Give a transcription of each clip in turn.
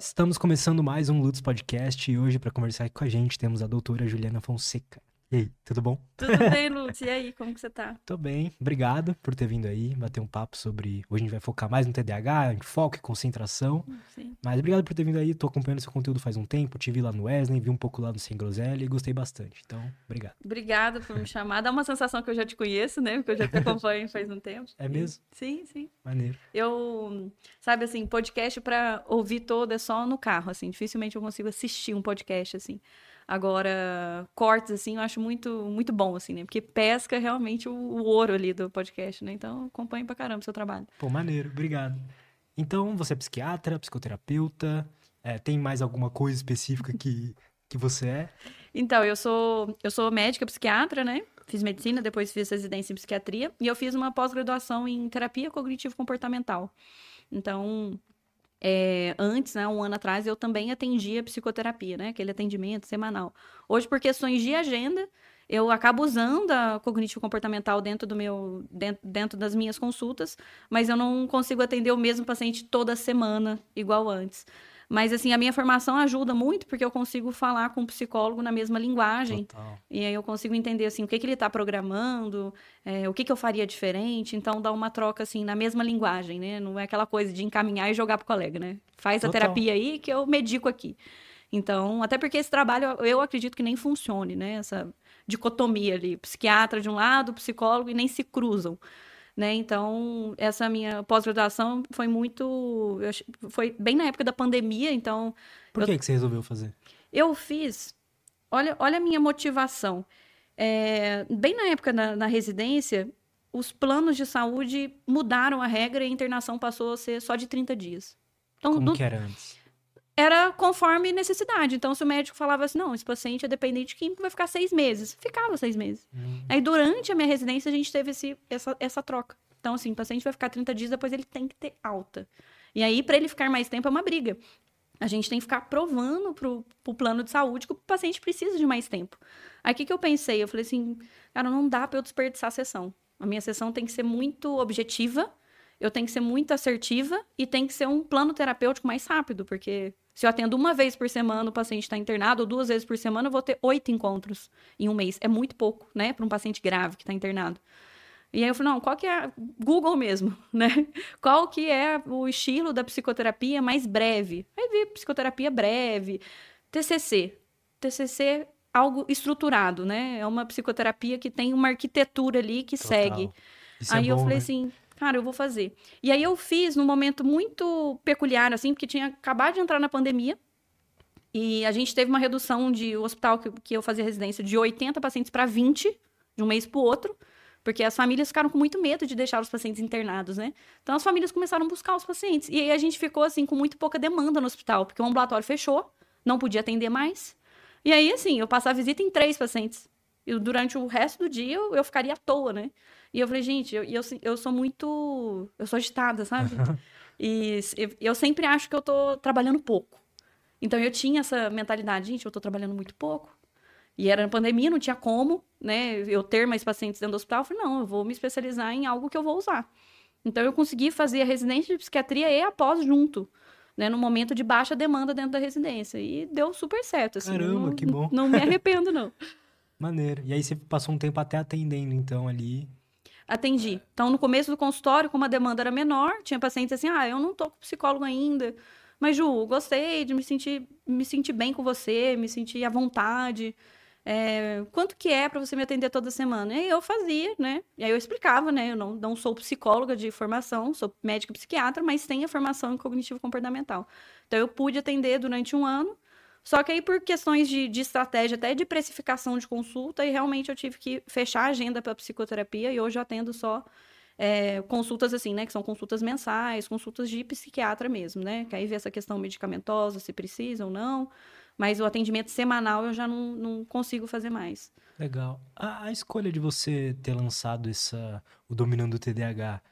Estamos começando mais um Lutz Podcast e hoje, para conversar com a gente, temos a doutora Juliana Fonseca. E aí, tudo bom? Tudo bem, Lutz? E aí, como que você tá? Tô bem, obrigado por ter vindo aí, bater um papo sobre. Hoje a gente vai focar mais no TDAH, em foco e concentração. Sim. Mas obrigado por ter vindo aí, tô acompanhando seu conteúdo faz um tempo, te vi lá no Wesley, vi um pouco lá no Sem Groselha e gostei bastante. Então, obrigado. Obrigada por me chamar. Dá uma sensação que eu já te conheço, né? Porque eu já te acompanho faz um tempo. É mesmo? Sim, sim. Maneiro. Eu, sabe assim, podcast pra ouvir todo é só no carro, assim. Dificilmente eu consigo assistir um podcast, assim. Agora, cortes, assim, eu acho muito, muito bom, assim, né? Porque pesca realmente o, o ouro ali do podcast, né? Então, acompanho pra caramba o seu trabalho. Pô, maneiro, obrigado. Então, você é psiquiatra, psicoterapeuta, é, tem mais alguma coisa específica que, que você é? Então, eu sou, eu sou médica psiquiatra, né? Fiz medicina, depois fiz residência em psiquiatria e eu fiz uma pós-graduação em terapia cognitivo-comportamental. Então, é, antes, né, um ano atrás, eu também atendia psicoterapia, né? Aquele atendimento semanal. Hoje, por questões de agenda, eu acabo usando a cognitivo-comportamental dentro do meu dentro, dentro das minhas consultas, mas eu não consigo atender o mesmo paciente toda semana, igual antes. Mas, assim, a minha formação ajuda muito, porque eu consigo falar com o psicólogo na mesma linguagem. Total. E aí eu consigo entender, assim, o que, que ele está programando, é, o que, que eu faria diferente. Então, dá uma troca, assim, na mesma linguagem, né? Não é aquela coisa de encaminhar e jogar pro colega, né? Faz a Total. terapia aí que eu medico aqui. Então, até porque esse trabalho, eu- eu acredito que nem funcione, né? Essa dicotomia ali, psiquiatra de um lado, psicólogo, e nem se cruzam. Né? Então, essa minha pós-graduação foi muito. eu Foi bem na época da pandemia, então Por que, que você resolveu fazer? eu fiz. Olha, olha a minha motivação. É, bem na época na, na residência, os planos de saúde mudaram a regra e a internação passou a ser só de 30 dias. Então, Como que era antes? Era conforme necessidade. Então, se o médico falava assim, não, esse paciente é dependente químico, vai ficar seis meses. Ficava seis meses. Hum, Aí, durante a minha residência, a gente teve esse, essa, essa troca. Então, assim, o paciente vai ficar 30 dias, depois ele tem que ter alta. E aí, para ele ficar mais tempo, é uma briga. A gente tem que ficar provando pro, pro plano de saúde que o paciente precisa de mais tempo. Aí, o que, que eu pensei? Eu falei assim, cara, não dá para eu desperdiçar a sessão. A minha sessão tem que ser muito objetiva, eu tenho que ser muito assertiva e tem que ser um plano terapêutico mais rápido, porque se eu atendo uma vez por semana, o paciente está internado, ou duas vezes por semana, eu vou ter oito encontros em um mês. É muito pouco, né, para um paciente grave que está internado. E aí eu falei, não, qual que é. Google mesmo, né? Qual que é o estilo da psicoterapia mais breve? Aí vi psicoterapia breve, TCC. TCC algo estruturado, né? É uma psicoterapia que tem uma arquitetura ali que total. segue. Isso é aí eu bom, falei né? assim, cara, eu vou fazer. E aí eu fiz num momento muito peculiar, assim, porque tinha acabado de entrar na pandemia. E a gente teve uma redução de o hospital que, que eu fazia residência de 80 pacientes para 20, de um mês para o outro. Porque as famílias ficaram com muito medo de deixar os pacientes internados, né? Então as famílias começaram a buscar os pacientes. E aí a gente ficou, assim, com muito pouca demanda no hospital, porque o ambulatório fechou, não podia atender mais. E aí, assim, eu passava visita em três pacientes. E durante o resto do dia eu, eu ficaria à toa, né? E eu falei, gente, eu, eu, eu sou muito. Eu sou agitada, sabe? e eu, eu sempre acho que eu tô trabalhando pouco. Então eu tinha essa mentalidade, gente, eu tô trabalhando muito pouco. E era na pandemia, não tinha como, né? Eu ter mais pacientes dentro do hospital. Eu falei, não, eu vou me especializar em algo que eu vou usar. Então eu consegui fazer a residência de psiquiatria e a pós junto. Né, no momento de baixa demanda dentro da residência. E deu super certo. Assim, Caramba, não, que bom. Não me arrependo, não. Maneiro. E aí você passou um tempo até atendendo, então, ali. Atendi. Então, no começo do consultório, como a demanda era menor, tinha pacientes assim, ah, eu não tô com psicólogo ainda, mas Ju, gostei de me sentir, me sentir bem com você, me sentir à vontade. É, quanto que é para você me atender toda semana? E aí eu fazia, né? E aí eu explicava, né? Eu não, não sou psicóloga de formação, sou médica psiquiatra, mas tenho a formação em cognitivo comportamental. Então eu pude atender durante um ano, só que aí por questões de, de estratégia, até de precificação de consulta, e realmente eu tive que fechar a agenda para psicoterapia e hoje eu atendo só é, consultas assim, né? Que são consultas mensais, consultas de psiquiatra mesmo, né? Que aí vê essa questão medicamentosa, se precisa ou não. Mas o atendimento semanal eu já não, não consigo fazer mais. Legal. A, a escolha de você ter lançado essa, o Dominando o TDAH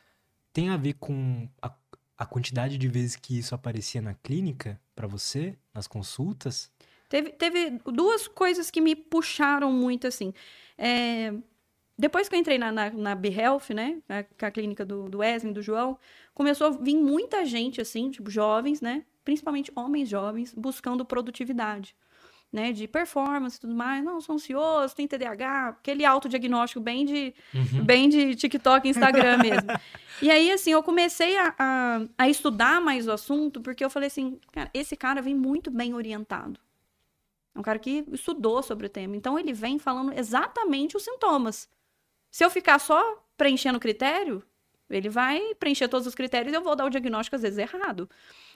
tem a ver com a, a quantidade de vezes que isso aparecia na clínica para você, nas consultas? Teve, teve duas coisas que me puxaram muito, assim. É, depois que eu entrei na, na, na BeHealth, né? Na, com a clínica do, do Wesley, do João, começou a vir muita gente, assim, tipo, jovens, né? principalmente homens jovens, buscando produtividade. Né, de performance e tudo mais, não, sou ansioso, tem TDAH, aquele autodiagnóstico bem de, uhum. bem de TikTok, Instagram mesmo. e aí, assim, eu comecei a, a, a, estudar mais o assunto, porque eu falei assim, cara, esse cara vem muito bem orientado. É um cara que estudou sobre o tema. Então, ele vem falando exatamente os sintomas. Se eu ficar só preenchendo critério, ele vai preencher todos os critérios e eu vou dar o diagnóstico, às vezes, errado.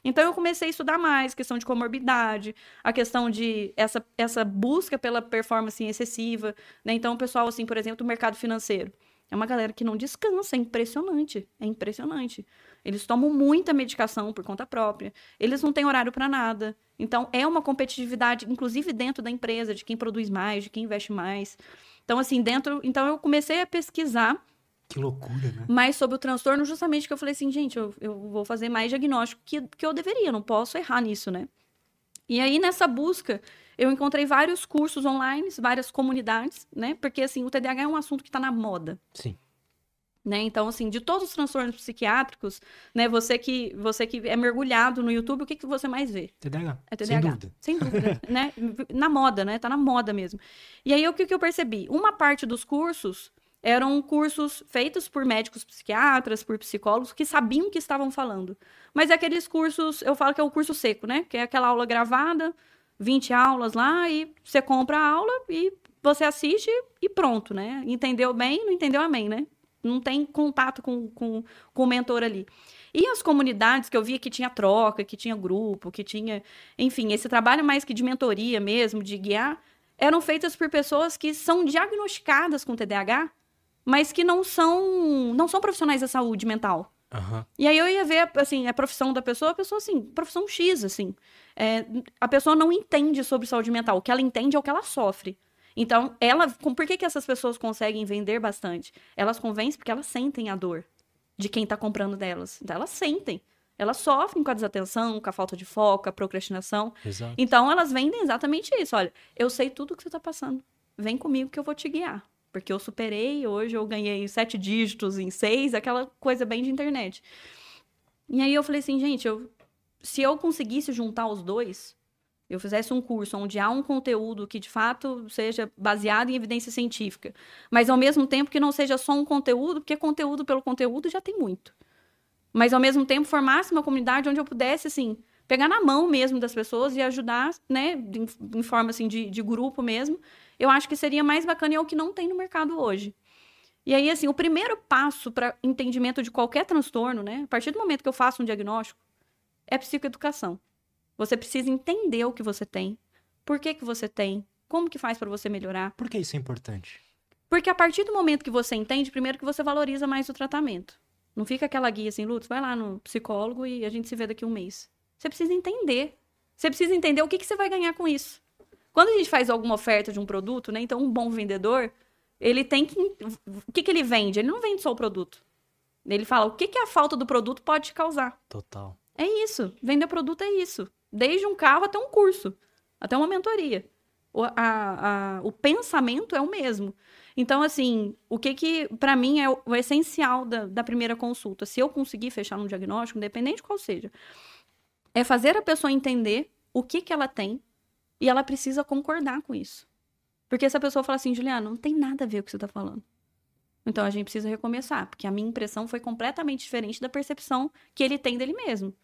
Então, eu comecei a estudar mais questão de comorbidade, a questão de essa, essa busca pela performance excessiva. Né? Então, o pessoal, assim, por exemplo, do mercado financeiro. É uma galera que não descansa, é impressionante. É impressionante. Eles tomam muita medicação por conta própria. Eles não têm horário para nada. Então, é uma competitividade, inclusive dentro da empresa, de quem produz mais, de quem investe mais. Então, assim, dentro. Então, eu comecei a pesquisar. Que loucura, né? Mais sobre o transtorno, justamente que eu falei assim, gente, eu, eu vou fazer mais diagnóstico que, que eu deveria, não posso errar nisso, né? E aí, nessa busca, eu encontrei vários cursos online, várias comunidades, né? Porque, assim, o TDAH é um assunto que está na moda. Sim. Né? Então, assim, de todos os transtornos psiquiátricos, né? Você que, você que é mergulhado no YouTube, o que, que você mais vê? TDAH. É TDAH. Sem dúvida. Sem dúvida, né? Na moda, né? Tá na moda mesmo. E aí, o que, que eu percebi? Uma parte dos cursos eram cursos feitos por médicos psiquiatras, por psicólogos, que sabiam o que estavam falando. Mas é aqueles cursos, eu falo que é o curso seco, né? Que é aquela aula gravada, 20 aulas lá, e você compra a aula e você assiste e pronto, né? Entendeu bem, não entendeu, amém, né? não tem contato com, com, com o mentor ali. E as comunidades que eu via que tinha troca, que tinha grupo, que tinha, enfim, esse trabalho mais que de mentoria mesmo, de guiar, eram feitas por pessoas que são diagnosticadas com TDAH, mas que não são não são profissionais da saúde mental. Uhum. E aí eu ia ver, assim, a profissão da pessoa, a pessoa, assim, profissão X, assim. É, a pessoa não entende sobre saúde mental. O que ela entende é o que ela sofre. Então, ela, por que, que essas pessoas conseguem vender bastante? Elas convencem porque elas sentem a dor de quem está comprando delas. Então, elas sentem. Elas sofrem com a desatenção, com a falta de foco, a procrastinação. Exato. Então, elas vendem exatamente isso. Olha, eu sei tudo o que você está passando. Vem comigo que eu vou te guiar. Porque eu superei, hoje eu ganhei sete dígitos em seis, aquela coisa bem de internet. E aí eu falei assim, gente, eu, se eu conseguisse juntar os dois, eu fizesse um curso onde há um conteúdo que de fato seja baseado em evidência científica, mas ao mesmo tempo que não seja só um conteúdo, porque conteúdo pelo conteúdo já tem muito. Mas ao mesmo tempo formasse uma comunidade onde eu pudesse, assim, pegar na mão mesmo das pessoas e ajudar, né, em, em forma assim de, de grupo mesmo, eu acho que seria mais bacana e é o que não tem no mercado hoje. E aí, assim, o primeiro passo para entendimento de qualquer transtorno, né, a partir do momento que eu faço um diagnóstico, é psicoeducação. Você precisa entender o que você tem, por que, que você tem, como que faz para você melhorar. Por que isso é importante? Porque a partir do momento que você entende, primeiro que você valoriza mais o tratamento. Não fica aquela guia assim, Lutz, vai lá no psicólogo e a gente se vê daqui a um mês. Você precisa entender. Você precisa entender o que, que você vai ganhar com isso. Quando a gente faz alguma oferta de um produto, né? Então, um bom vendedor, ele tem que. O que, que ele vende? Ele não vende só o produto. Ele fala o que, que a falta do produto pode te causar. Total. É isso. Vender produto é isso. Desde um carro até um curso, até uma mentoria. O, a, a, o pensamento é o mesmo. Então, assim, o que que, para mim, é o, o essencial da, da, primeira consulta, se eu conseguir fechar um diagnóstico, independente qual seja, é fazer a pessoa entender o que que ela tem e ela precisa concordar com isso. Porque se a pessoa fala assim, Juliana, não tem nada a ver com o que você está falando. Então a gente precisa recomeçar, porque a minha impressão foi completamente diferente da percepção que ele tem dele mesmo.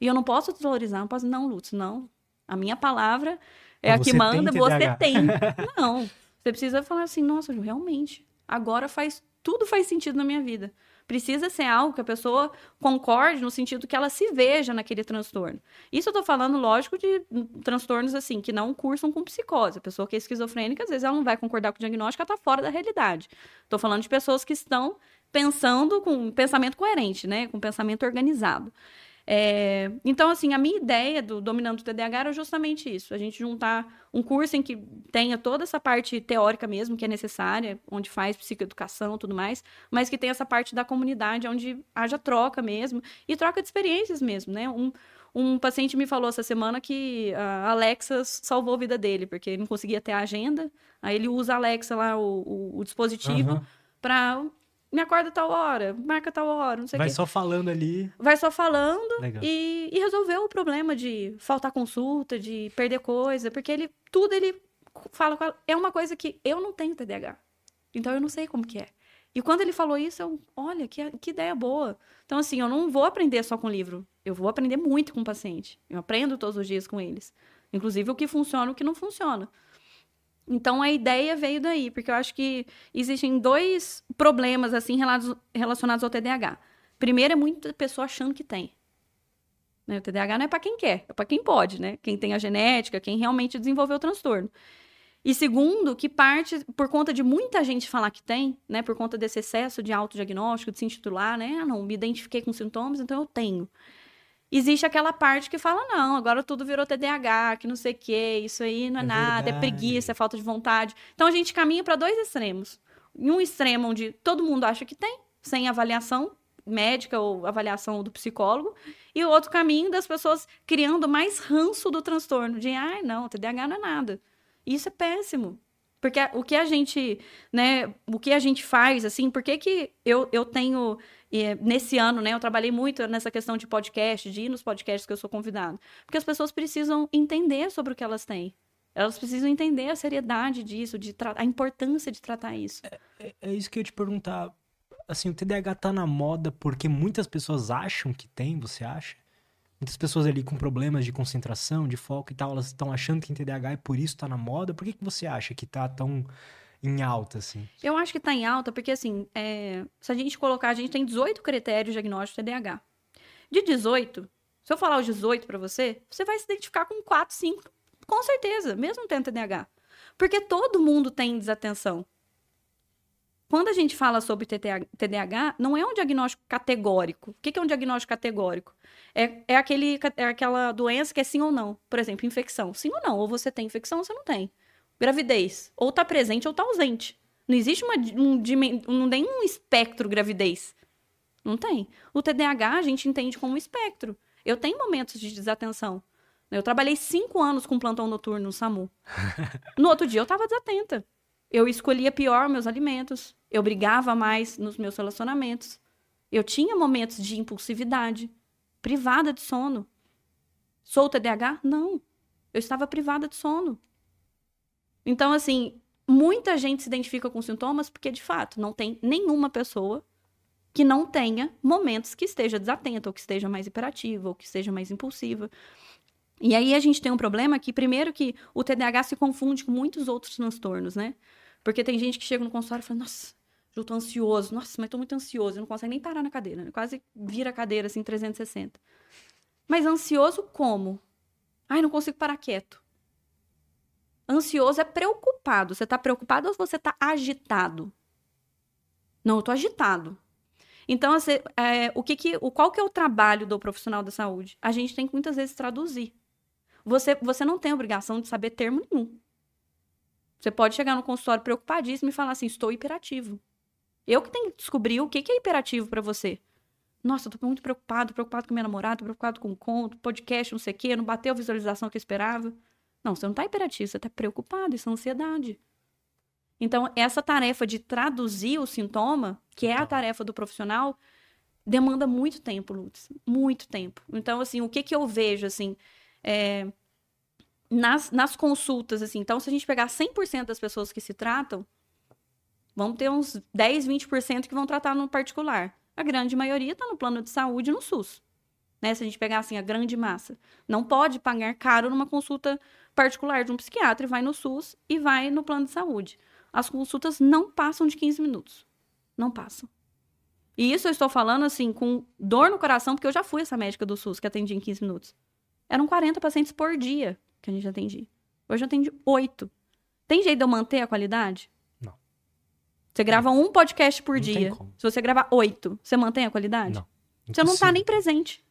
E eu não posso desvalorizar, não posso, não, Lutz, não. A minha palavra é a que manda, tem você tem. Não. Você precisa falar assim, nossa, Ju, realmente, agora faz, tudo faz sentido na minha vida. Precisa ser algo que a pessoa concorde no sentido que ela se veja naquele transtorno. Isso eu tô falando, lógico, de transtornos assim, que não cursam com psicose. A pessoa que é esquizofrênica, às vezes ela não vai concordar com o diagnóstico, ela tá fora da realidade. Tô falando de pessoas que estão pensando com um pensamento coerente, né? Com um pensamento organizado. É, então, assim, a minha ideia do Dominando o TDAH era justamente isso: a gente juntar um curso em que tenha toda essa parte teórica mesmo, que é necessária, onde faz psicoeducação e tudo mais, mas que tenha essa parte da comunidade, onde haja troca mesmo, e troca de experiências mesmo, né? Um, um paciente me falou essa semana que a Alexa salvou a vida dele, porque ele não conseguia ter a agenda, aí ele usa a Alexa lá, o, o, o dispositivo, uhum. para me acorda tal hora, marca tal hora, não sei o Vai quê. só falando ali. Vai só falando Legal. e, e resolveu o problema de faltar consulta, de perder coisa, porque ele tudo ele fala com ela. É uma coisa que eu não tenho TDAH. Então eu não sei como que é. E quando ele falou isso, eu, olha, que, que ideia boa. Então, assim, eu não vou aprender só com livro. Eu vou aprender muito com o paciente. Eu aprendo todos os dias com eles. Inclusive o que funciona e o que não funciona. Então a ideia veio daí, porque eu acho que existem dois problemas assim relacionados ao TDAH. Primeiro é muita pessoa achando que tem. Né, O TDAH não é para quem quer, é para quem pode, né? Quem tem a genética, quem realmente desenvolveu o transtorno. E segundo, que parte por conta de muita gente falar que tem, né? Por conta desse excesso de autodiagnóstico, de se intitular, né? Ah, não, me identifiquei com sintomas, então eu tenho. Existe aquela parte que fala, não, agora tudo virou TDAH, que não sei o quê, isso aí não é, É nada, é verdade. preguiça, é falta de vontade. Então a gente caminha para dois extremos. Em um extremo onde todo mundo acha que tem, sem avaliação médica ou avaliação do psicólogo, e o outro caminho das pessoas criando mais ranço do transtorno, de, ai, não, TDAH não é nada. Isso é péssimo. Porque o que a gente, né, o que a gente faz, assim, por que que eu, eu tenho, eh, nesse ano, né, eu trabalhei muito nessa questão de podcast, de ir nos podcasts que eu sou convidado. Porque as pessoas precisam entender sobre o que elas têm. Elas precisam entender a seriedade disso, de a importância de tratar isso. É, é isso que eu ia te perguntar. Assim, o TDAH tá na moda porque muitas pessoas acham que tem, você acha? Muitas pessoas ali com problemas de concentração, de foco e tal, elas estão achando que tem TDAH e por isso tá na moda. Por que, que você acha que tá tão em alta, assim? Eu acho que tá em alta, porque assim, é, se a gente colocar, a gente tem 18 critérios diagnósticos de TDAH. De 18, se eu falar os 18 pra você, você vai se identificar com 4, 5, com certeza, mesmo tendo TDAH. Porque todo mundo tem desatenção. Quando a gente fala sobre TDAH, não é um diagnóstico categórico. O que que é um diagnóstico categórico? É, é, aquele, é aquela doença que é sim ou não. Por exemplo, infecção. Sim ou não. Ou você tem infecção ou você não tem. Gravidez. Ou tá presente ou tá ausente. Não existe uma, um, não tem um espectro gravidez. Não tem. O TDAH a gente entende como um espectro. Eu tenho momentos de desatenção. Eu trabalhei cinco anos com plantão noturno no SAMU. No outro dia eu tava desatenta. Eu escolhia pior meus alimentos. Eu brigava mais nos meus relacionamentos. Eu tinha momentos de impulsividade, privada de sono. Sou TDAH? Não. Eu estava privada de sono. Então, assim, muita gente se identifica com sintomas porque, de fato, não tem nenhuma pessoa que não tenha momentos que esteja desatenta, ou que esteja mais hiperativa, ou que esteja mais impulsiva. E aí a gente tem um problema que, primeiro, que o TDAH se confunde com muitos outros transtornos, né? Porque tem gente que chega no consultório e fala, nossa, eu tô ansioso, nossa, mas tô muito ansioso, eu não consegue nem parar na cadeira, né? quase vira a cadeira assim 360. Mas ansioso como? Ai, não consigo parar quieto. Ansioso é preocupado. Você tá preocupado ou você tá agitado? Não, eu tô agitado. Então, assim, é, o que que, o, qual que é o trabalho do profissional da saúde? A gente tem que muitas vezes traduzir. Você, você não tem obrigação de saber termo nenhum. Você pode chegar no consultório preocupadíssimo e falar assim: estou hiperativo. Eu que tenho que descobrir o que, que é hiperativo para você. Nossa, tô muito preocupado, preocupado com minha namorada, tô preocupado com o conto, podcast, não sei o quê, não bateu a visualização que eu esperava. Não, você não tá hiperativo, você tá preocupado, isso é ansiedade. Então, essa tarefa de traduzir o sintoma, que é a tarefa do profissional, demanda muito tempo, Lutz. Muito tempo. Então, assim, o que que eu vejo, assim, é, nas, nas consultas, assim, então, se a gente pegar 100% das pessoas que se tratam, vão ter uns 10, 20% que vão tratar no particular. A grande maioria está no plano de saúde no SUS. Né? Se a gente pegar, assim, a grande massa. Não pode pagar caro numa consulta particular de um psiquiatra e vai no SUS e vai no plano de saúde. As consultas não passam de 15 minutos. Não passam. E isso eu estou falando, assim, com dor no coração, porque eu já fui essa médica do SUS que atendia em 15 minutos. Eram 40 pacientes por dia que a gente atendia. Hoje eu atende 8. Tem jeito de eu manter a qualidade? Não. Você grava um podcast por Não dia. Se você gravar 8, você mantém a qualidade? Não. Você não tá Impossível. nem presente.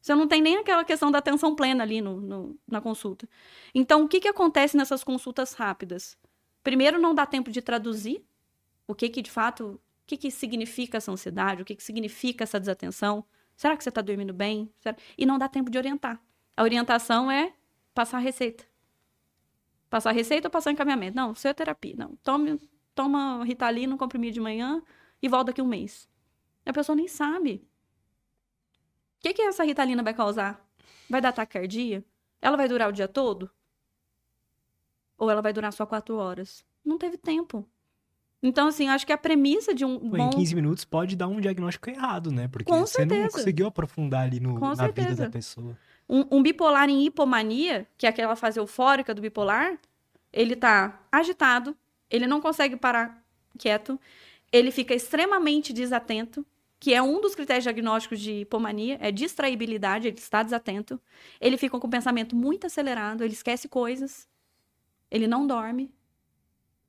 Você não tem nem aquela questão da atenção plena ali no, no- na consulta. Então, o que, que acontece nessas consultas rápidas? Primeiro, não dá tempo de traduzir o que, que de fato, o que, que significa essa ansiedade, o que, que significa essa desatenção. Será que você está dormindo bem? Será- E não dá tempo de orientar. A orientação é passar a receita. Passar a receita ou passar encaminhamento? Não, seu terapia. Não, tome, toma Ritalina, um comprimido de manhã e volto daqui um mês. A pessoa nem sabe. O que, que essa ritalina vai causar? Vai dar taquicardia? Ela vai durar o dia todo? Ou ela vai durar só quatro horas? Não teve tempo. Então, assim, acho que a premissa de um Pô, bom... Em 15 minutos pode dar um diagnóstico errado, né? Porque Com você não certeza. conseguiu aprofundar ali no, Com na vida da pessoa. Um, um bipolar em hipomania, que é aquela fase eufórica do bipolar, ele tá agitado, ele não consegue parar quieto, ele fica extremamente desatento, que é um dos critérios diagnósticos de hipomania, é distraibilidade, ele está desatento. Ele fica com o pensamento muito acelerado, ele esquece coisas, ele não dorme.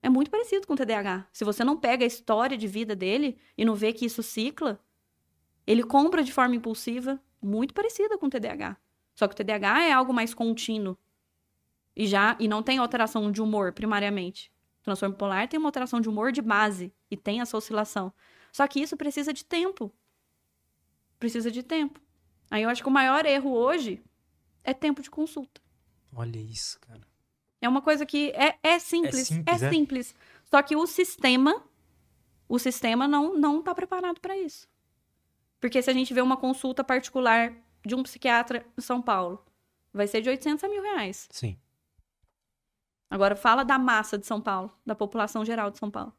É muito parecido com o TDAH. Se você não pega a história de vida dele e não vê que isso cicla, ele compra de forma impulsiva, muito parecida com o TDAH. Só que o TDAH é algo mais contínuo. E já e não tem alteração de humor primariamente. O transtorno bipolar tem uma alteração de humor de base e tem essa oscilação. Só que isso precisa de tempo. Precisa de tempo. Aí eu acho que o maior erro hoje é tempo de consulta. Olha isso, cara. É uma coisa que é, é simples, simples, é é? simples. Só que o sistema, o sistema não não está preparado para isso. Porque se a gente vê uma consulta particular de um psiquiatra em São Paulo, vai ser de 800 a mil reais. Sim. Agora fala da massa de São Paulo, da população geral de São Paulo.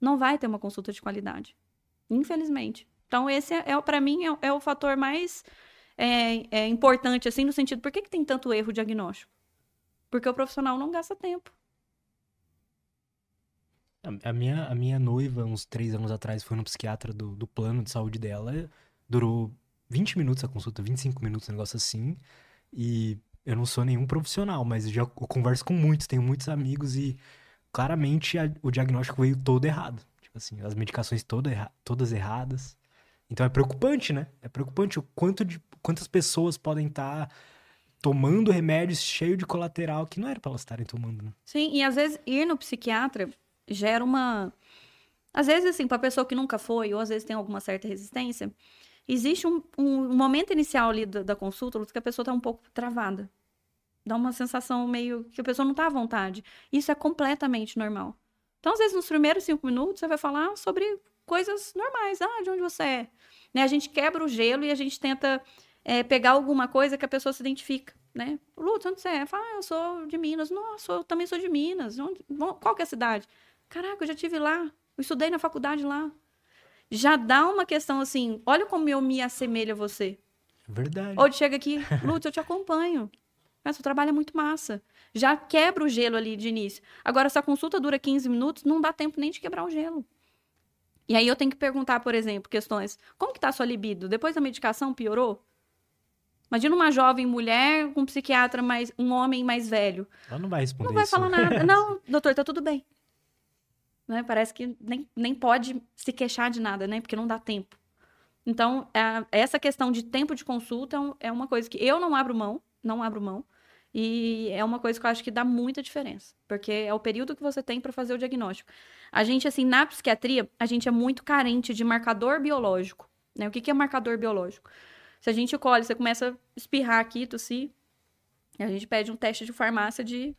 Não vai ter uma consulta de qualidade, infelizmente. Então esse é, é para mim é, é o fator mais é, é importante assim no sentido por que, que tem tanto erro diagnóstico? Porque o profissional não gasta tempo. A, a minha, a minha noiva, uns três anos atrás, foi no psiquiatra do, do plano de saúde dela. Durou 20 minutos a consulta, 25 minutos, um negócio assim. E eu não sou nenhum profissional, mas já converso com muitos, tenho muitos amigos e claramente a- o diagnóstico veio todo errado. Tipo assim, as medicações toda erra- todas erradas. Então é preocupante, né? É preocupante o quanto de quantas pessoas podem estar tomando remédios cheio de colateral que não era pra elas estarem tomando, né? Sim, e às vezes ir no psiquiatra gera uma. Às vezes, assim, para pessoa que nunca foi, ou às vezes tem alguma certa resistência, existe um, um- momento inicial ali da, da consulta que a pessoa tá um pouco travada. Dá uma sensação meio que a pessoa não tá à vontade. Isso é completamente normal. Então, às vezes, nos primeiros cinco minutos, você vai falar sobre coisas normais. Ah, de onde você é? Né? A gente quebra o gelo e a gente tenta é, pegar alguma coisa que a pessoa se identifica, né? Lutz, onde você é? Fala, ah, eu sou de Minas. Nossa, eu também sou de Minas. Onde- Qual que é a cidade? Caraca, eu já tive lá. Eu estudei na faculdade lá. Já dá uma questão assim, olha como eu me assemelho a você. É verdade. Ou chega aqui, Lutz, eu te acompanho. Mas seu trabalho é muito massa. Já quebra o gelo ali de início. Agora, se a consulta dura 15 minutos, não dá tempo nem de quebrar o gelo. E aí eu tenho que perguntar, por exemplo, questões. Como que tá a sua libido? Depois da medicação piorou? Imagina uma jovem mulher com um psiquiatra mais. um homem mais velho. Ela não vai responder Não vai isso. falar nada. Não, doutor, tá tudo bem. Né? Parece que nem, nem pode se queixar de nada, né? Porque não dá tempo. Então, a- essa questão de tempo de consulta é é uma coisa que eu não abro mão, não abro mão. E é uma coisa que eu acho que dá muita diferença, porque é o período que você tem para fazer o diagnóstico. A gente, assim, na psiquiatria, a gente é muito carente de marcador biológico. Né? O que, que é marcador biológico? Se a gente colhe, você começa a espirrar aqui, tossir, a gente pede um teste de farmácia de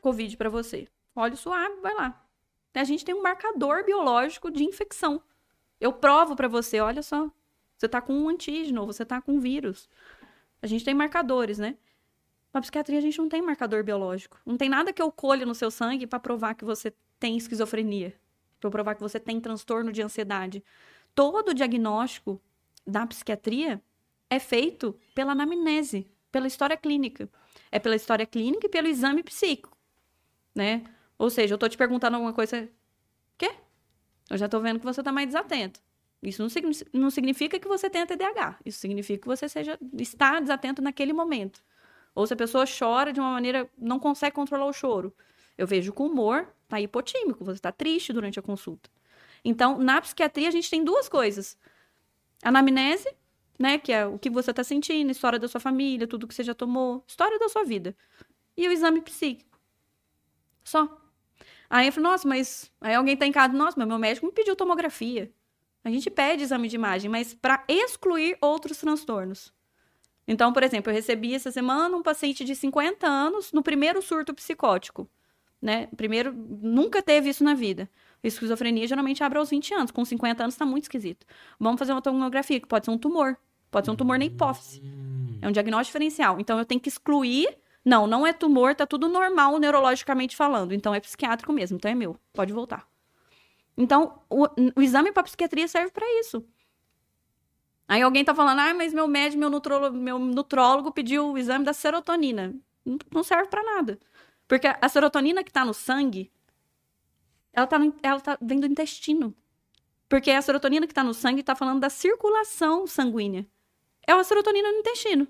Covid para você. Óleo suave, vai lá. A gente tem um marcador biológico de infecção. Eu provo para você, olha só. Você tá com um antígeno, você tá com um vírus. A gente tem marcadores, né? Na psiquiatria a gente não tem marcador biológico. Não tem nada que eu colhe no seu sangue para provar que você tem esquizofrenia, para provar que você tem transtorno de ansiedade. Todo o diagnóstico da psiquiatria é feito pela anamnese, pela história clínica. É pela história clínica e pelo exame psíquico, né? Ou seja, eu tô te perguntando alguma coisa. Quê? Eu já tô vendo que você tá mais desatento. Isso não, signi- não significa que você tenha TDAH. Isso significa que você seja está desatento naquele momento. Ou se a pessoa chora de uma maneira, não consegue controlar o choro. Eu vejo com humor, tá hipotímico, você está triste durante a consulta. Então, na psiquiatria, a gente tem duas coisas. Anamnese, né, que é o que você está sentindo, história da sua família, tudo que você já tomou, história da sua vida. E o exame psíquico. Só. Aí eu falei, nossa, mas. Aí alguém tá em casa, nossa, mas meu médico me pediu tomografia. A gente pede exame de imagem, mas para excluir outros transtornos. Então, por exemplo, eu recebi essa semana um paciente de 50 anos no primeiro surto psicótico, né? Primeiro, nunca teve isso na vida. Esquizofrenia geralmente abre aos 20 anos. Com 50 anos tá muito esquisito. Vamos fazer uma tomografia, que pode ser um tumor. Pode ser um tumor na hipófise. É um diagnóstico diferencial. Então eu tenho que excluir. Não, não é tumor, tá tudo normal neurologicamente falando. Então é psiquiátrico mesmo, então é meu. Pode voltar. Então, o, o exame para psiquiatria serve para isso. Aí alguém tá falando, ah, mas meu médico, meu nutrólogo, meu nutrólogo pediu o exame da serotonina. Não, serve para nada. Porque a serotonina que tá no sangue, ela tá, no, ela tá vem do intestino. Porque a serotonina que tá no sangue tá falando da circulação sanguínea. É uma serotonina no intestino.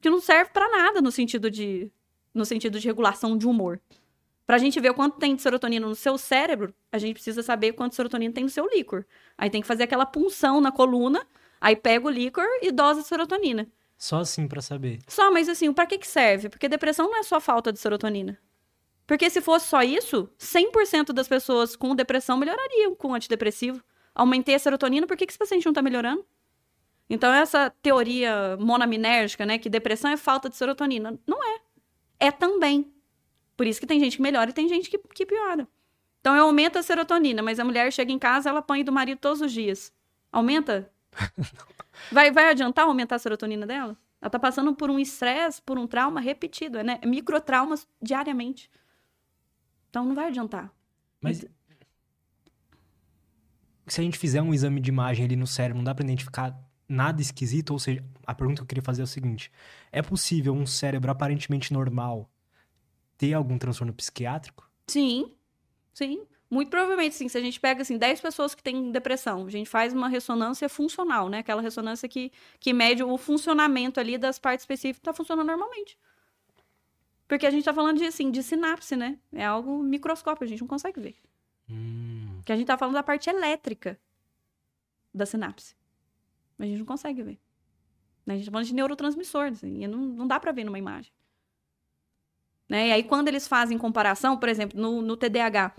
Que não serve para nada no sentido de no sentido de regulação de humor. Pra gente ver o quanto tem de serotonina no seu cérebro, a gente precisa saber quanto serotonina tem no seu líquor. Aí tem que fazer aquela punção na coluna, aí pega o líquor e dosa de serotonina. Só assim pra saber. Só, mas assim, pra que que serve? Porque depressão não é só falta de serotonina. Porque se fosse só isso, 100% das pessoas com depressão melhorariam com antidepressivo. Aumentei a serotonina, por que, que esse paciente não tá melhorando? Então, essa teoria monaminérgica, né, que depressão é falta de serotonina, não é. É também. Por isso que tem gente que melhora e tem gente que, que piora. Então, eu aumento a serotonina, mas a mulher chega em casa, ela apanha do marido todos os dias. Aumenta? vai, vai adiantar aumentar a serotonina dela? Ela tá passando por um estresse, por um trauma repetido, né? Microtraumas diariamente. Então, não vai adiantar. Mas. Se a gente fizer um exame de imagem ali no cérebro, não dá pra identificar nada esquisito? Ou seja, a pergunta que eu queria fazer é o seguinte: é possível um cérebro aparentemente normal ter algum transtorno psiquiátrico? Sim, sim. Muito provavelmente, sim. Se a gente pega, assim, 10 pessoas que têm depressão, a gente faz uma ressonância funcional, né? Aquela ressonância que, que mede o funcionamento ali das partes específicas, tá funcionando normalmente. Porque a gente tá falando de, assim, de sinapse, né? É algo microscópico, a gente não consegue ver. Hum. Porque a gente tá falando da parte elétrica da sinapse. Mas a gente não consegue ver. A gente tá falando de neurotransmissor, assim, e não, não dá para ver numa imagem. Né? E aí, quando eles fazem comparação, por exemplo, no, no TDAH,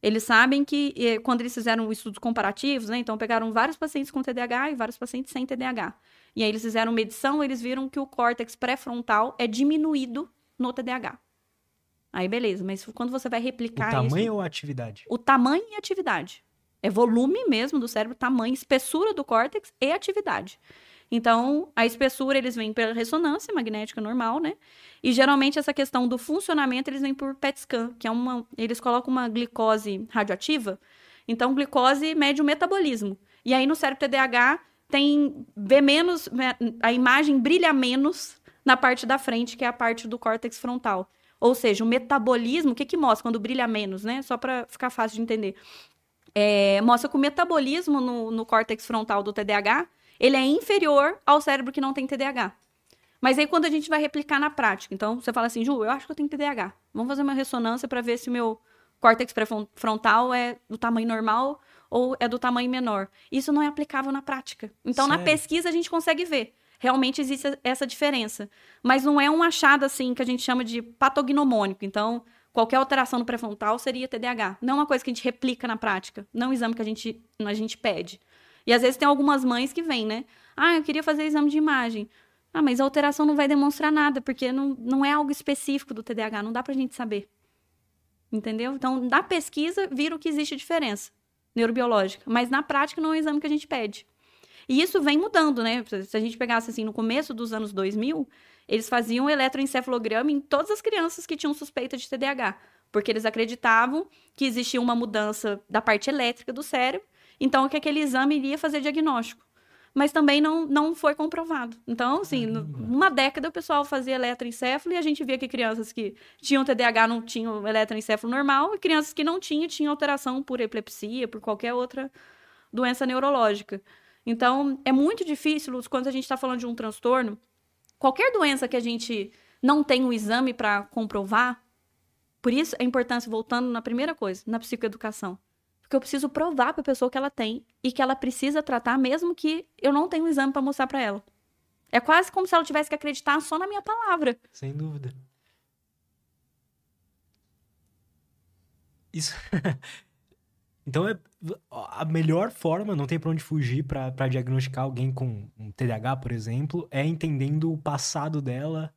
eles sabem que eh, quando eles fizeram estudos comparativos, né? Então pegaram vários pacientes com TDAH e vários pacientes sem TDAH. E aí eles fizeram medição, eles viram que o córtex pré-frontal é diminuído no TDAH. Aí beleza, mas quando você vai O replicar tamanho isso, ou a atividade? o tamanho e atividade. É volume mesmo do cérebro, tamanho, espessura do córtex e atividade. Então, a espessura eles vêm pela ressonância magnética normal, né? E geralmente essa questão do funcionamento eles vêm por PET scan, que é uma. Eles colocam uma glicose radioativa. Então, glicose mede o metabolismo. E aí no cérebro TDAH tem. vê menos. a imagem brilha menos na parte da frente, que é a parte do córtex frontal. Ou seja, o metabolismo, o que que mostra quando brilha menos, né? Só para ficar fácil de entender. É, mostra que o metabolismo no, no córtex frontal do TDAH, ele é inferior ao cérebro que não tem TDAH. Mas aí quando a gente vai replicar na prática, então você fala assim, Ju, eu acho que eu tenho TDAH. Vamos fazer uma ressonância para ver se o meu córtex pré-frontal é do tamanho normal ou é do tamanho menor. Isso não é aplicável na prática. Então, na Sério? pesquisa, a gente consegue ver. Realmente existe essa diferença. Mas não é um achado, assim, que a gente chama de patognomônico. Então, qualquer alteração no pré-frontal seria TDAH. Não é uma coisa que a gente replica na prática. Não é um exame que a gente, a gente pede. E às vezes tem algumas mães que vêm, né? Ah, eu queria fazer exame de imagem. Ah, mas a alteração não vai demonstrar nada, porque não, não é algo específico do TDAH, não dá pra gente saber. Entendeu? Então, na pesquisa, viram que existe diferença neurobiológica, mas na prática não é um exame que a gente pede. E isso vem mudando, né? Se a gente pegasse assim, no começo dos anos 2000, eles faziam eletroencefalograma em todas as crianças que tinham suspeita de TDAH, porque eles acreditavam que existia uma mudança da parte elétrica do cérebro, então que aquele exame iria fazer diagnóstico. Mas também não, não foi comprovado. Então, assim, Caramba. numa década o pessoal fazia eletroencefalo e a gente via que crianças que tinham TDAH não tinham eletroencefalo normal e crianças que não tinham tinham alteração por epilepsia, por qualquer outra doença neurológica. Então, é muito difícil, quando a gente está falando de um transtorno, qualquer doença que a gente não tem um exame para comprovar, por isso a importância, voltando na primeira coisa, na psicoeducação. Porque eu preciso provar para a pessoa que ela tem e que ela precisa tratar, mesmo que eu não tenha um exame para mostrar para ela. É quase como se ela tivesse que acreditar só na minha palavra. Sem dúvida. Isso. então é a melhor forma, não tem pra onde fugir pra diagnosticar alguém com um TDAH, por exemplo, é entendendo o passado dela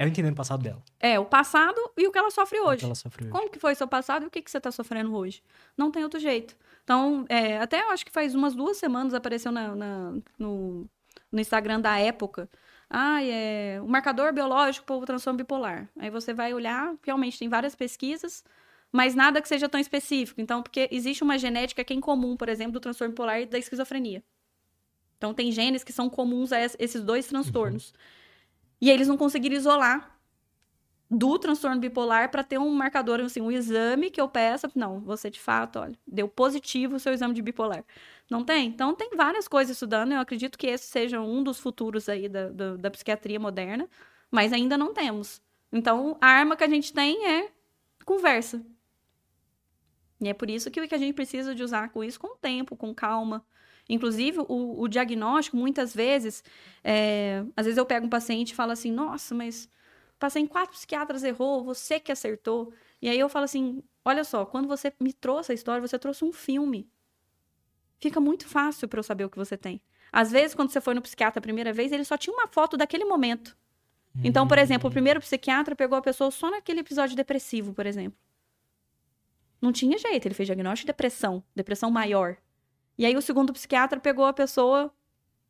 É eu entendendo o passado dela. É, o passado e o que ela sofre o que hoje. ela sofreu hoje. Como que foi seu passado e o que, que você tá sofrendo hoje? Não tem outro jeito. Então, é, até eu acho que faz umas duas semanas apareceu na, na- no, no Instagram da época. Ah, é o marcador biológico para o transtorno bipolar. Aí você vai olhar, realmente tem várias pesquisas, mas nada que seja tão específico. Então, porque existe uma genética que é incomum, por exemplo, do transtorno bipolar e da esquizofrenia. Então, tem genes que são comuns a es- esses dois transtornos. E eles não conseguiram isolar do transtorno bipolar para ter um marcador, assim, um exame que eu peça. Não, você de fato, olha, deu positivo o seu exame de bipolar. Não tem? Então, tem várias coisas estudando. Eu acredito que esse seja um dos futuros aí da, da, da psiquiatria moderna, mas ainda não temos. Então, a arma que a gente tem é conversa. E é por isso que o que a gente precisa de usar com isso com tempo, com calma. Inclusive, o, o diagnóstico, muitas vezes, é, às vezes eu pego um paciente e falo assim, nossa, mas passei em quatro psiquiatras, errou, você que acertou. E aí eu falo assim, olha só, quando você me trouxe a história, você trouxe um filme. Fica muito fácil para eu saber o que você tem. Às vezes, quando você foi no psiquiatra a primeira vez, ele só tinha uma foto daquele momento. Então, por exemplo, o primeiro psiquiatra pegou a pessoa só naquele episódio depressivo, por exemplo. Não tinha jeito, ele fez diagnóstico de depressão, depressão maior. E aí o segundo psiquiatra pegou a pessoa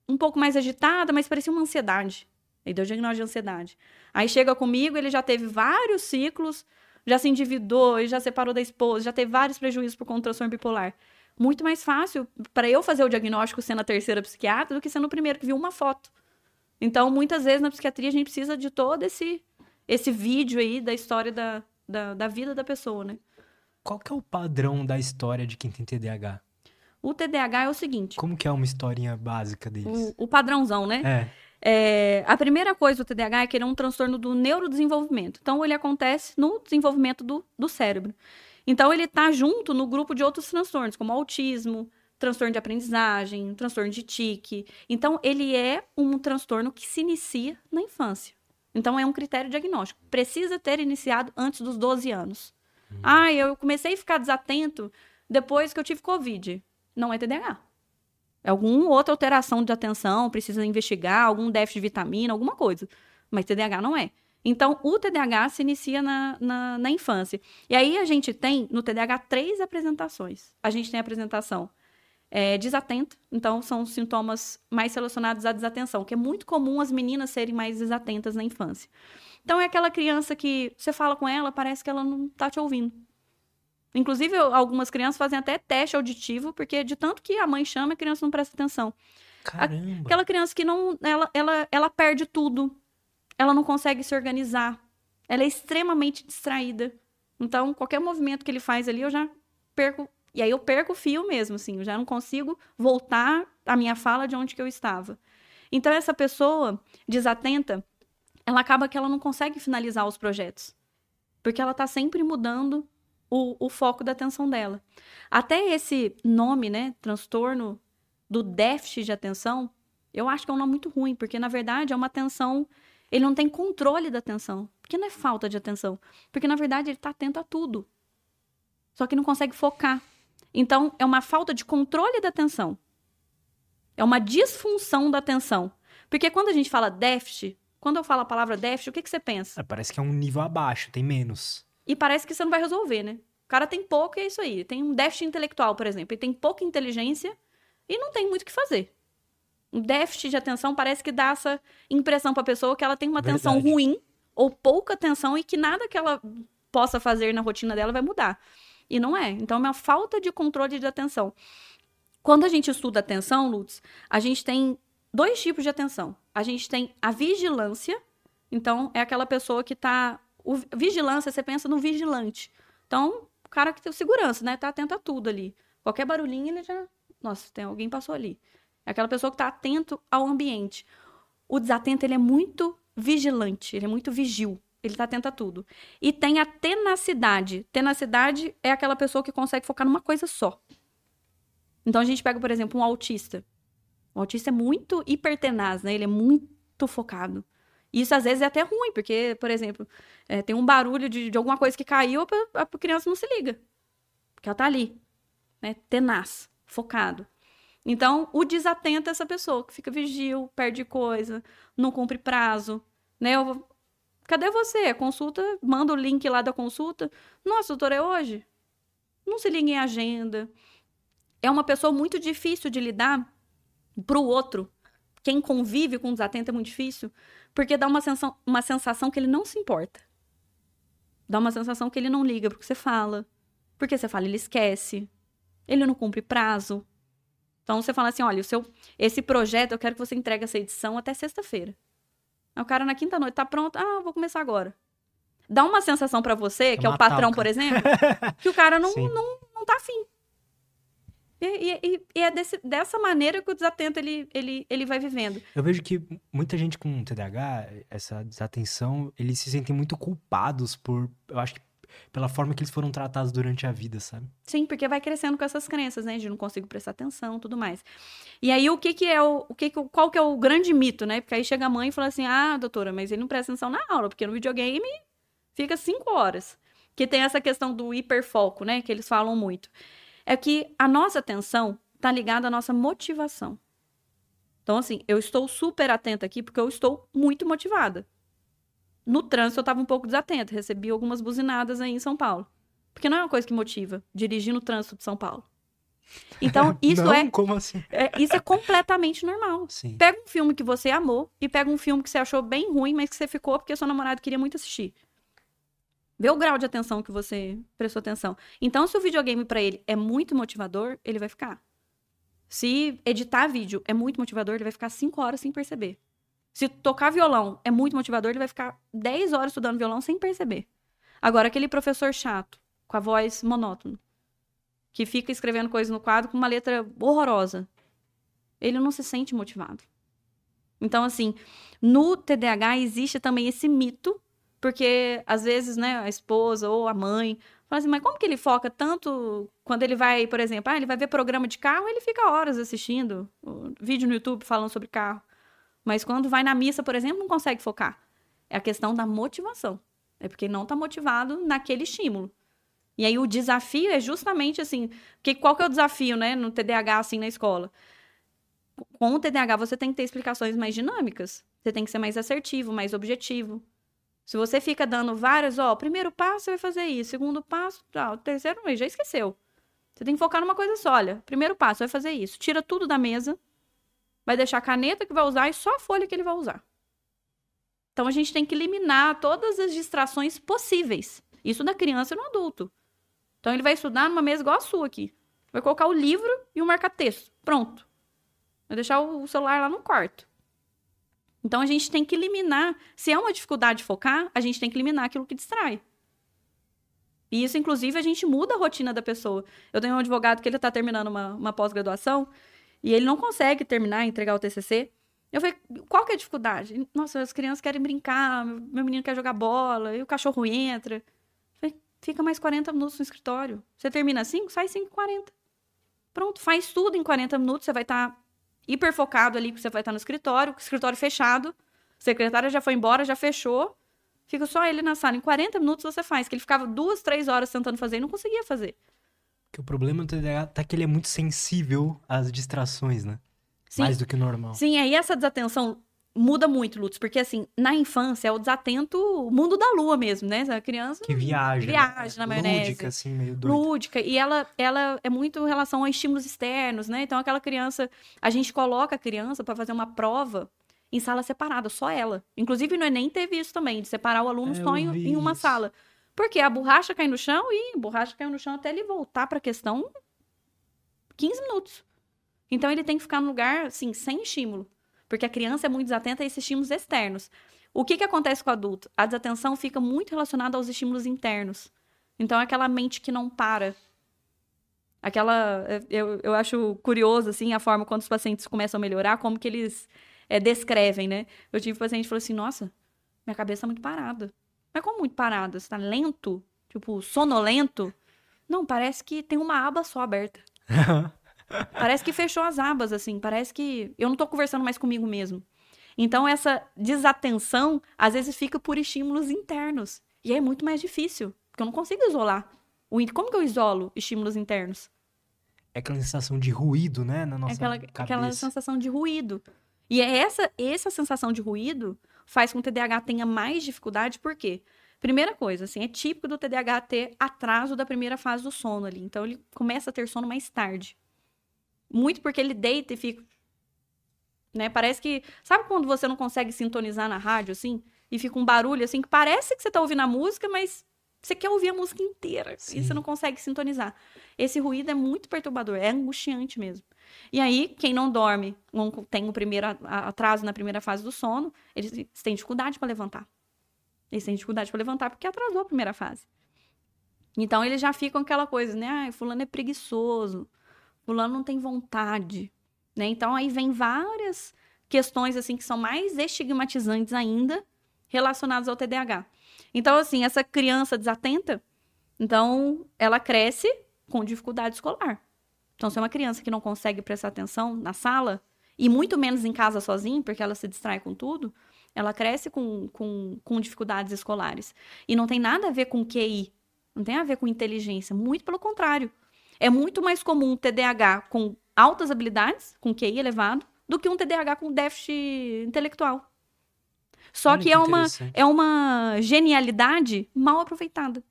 um pouco mais agitada, mas parecia uma ansiedade. Ele deu diagnóstico de ansiedade. Aí chega comigo, ele já teve vários ciclos, já se endividou, já separou da esposa, já teve vários prejuízos por transtorno bipolar. Muito mais fácil para eu fazer o diagnóstico sendo a terceira psiquiatra do que sendo o primeiro que viu uma foto. Então, muitas vezes na psiquiatria a gente precisa de todo esse, esse vídeo aí da história da, da, da vida da pessoa, né? Qual que é o padrão da história de quem tem TDAH? O TDAH é o seguinte: Como que é uma historinha básica deles? o, o padrãozão, né? É. É, a primeira coisa do TDAH é que ele é um transtorno do neurodesenvolvimento. Então, ele acontece no desenvolvimento do, do cérebro. Então, ele está junto no grupo de outros transtornos, como autismo, transtorno de aprendizagem, transtorno de tique. Então, ele é um transtorno que se inicia na infância. Então, é um critério diagnóstico. Precisa ter iniciado antes dos 12 anos. Ah, eu comecei a ficar desatento depois que eu tive Covid. Não é TDAH. É alguma outra alteração de atenção, precisa investigar, algum déficit de vitamina, alguma coisa. Mas TDAH não é. Então, o TDAH se inicia na, na, na infância. E aí a gente tem, no TDAH, três apresentações. A gente tem a apresentação é, desatenta, então são sintomas mais relacionados à desatenção, que é muito comum as meninas serem mais desatentas na infância. Então, é aquela criança que você fala com ela, parece que ela não tá te ouvindo. Inclusive, algumas crianças fazem até teste auditivo, porque de tanto que a mãe chama, a criança não presta atenção. Caramba. Aquela criança que não. Ela, ela, ela perde tudo. Ela não consegue se organizar. Ela é extremamente distraída. Então, qualquer movimento que ele faz ali, eu já perco. E aí eu perco o fio mesmo, assim. Eu já não consigo voltar a minha fala de onde que eu estava. Então, essa pessoa desatenta, ela acaba que ela não consegue finalizar os projetos. Porque ela tá sempre mudando o, o foco da atenção dela. Até esse nome, né? Transtorno do déficit de atenção, eu acho que é um nome muito ruim, porque na verdade é uma atenção. Ele não tem controle da atenção. Porque não é falta de atenção. Porque na verdade ele está atento a tudo. Só que não consegue focar. Então é uma falta de controle da atenção. É uma disfunção da atenção. Porque quando a gente fala déficit, quando eu falo a palavra déficit, o que, que você pensa? É, parece que é um nível abaixo, tem menos. E parece que você não vai resolver, né? O cara tem pouco e é isso aí. Tem um déficit intelectual, por exemplo. Ele tem pouca inteligência e não tem muito o que fazer. Um déficit de atenção parece que dá essa impressão pra pessoa que ela tem uma atenção ruim ou pouca atenção e que nada que ela possa fazer na rotina dela vai mudar. E não é. Então é uma falta de controle de atenção. Quando a gente estuda atenção, Lutz, a gente tem dois tipos de atenção. A gente tem a vigilância, então é aquela pessoa que tá. O, vigilância, você pensa no vigilante. Então, o cara que tem segurança, né? Tá atento a tudo ali. Qualquer barulhinho, ele já. Nossa, tem alguém passou ali. É aquela pessoa que tá atento ao ambiente. O desatento, ele é muito vigilante, ele é muito vigil. Ele tá atento a tudo. E tem a tenacidade. Tenacidade é aquela pessoa que consegue focar numa coisa só. Então a gente pega, por exemplo, um autista. O autista é muito hipertenaz, né? Ele é muito focado. Isso às vezes é até ruim, porque, por exemplo, é, tem um barulho de, de alguma coisa que caiu, a, a criança não se liga. Porque ela tá ali, né? Tenaz, focado. Então, o desatento é essa pessoa que fica vigil, perde coisa, não cumpre prazo, né? Eu Cadê você? Consulta, manda o link lá da consulta. Nossa, doutora, é hoje? Não se liga em agenda. É uma pessoa muito difícil de lidar pro outro. Quem convive com desatento é muito difícil, porque dá uma sensação, uma sensação que ele não se importa. Dá uma sensação que ele não liga porque você fala. Porque você fala, ele esquece. Ele não cumpre prazo. Então você fala assim: olha, o seu, esse projeto eu quero que você entregue essa edição até sexta-feira. Aí o cara na quinta noite tá pronto, ah, vou começar agora. Dá uma sensação para você, que é o patrão, por exemplo, que o cara não, não, não tá afim. E, e, e é desse, dessa maneira que o desatento ele, ele, ele vai vivendo. Eu vejo que muita gente com TDAH, essa desatenção, eles se sentem muito culpados por, eu acho que pela forma que eles foram tratados durante a vida, sabe? Sim, porque vai crescendo com essas crenças, né? De não consigo prestar atenção, tudo mais. E aí o que que é o, o que, que qual que é o grande mito, né? Porque aí chega a mãe e fala assim: "Ah, doutora, mas ele não presta atenção na aula, porque no videogame fica cinco horas". Que tem essa questão do hiperfoco, né? Que eles falam muito. É que a nossa atenção tá ligada à nossa motivação. Então, assim, eu estou super atenta aqui porque eu estou muito motivada. No trânsito eu estava um pouco desatento, recebi algumas buzinadas aí em São Paulo. Porque não é uma coisa que motiva dirigir no trânsito de São Paulo. Então, isso não, é, como assim? é, Isso é completamente normal. Sim. Pega um filme que você amou e pega um filme que você achou bem ruim, mas que você ficou porque seu namorado queria muito assistir. Vê o grau de atenção que você prestou atenção. Então, se o videogame para ele é muito motivador, ele vai ficar. Se editar vídeo é muito motivador, ele vai ficar cinco horas sem perceber. Se tocar violão é muito motivador, ele vai ficar 10 horas estudando violão sem perceber. Agora, aquele professor chato, com a voz monótona, que fica escrevendo coisas no quadro com uma letra horrorosa, ele não se sente motivado. Então, assim, no TDAH existe também esse mito, porque às vezes, né, a esposa ou a mãe fala assim, mas como que ele foca tanto quando ele vai, por exemplo, ah, ele vai ver programa de carro, ele fica horas assistindo vídeo no YouTube falando sobre carro. Mas quando vai na missa, por exemplo, não consegue focar. É a questão da motivação. É porque não está motivado naquele estímulo. E aí o desafio é justamente assim, que qual que é o desafio, né, no TDAH assim na escola? Com o TDAH você tem que ter explicações mais dinâmicas. Você tem que ser mais assertivo, mais objetivo. Se você fica dando vários, ó, primeiro passo você vai fazer isso, segundo passo, o terceiro já esqueceu. Você tem que focar numa coisa só, olha, primeiro passo vai fazer isso, tira tudo da mesa, vai deixar a caneta que vai usar e só a folha que ele vai usar. Então a gente tem que eliminar todas as distrações possíveis. Isso da criança e no adulto. Então ele vai estudar numa mesa igual a sua aqui. Vai colocar o livro e o marca-texto. Pronto. Vai deixar o celular lá no quarto. Então a gente tem que eliminar. Se é uma dificuldade de focar, a gente tem que eliminar aquilo que distrai. E isso, inclusive, a gente muda a rotina da pessoa. Eu tenho um advogado que ele está terminando uma, uma pós-graduação e ele não consegue terminar, entregar o TCC. Eu falei, qual que é a dificuldade? Nossa, as crianças querem brincar, meu menino quer jogar bola, e o cachorro entra. Falei, fica mais 40 minutos no escritório. Você termina 5, sai 5 40. Pronto, faz tudo em 40 minutos, você vai estar tá hiper focado ali, porque você vai estar no escritório, escritório fechado, secretária já foi embora, já fechou, fica só ele na sala. Em 40 minutos você faz, que ele ficava duas, três horas tentando fazer e não conseguia fazer. Que o problema do TDAH tá que ele é muito sensível às distrações, né? Sim. Mais do que o normal. Sim, aí essa desatenção muda muito, Lutz, porque assim, na infância é o desatento o mundo da lua mesmo, né? A criança que viaja, viaja na maionese. Lúdica, assim, meio doida. Lúdica, e ela, ela é muito em relação a estímulos externos, né? Então aquela criança, a gente coloca a criança para fazer uma prova em sala separada, só ela. Inclusive no Enem teve isso também, de separar o aluno é, só em, em uma sala. Porque a borracha cai no chão e a borracha caiu no chão até ele voltar para a questão 15 minutos. Então ele tem que ficar no lugar, assim, sem estímulo. Porque a criança é muito desatenta a esses estímulos externos. O que, que acontece com o adulto? A desatenção fica muito relacionada aos estímulos internos. Então é aquela mente que não para. Aquela. Eu, eu acho curioso, assim, a forma quando os pacientes começam a melhorar, como que eles é, descrevem, né? Eu tive um paciente que falou assim: nossa, minha cabeça tá muito parada. Mas como muito parado? Você tá lento? Tipo, sonolento? Não, parece que tem uma aba só aberta. parece que fechou as abas, assim. Parece que eu não tô conversando mais comigo mesmo. Então, essa desatenção, às vezes, fica por estímulos internos. E é muito mais difícil, porque eu não consigo isolar. Como que eu isolo estímulos internos? É aquela sensação de ruído, né, na nossa é aquela, cabeça. aquela sensação de ruído. E é essa, essa sensação de ruído faz com que o TDAH tenha mais dificuldade, por quê? Primeira coisa, assim, é típico do TDAH ter atraso da primeira fase do sono ali. Então, ele começa a ter sono mais tarde. Muito porque ele deita e fica. Né? Parece que. Sabe quando você não consegue sintonizar na rádio, assim? E fica um barulho, assim, que parece que você tá ouvindo a música, mas você quer ouvir a música inteira. Sim. E você não consegue sintonizar. Esse ruído é muito perturbador, é angustiante mesmo. E aí, quem não dorme, tem o primeiro atraso na primeira fase do sono, eles têm dificuldade para levantar. Eles têm dificuldade para levantar porque atrasou a primeira fase. Então, eles já ficam aquela coisa, né? Ah, fulano é preguiçoso, fulano não tem vontade, né? Então, aí vem várias questões, assim, que são mais estigmatizantes ainda relacionadas ao TDAH. Então, assim, essa criança desatenta, então, ela cresce com dificuldade escolar. Então, se é uma criança que não consegue prestar atenção na sala, e muito menos em casa sozinha, porque ela se distrai com tudo, ela cresce com, com, com dificuldades escolares. E não tem nada a ver com QI, não tem a ver com inteligência, muito pelo contrário. É muito mais comum um TDAH com altas habilidades, com QI elevado, do que um TDAH com déficit intelectual. Só Olha que, que é, uma, é uma genialidade mal aproveitada.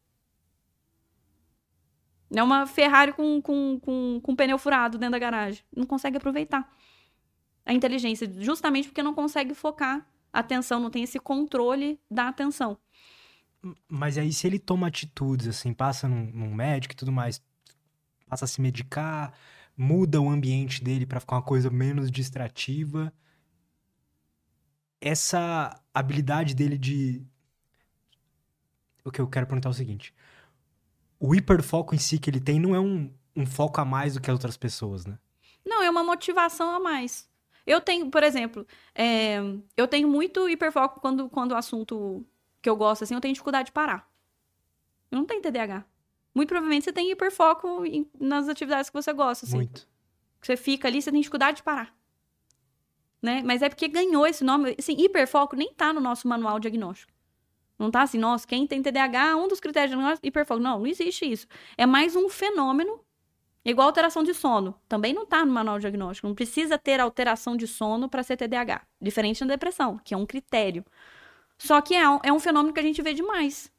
É uma Ferrari com, com, com, com pneu furado dentro da garagem. Não consegue aproveitar a inteligência, justamente porque não consegue focar a atenção, não tem esse controle da atenção. Mas aí, se ele toma atitudes, assim, passa num, num médico e tudo mais, passa a se medicar, muda o ambiente dele para ficar uma coisa menos distrativa, essa habilidade dele de. O que eu quero perguntar é o seguinte: o hiperfoco em si que ele tem não é um, um foco a mais do que as outras pessoas, né? Não, é uma motivação a mais. Eu tenho, por exemplo, é, eu tenho muito hiperfoco quando, quando o assunto que eu gosto, assim, eu tenho dificuldade de parar. Eu não tenho TDAH. Muito provavelmente você tem hiperfoco em, nas atividades que você gosta, assim. Muito. Você fica ali, você tem dificuldade de parar. Né? Mas é porque ganhou esse nome. Assim, hiperfoco nem tá no nosso manual diagnóstico. Não tá assim, nossa, quem tem TDAH, um dos critérios de diagnóstico, hiperfoco. Não, não existe isso. É mais um fenômeno, igual alteração de sono. Também não tá no manual diagnóstico. Não precisa ter alteração de sono para ser TDAH. Diferente da depressão, que é um critério. Só que é um, é um fenômeno que a gente vê demais.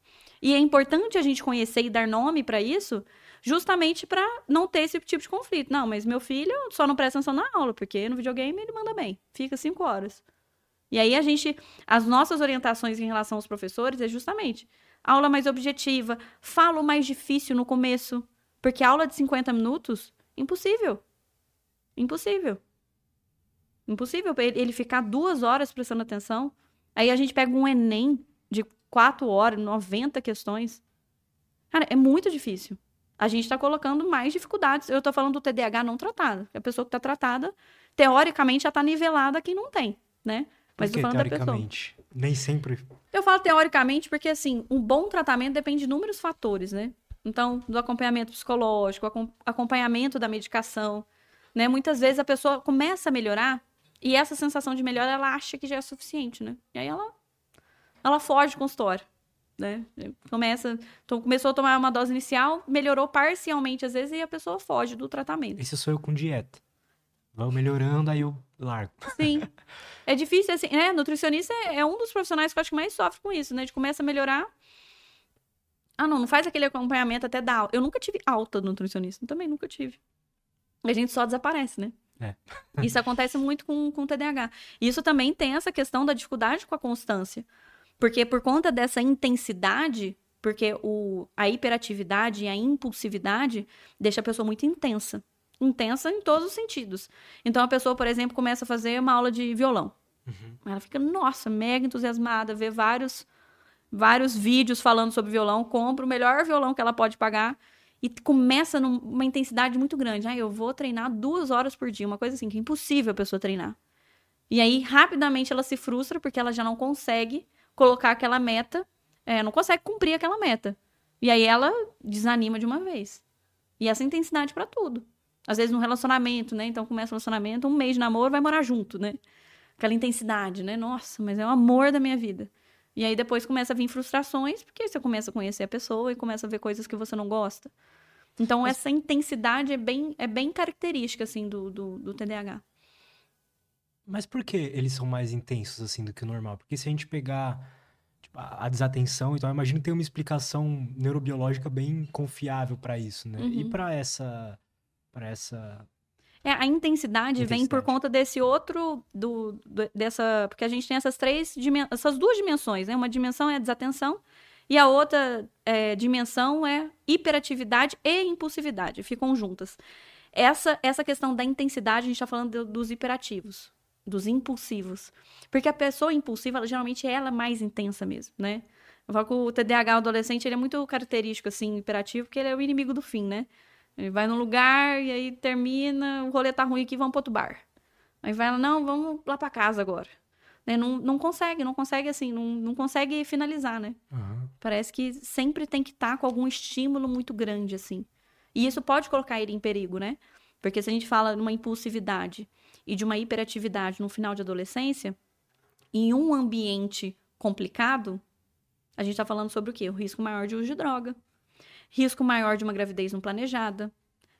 E é importante a gente conhecer e dar nome para isso, justamente para não ter esse tipo de conflito. Não, mas meu filho só não presta atenção na aula, porque no videogame ele manda bem. Fica cinco horas. E aí a gente, as nossas orientações em relação aos professores é justamente aula mais objetiva, falo mais difícil no começo, porque aula de 50 minutos, impossível. Impossível. Impossível ele ficar duas horas prestando atenção. Aí a gente pega um Enem quatro horas, 90 questões. Cara, é muito difícil. A gente está colocando mais dificuldades. Eu estou falando do TDAH não tratado. A pessoa que está tratada, teoricamente, já está nivelada quem não tem, né? Mas Porque, falando teoricamente, da pessoa. Nem sempre. Eu falo teoricamente porque, assim, um bom tratamento depende de inúmeros fatores, né? Então, do acompanhamento psicológico, acompanhamento da medicação, né? Muitas vezes a pessoa começa a melhorar e essa sensação de melhora ela acha que já é suficiente, né? E aí ela, ela foge com consultório, né? Começa, começou a tomar uma dose inicial, melhorou parcialmente às vezes e a pessoa foge do tratamento. Esse sou eu com dieta. Vão melhorando, aí eu largo. Sim. É difícil, assim, né? Nutricionista é, é um dos profissionais que eu acho que mais sofre com isso, né? De começa a melhorar. Ah, não, não faz aquele acompanhamento até dar Eu nunca tive alta do nutricionista, também nunca tive. A gente só desaparece, né? É. Isso acontece muito com, com o TDAH. Isso também tem essa questão da dificuldade com a constância. Porque por conta dessa intensidade, porque o, a hiperatividade e a impulsividade deixa a pessoa muito intensa intensa em todos os sentidos. Então a pessoa, por exemplo, começa a fazer uma aula de violão. Uhum. Ela fica, nossa, mega entusiasmada, vê vários, vários vídeos falando sobre violão, compra o melhor violão que ela pode pagar e começa numa intensidade muito grande. Ah, eu vou treinar duas horas por dia, uma coisa assim, que é impossível a pessoa treinar. E aí, rapidamente, ela se frustra porque ela já não consegue colocar aquela meta, é, não consegue cumprir aquela meta. E aí ela desanima de uma vez. E essa intensidade para tudo. Às vezes no relacionamento, né? Então começa o relacionamento, um mês de namoro, vai morar junto, né? Aquela intensidade, né? Nossa, mas é o amor da minha vida. E aí depois começa a vir frustrações, porque você começa a conhecer a pessoa e começa a ver coisas que você não gosta. Então mas... essa intensidade é bem, é bem característica, assim, do, do, do TDAH. Mas por que eles são mais intensos assim do que o normal? Porque se a gente pegar tipo, a desatenção, então eu imagino que tem uma explicação neurobiológica bem confiável para isso, né? E Uhum. para essa para essa É, a intensidade, vem por Intensidade. conta desse outro, do, do- dessa, porque a gente tem essas três, essas duas dimensões, né? Uma dimensão é a desatenção e a outra é, dimensão é hiperatividade e impulsividade, ficam juntas. Essa, essa questão da intensidade, a gente está falando do- dos hiperativos, dos impulsivos. Porque a pessoa impulsiva, ela, geralmente, ela é mais intensa mesmo, né? Eu falo que o TDAH adolescente, ele é muito característico, assim, hiperativo, porque ele é o inimigo do fim, né? Ele vai num lugar e aí termina, o rolê tá ruim aqui, vamos pro outro bar. Aí vai lá, não, vamos lá pra casa agora. Né? Não, não consegue, não consegue assim, não, não consegue finalizar, né? Aham. Parece que sempre tem que estar com algum estímulo muito grande, assim. E isso pode colocar ele em perigo, né? Porque se a gente fala de uma impulsividade e de uma hiperatividade no final de adolescência, em um ambiente complicado, a gente tá falando sobre o quê? O risco maior de uso de droga, risco maior de uma gravidez não planejada,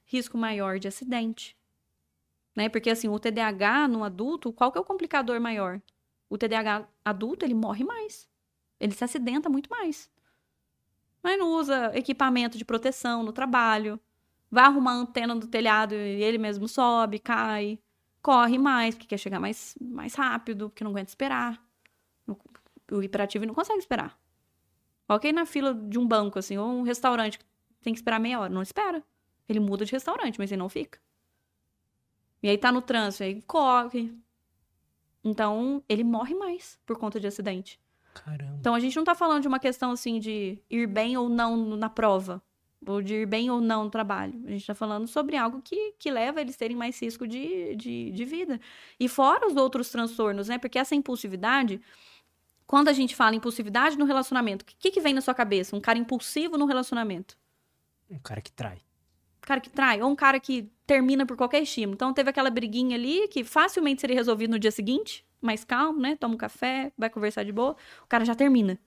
risco maior de acidente. Né? Porque assim, o TDAH no adulto, qual que é o complicador maior? O TDAH adulto, ele morre mais. Ele se acidenta muito mais. Mas não usa equipamento de proteção no trabalho. Vai arrumar antena do telhado e ele mesmo sobe, cai. Corre mais, porque quer chegar mais, mais rápido, porque não aguenta esperar. O, hiperativo não consegue esperar. Ok na fila de um banco, assim, ou um restaurante que tem que esperar meia hora. Não espera. Ele muda de restaurante, mas ele não fica. E aí tá no trânsito, aí corre. Então, ele morre mais por conta de acidente. Caramba. Então a gente não tá falando de uma questão assim de ir bem ou não na prova, ou de ir bem ou não no trabalho. A gente tá falando sobre algo que, que leva eles terem mais risco de, de, de vida. E fora os outros transtornos, né? Porque essa impulsividade, quando a gente fala impulsividade no relacionamento, o que, que vem na sua cabeça? Um cara impulsivo no relacionamento? Um cara que trai. Um cara que trai, ou um cara que termina por qualquer estímulo. Então teve aquela briguinha ali que facilmente seria resolvido no dia seguinte, mais calmo, né? Toma um café, vai conversar de boa, o cara já termina.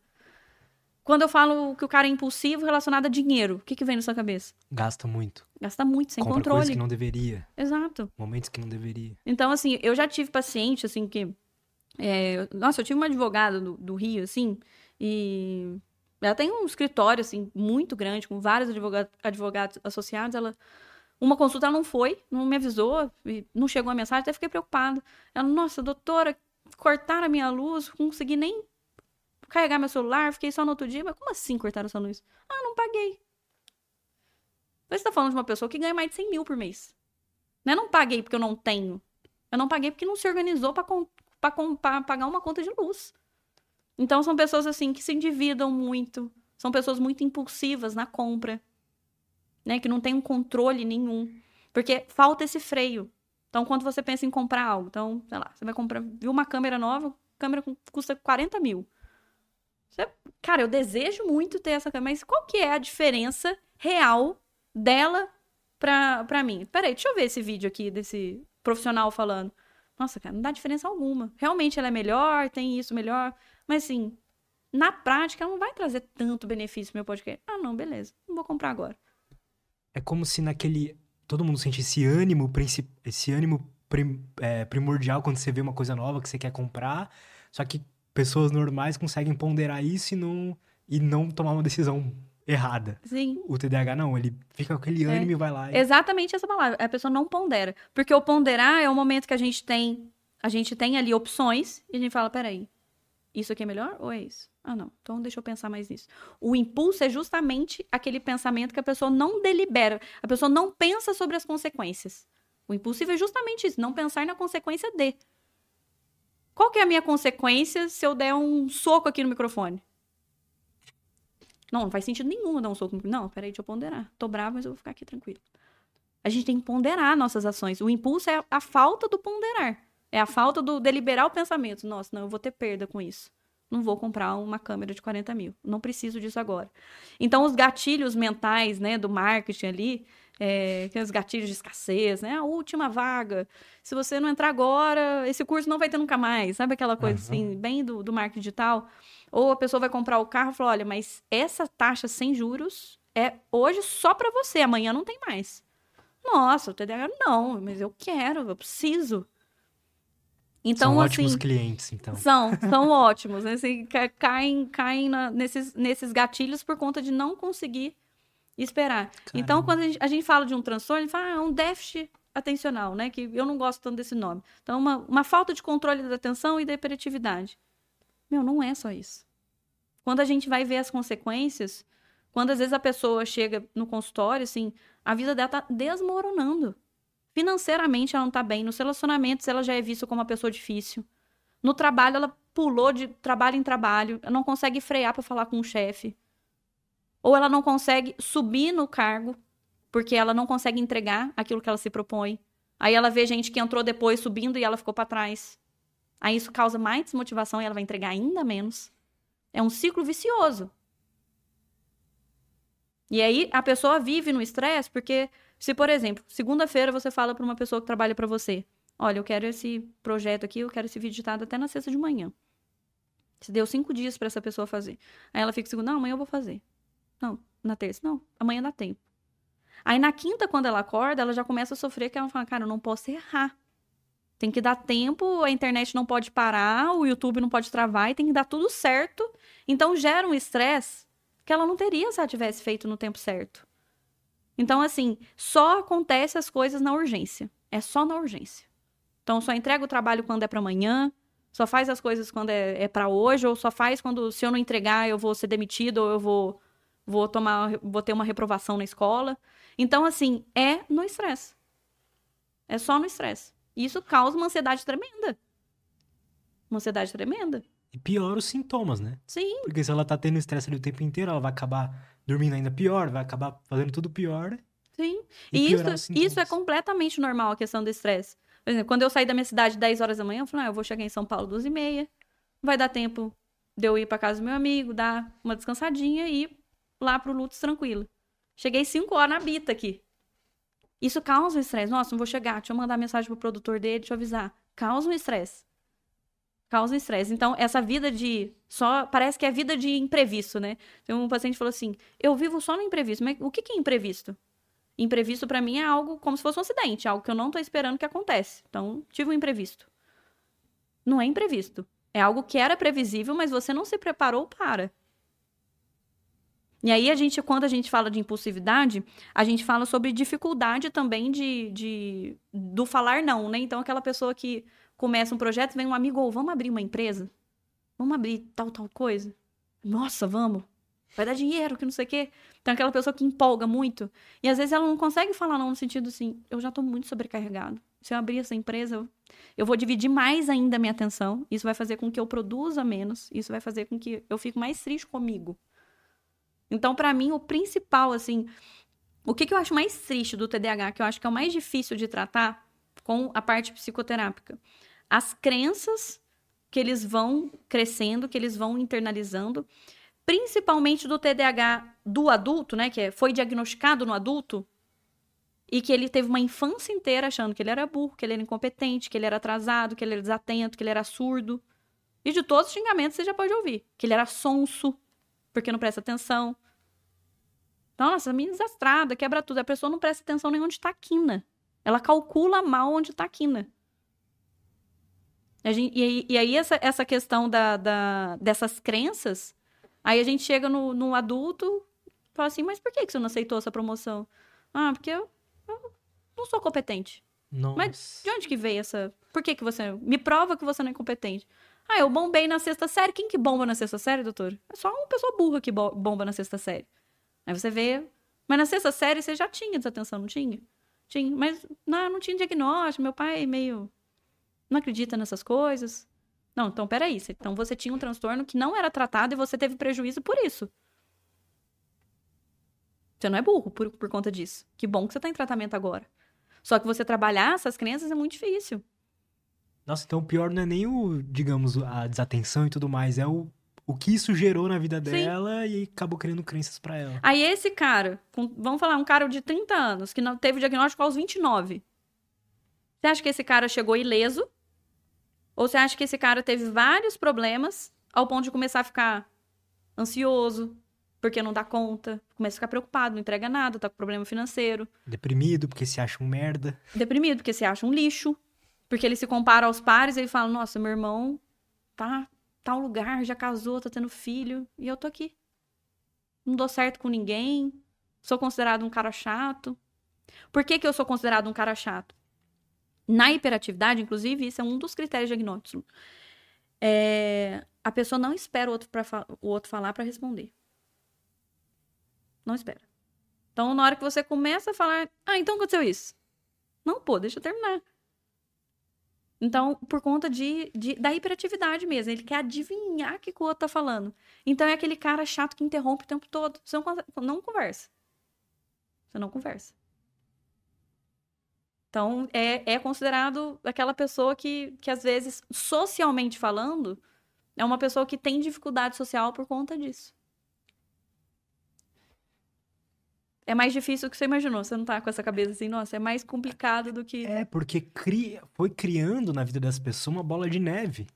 Quando eu falo que o cara é impulsivo relacionado a dinheiro, o que, que vem na sua cabeça? Gasta muito. Gasta muito, sem compra coisas controle. que não deveria. Exato. Momentos que não deveria. Então, assim, eu já tive paciente, assim, que. é, nossa, eu tive uma advogada do, do Rio, assim, e. Ela tem um escritório, assim, muito grande, com vários advoga- advogados associados. Ela. Uma consulta ela não foi, não me avisou, não chegou a mensagem, até fiquei preocupada. Ela, nossa, doutora, cortaram a minha luz, não consegui nem carregar meu celular, fiquei só no outro dia. Mas como assim cortaram essa luz? Ah, não paguei. Você tá falando de uma pessoa que ganha mais de 100 mil por mês. Não é não paguei porque eu não tenho. Eu não paguei porque não se organizou pra pagar uma conta de luz. Então são pessoas assim que se endividam muito, são pessoas muito impulsivas na compra, né, que não tem um controle nenhum, porque falta esse freio. Então quando você pensa em comprar algo, então, sei lá, você vai comprar, viu uma câmera nova, câmera cu- custa 40 mil. Cara, eu desejo muito ter essa câmera, mas qual que é a diferença real dela pra, pra mim? Peraí, deixa eu ver esse vídeo aqui desse profissional falando. Nossa, cara, não dá diferença alguma. Realmente ela é melhor, tem isso melhor. Mas assim, na prática, ela não vai trazer tanto benefício pro meu podcast. Ah, não, beleza. Não vou comprar agora. É como se naquele. Todo mundo sente esse ânimo, esse ânimo é, primordial quando você vê uma coisa nova que você quer comprar. Só que pessoas normais conseguem ponderar isso e não, e não tomar uma decisão errada. Sim. O TDAH não, ele fica com aquele É. ânimo e vai lá. E... Exatamente essa palavra. A pessoa não pondera. Porque o ponderar é o momento que a gente tem. A gente tem ali opções e a gente fala: peraí, isso aqui é melhor ou é isso? Ah, não. Então deixa eu pensar mais nisso. O impulso é justamente aquele pensamento que a pessoa não delibera. A pessoa não pensa sobre as consequências. O impulsivo é justamente isso, não pensar na consequência de. Qual que é a minha consequência se eu der um soco aqui no microfone? Não, não faz sentido nenhum dar um soco no microfone. Não, peraí, deixa eu ponderar. Tô bravo, mas eu vou ficar aqui tranquilo. A gente tem que ponderar nossas ações. O impulso é a falta do ponderar. É a falta do deliberar o pensamento. Nossa, não, eu vou ter perda com isso. Não vou comprar uma câmera de 40 mil. Não preciso disso agora. Então, os gatilhos mentais, né, do marketing ali, é, que os gatilhos de escassez, né? A última vaga. Se você não entrar agora, esse curso não vai ter nunca mais. Sabe aquela coisa Aham. assim, bem do, do marketing digital? Ou a pessoa vai comprar o carro e fala: olha, mas essa taxa sem juros é hoje só para você, amanhã não tem mais. Nossa, o TDAH não, mas eu quero, eu preciso. Então, são assim, ótimos clientes, então. São, são ótimos. Né? Assim, ca- caem caem na- nesses, nesses gatilhos por conta de não conseguir esperar. Então, Caramba. quando a gente, a gente fala de um transtorno, a gente fala, ah, é um déficit atencional, né? Que eu não gosto tanto desse nome. Então, uma, uma falta de controle da atenção e da hiperatividade. Meu, não é só isso. Quando a gente vai ver as consequências, quando às vezes a pessoa chega no consultório, assim, a vida dela tá desmoronando. Financeiramente ela não tá bem, nos relacionamentos ela já é vista como uma pessoa difícil. No trabalho ela pulou de trabalho em trabalho, ela não consegue frear para falar com o chefe. Ou ela não consegue subir no cargo, porque ela não consegue entregar aquilo que ela se propõe. Aí ela vê gente que entrou depois subindo e ela ficou para trás. Aí isso causa mais desmotivação e ela vai entregar ainda menos. É um ciclo vicioso. E aí a pessoa vive no estresse porque se, por exemplo, segunda-feira você fala para uma pessoa que trabalha para você: "Olha, eu quero esse projeto aqui, eu quero esse vídeo editado até na sexta de manhã". Você deu cinco dias para essa pessoa fazer. Aí ela fica segunda, não, amanhã eu vou fazer. Não, na terça, não, amanhã dá tempo. Aí na quinta, quando ela acorda, ela já começa a sofrer, que ela fala, cara, eu não posso errar. Tem que dar tempo, a internet não pode parar, o YouTube não pode travar e tem que dar tudo certo. Então gera um estresse que ela não teria se ela tivesse feito no tempo certo. Então, assim, só acontece as coisas na urgência. É só na urgência. Então, só entrega o trabalho quando é para amanhã, só faz as coisas quando é, é para hoje, ou só faz quando, se eu não entregar, eu vou ser demitido, ou eu vou, vou tomar, vou ter uma reprovação na escola. Então, assim, é no estresse. É só no estresse. E isso causa uma ansiedade tremenda. Uma ansiedade tremenda. E piora os sintomas, né? Sim, Porque se ela tá tendo estresse ali o tempo inteiro, ela vai acabar dormindo ainda pior, vai acabar fazendo tudo pior. sim. E E, isso, isso é completamente normal, a questão do estresse. Por exemplo, quando eu saí da minha cidade 10 horas da manhã, eu falei, ah, eu vou chegar em São Paulo 12 e meia, vai dar tempo de eu ir pra casa do meu amigo, dar uma descansadinha e lá pro Lutz tranquilo. Cheguei 5 horas na bita aqui. Isso causa um estresse. Nossa, não vou chegar, deixa eu mandar mensagem pro produtor dele, deixa eu avisar. Causa um estresse. Causa um estresse. Então, essa vida de só. Parece que é vida de imprevisto, né? Tem um paciente falou assim: eu vivo só no imprevisto. Mas o que que é imprevisto? Imprevisto pra mim é algo como se fosse um acidente, algo que eu não tô esperando que acontece. Então, tive um imprevisto. Não é imprevisto. É algo que era previsível, mas você não se preparou para. E aí, a gente, quando a gente fala de impulsividade, a gente fala sobre dificuldade também de, de do falar não, né? Então, aquela pessoa que começa um projeto, vem um amigo, ou vamos abrir uma empresa? Vamos abrir tal, tal coisa? Nossa, vamos. Vai dar dinheiro, que não sei o quê. Então, aquela pessoa que empolga muito. E às vezes ela não consegue falar não no sentido assim, eu já tô muito sobrecarregado. Se eu abrir essa empresa, eu, eu vou dividir mais ainda a minha atenção. Isso vai fazer com que eu produza menos. Isso vai fazer com que eu fique mais triste comigo. Então, pra mim, o principal, assim, o que, que eu acho mais triste do TDAH, que eu acho que é o mais difícil de tratar com a parte psicoterápica, as crenças que eles vão crescendo, que eles vão internalizando, principalmente do TDAH do adulto, né, que é- foi diagnosticado no adulto, e que ele teve uma infância inteira achando que ele era burro, que ele era incompetente, que ele era atrasado, que ele era desatento, que ele era surdo. E de todos os xingamentos você já pode ouvir. Que ele era sonso, porque não presta atenção. Nossa, menina desastrada, quebra tudo. A pessoa não presta atenção nem onde tá a quina. Ela calcula mal onde tá a quina. A gente- e, aí- e aí, essa, essa questão da, da- dessas crenças, aí a gente chega no, no adulto e fala assim, mas por que, que você não aceitou essa promoção? Ah, porque eu, eu não sou competente. Nossa. De onde que veio essa... Por que que você... Me prova que você não é competente. Ah, eu bombei na sexta série. Quem que bomba na sexta série, doutor? É só uma pessoa burra que bo- bomba na sexta série. Aí você vê... Mas na sexta série você já tinha desatenção, não tinha? Tinha, mas não, não tinha diagnóstico. Meu pai meio... Não acredita nessas coisas. Não, então peraí. Então você tinha um transtorno que não era tratado e você teve prejuízo por isso. Você não é burro por, por conta disso. Que bom que você tá em tratamento agora. Só que você trabalhar essas crenças é muito difícil. Nossa, então o pior não é nem o, digamos, a desatenção e tudo mais, é o, o que isso gerou na vida Sim. dela e acabou criando crenças pra ela. Aí esse cara, com- vamos falar, um cara de 30 anos, que não teve diagnóstico aos 29. Você acha que esse cara chegou ileso? Ou você acha que esse cara teve vários problemas ao ponto de começar a ficar ansioso, porque não dá conta, começa a ficar preocupado, não entrega nada, tá com problema financeiro, Deprimido porque se acha um merda. deprimido, porque se acha um lixo, Porque ele se compara aos pares e ele fala: Nossa, meu irmão tá tal lugar, já casou, tá tendo filho, e eu tô aqui. Não dou certo com ninguém, sou considerado um cara chato. Por que, que eu sou considerado um cara chato? Na hiperatividade, inclusive, isso é um dos critérios diagnósticos. É, a pessoa não espera o outro, pra, o outro falar para responder. Não espera. Então, na hora que você começa a falar, ah, então aconteceu isso. Não, pô, deixa eu terminar. Então, por conta de, de, da hiperatividade mesmo, ele quer adivinhar o que, o outro tá falando. Então, é aquele cara chato que interrompe o tempo todo. Você não, não conversa. Você não conversa. Então, é, é considerado aquela pessoa que, que, às vezes, socialmente falando, é uma pessoa que tem dificuldade social por conta disso. É mais difícil do que você imaginou. Você não tá com essa cabeça assim, nossa, é mais complicado do que. É, porque cria, foi criando na vida das pessoas uma bola de neve.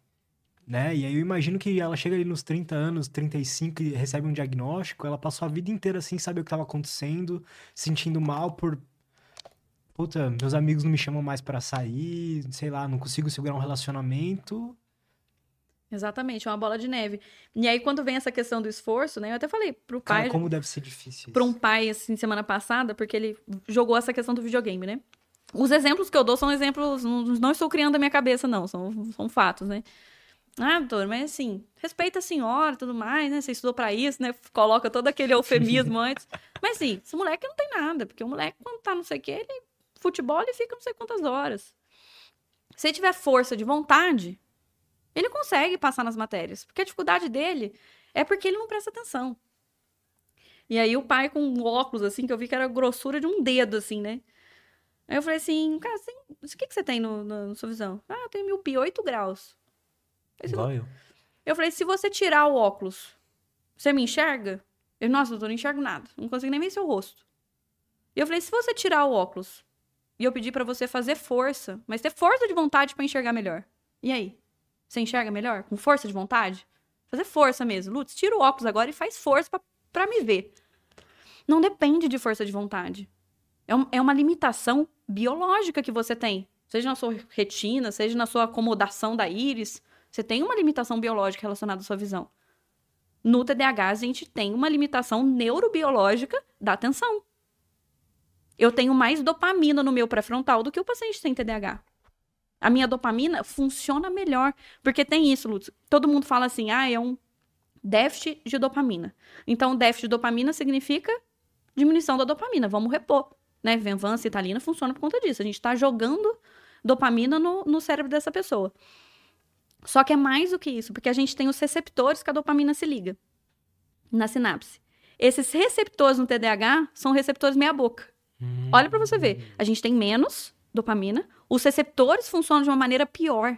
Né? E aí eu imagino que ela chega ali nos 30 anos, 35 e recebe um diagnóstico, ela passou a vida inteira assim, saber o que estava acontecendo, sentindo mal por puta, meus amigos não me chamam mais para sair, sei lá, não consigo segurar um relacionamento. Exatamente, é uma bola de neve. E aí, quando vem essa questão do esforço, né? Eu até falei pro pai. Cara, como deve ser difícil. Para um pai, assim, semana passada, porque ele jogou essa questão do videogame, né? Os exemplos que eu dou são exemplos. Não estou criando a minha cabeça, não. São, são fatos, né? Ah, doutor, mas assim, respeita a senhora e tudo mais, né? Você estudou para isso, né? Coloca todo aquele eufemismo antes. Mas sim, esse moleque não tem nada, porque o moleque, quando tá não sei o que, ele futebol e fica não sei quantas horas. Se ele tiver força de vontade, ele consegue passar nas matérias. Porque a dificuldade dele é porque ele não presta atenção. E aí o pai com um óculos, assim, que eu vi que era a grossura de um dedo, assim, né? Aí eu falei assim, cara, assim, o que, que você tem no, no, na sua visão? Ah, eu tenho miopia, 8 graus. Igual eu. Eu falei, se você tirar o óculos, você me enxerga? Eu, nossa, doutor, não enxergo nada. Não consigo nem ver seu rosto. E eu falei, se você tirar o óculos, e eu pedi para você fazer força, mas ter força de vontade para enxergar melhor. E aí? Você enxerga melhor? Com força de vontade? Fazer força mesmo. Lutz, tira o óculos agora e faz força para me ver. Não depende de força de vontade. É, um, é uma limitação biológica que você tem. Seja na sua retina, seja na sua acomodação da íris. Você tem uma limitação biológica relacionada à sua visão. No TDAH, a gente tem uma limitação neurobiológica da atenção eu tenho mais dopamina no meu pré-frontal do que o paciente sem TDAH. A minha dopamina funciona melhor. Porque tem isso, Lutz. Todo mundo fala assim, ah, é um déficit de dopamina. Então, déficit de dopamina significa diminuição da dopamina. Vamos repor. Né? Venvança e Italina funciona por conta disso. A gente está jogando dopamina no, no cérebro dessa pessoa. Só que é mais do que isso, porque a gente tem os receptores que a dopamina se liga na sinapse. Esses receptores no TDAH são receptores meia-boca. Olha para você ver. A gente tem menos dopamina, os receptores funcionam de uma maneira pior.